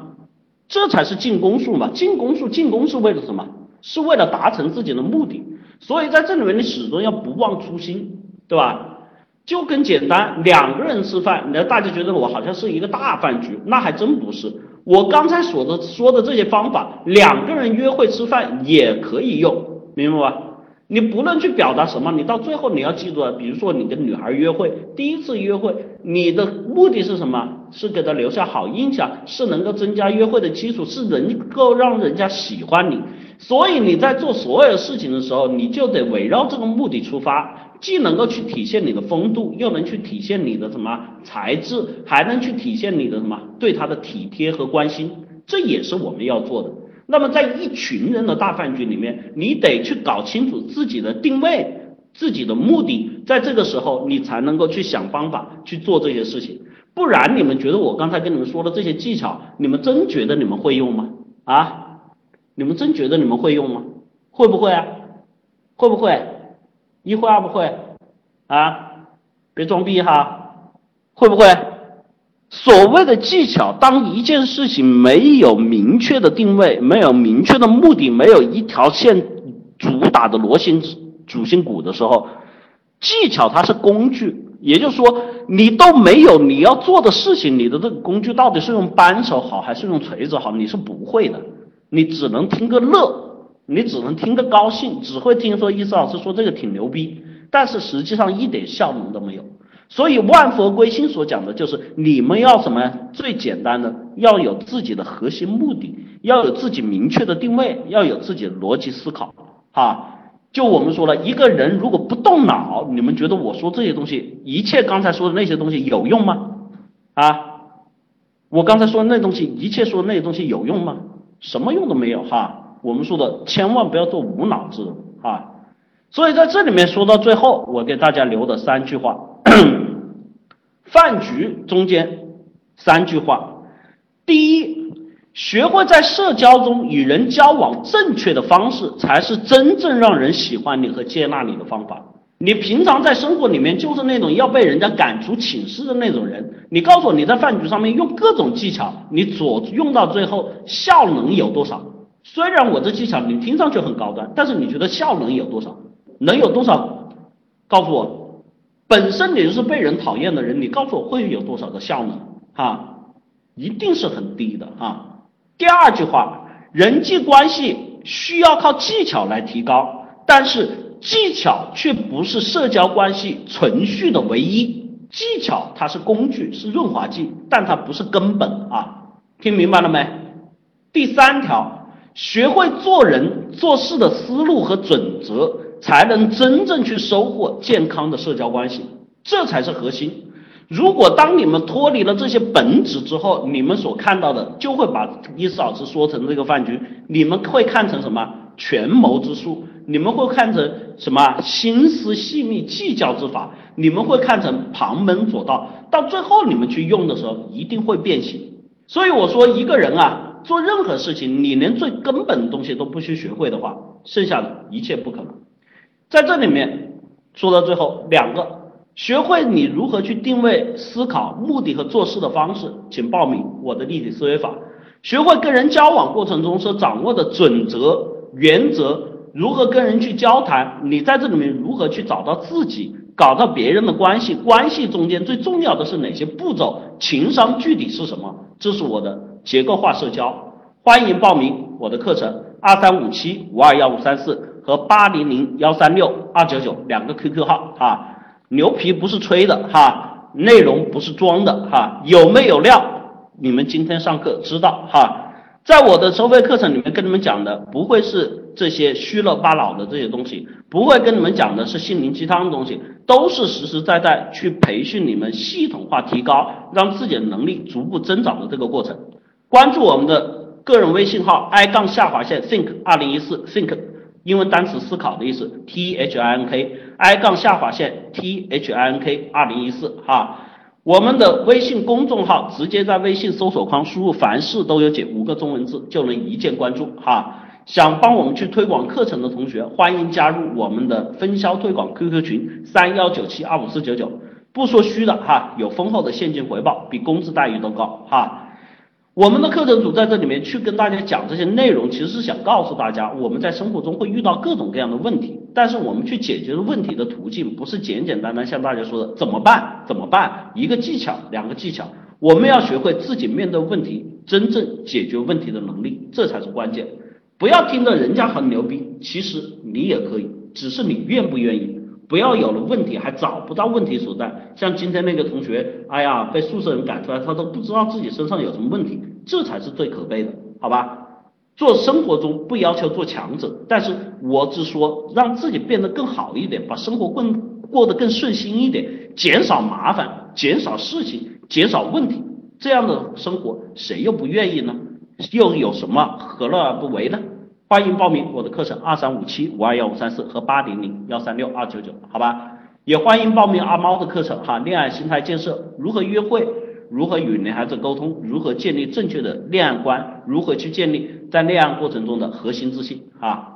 这才是进攻术嘛，进攻术进攻是为了什么？是为了达成自己的目的，所以在这里面你始终要不忘初心，对吧？就跟简单，两个人吃饭，那大家觉得我好像是一个大饭局，那还真不是。我刚才说的说的这些方法，两个人约会吃饭也可以用，明白吧？你不论去表达什么，你到最后你要记住啊，比如说你跟女孩约会，第一次约会，你的目的是什么？是给他留下好印象，是能够增加约会的基础，是能够让人家喜欢你。所以你在做所有事情的时候，你就得围绕这个目的出发，既能够去体现你的风度，又能去体现你的什么才智，还能去体现你的什么对他的体贴和关心，这也是我们要做的。那么在一群人的大饭局里面，你得去搞清楚自己的定位、自己的目的，在这个时候你才能够去想方法去做这些事情。不然，你们觉得我刚才跟你们说的这些技巧，你们真觉得你们会用吗？啊？你们真觉得你们会用吗？会不会啊？会不会？一会二不会？啊？别装逼哈！会不会？所谓的技巧，当一件事情没有明确的定位，没有明确的目的，没有一条线主打的螺旋主心骨的时候，技巧它是工具。也就是说，你都没有你要做的事情，你的这个工具到底是用扳手好还是用锤子好，你是不会的。你只能听个乐，你只能听个高兴，只会听说伊思老师说这个挺牛逼，但是实际上一点效能都没有。所以万佛归心所讲的就是你们要什么？最简单的，要有自己的核心目的，要有自己明确的定位，要有自己的逻辑思考，哈。就我们说了，一个人如果不动脑，你们觉得我说这些东西，一切刚才说的那些东西有用吗？啊，我刚才说的那东西，一切说的那些东西有用吗？什么用都没有哈。我们说的千万不要做无脑子啊。所以在这里面说到最后，我给大家留的三句话，[CLEARS THROAT] 饭局中间三句话，第一。学会在社交中与人交往正确的方式，才是真正让人喜欢你和接纳你的方法。你平常在生活里面就是那种要被人家赶出寝室的那种人，你告诉我你在饭局上面用各种技巧，你左用到最后效能有多少？虽然我这技巧你听上去很高端，但是你觉得效能有多少？能有多少？告诉我，本身你就是被人讨厌的人，你告诉我会有多少个效能？哈，一定是很低的啊。第二句话，人际关系需要靠技巧来提高，但是技巧却不是社交关系存续的唯一。技巧它是工具，是润滑剂，但它不是根本啊！听明白了没？第三条，学会做人做事的思路和准则，才能真正去收获健康的社交关系，这才是核心。如果当你们脱离了这些本质之后，你们所看到的就会把伊斯老师说成这个饭局，你们会看成什么权谋之术？你们会看成什么心思细密计较之法？你们会看成旁门左道？到最后你们去用的时候，一定会变形。所以我说，一个人啊，做任何事情，你连最根本的东西都不去学会的话，剩下的一切不可能。在这里面说到最后两个。学会你如何去定位思考目的和做事的方式，请报名我的立体思维法。学会跟人交往过程中所掌握的准则、原则，如何跟人去交谈，你在这里面如何去找到自己，搞到别人的关系，关系中间最重要的是哪些步骤，情商具体是什么？这是我的结构化社交，欢迎报名我的课程二三五七五二幺五三四和八零零幺三六二九九两个 QQ 号啊。牛皮不是吹的哈，内容不是装的哈，有没有料？你们今天上课知道哈，在我的收费课程里面跟你们讲的不会是这些虚了八老的这些东西，不会跟你们讲的是心灵鸡汤的东西，都是实实在在去培训你们系统化提高，让自己的能力逐步增长的这个过程。关注我们的个人微信号 i 杠下划线 think 二零一四 think。英文单词思考的意思，T H I N K I 杠下划线 T H I N K 二零一四哈，我们的微信公众号直接在微信搜索框输入凡事都有解五个中文字就能一键关注哈。想帮我们去推广课程的同学，欢迎加入我们的分销推广 QQ 群三幺九七二五四九九，不说虚的哈，有丰厚的现金回报，比工资待遇都高哈。我们的课程组在这里面去跟大家讲这些内容，其实是想告诉大家，我们在生活中会遇到各种各样的问题，但是我们去解决问题的途径不是简简单单像大家说的怎么办怎么办，一个技巧两个技巧，我们要学会自己面对问题，真正解决问题的能力，这才是关键。不要听着人家很牛逼，其实你也可以，只是你愿不愿意。不要有了问题还找不到问题所在，像今天那个同学，哎呀，被宿舍人赶出来，他都不知道自己身上有什么问题，这才是最可悲的，好吧？做生活中不要求做强者，但是我只说让自己变得更好一点，把生活更过得更顺心一点，减少麻烦，减少事情，减少问题，这样的生活谁又不愿意呢？又有什么何乐而不为呢？欢迎报名我的课程二三五七五二幺五三四和八零零幺三六二九九，好吧？也欢迎报名阿猫的课程哈，恋爱心态建设，如何约会，如何与女孩子沟通，如何建立正确的恋爱观，如何去建立在恋爱过程中的核心自信啊？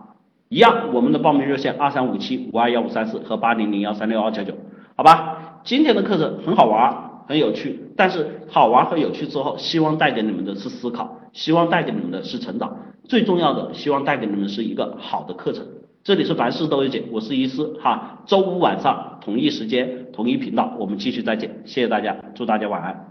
一样，我们的报名热线二三五七五二幺五三四和八零零幺三六二九九，好吧？今天的课程很好玩，很有趣，但是好玩和有趣之后，希望带给你们的是思考，希望带给你们的是成长。最重要的，希望带给你们是一个好的课程。这里是凡事都有解，我是医师哈。周五晚上同一时间同一频道，我们继续再见。谢谢大家，祝大家晚安。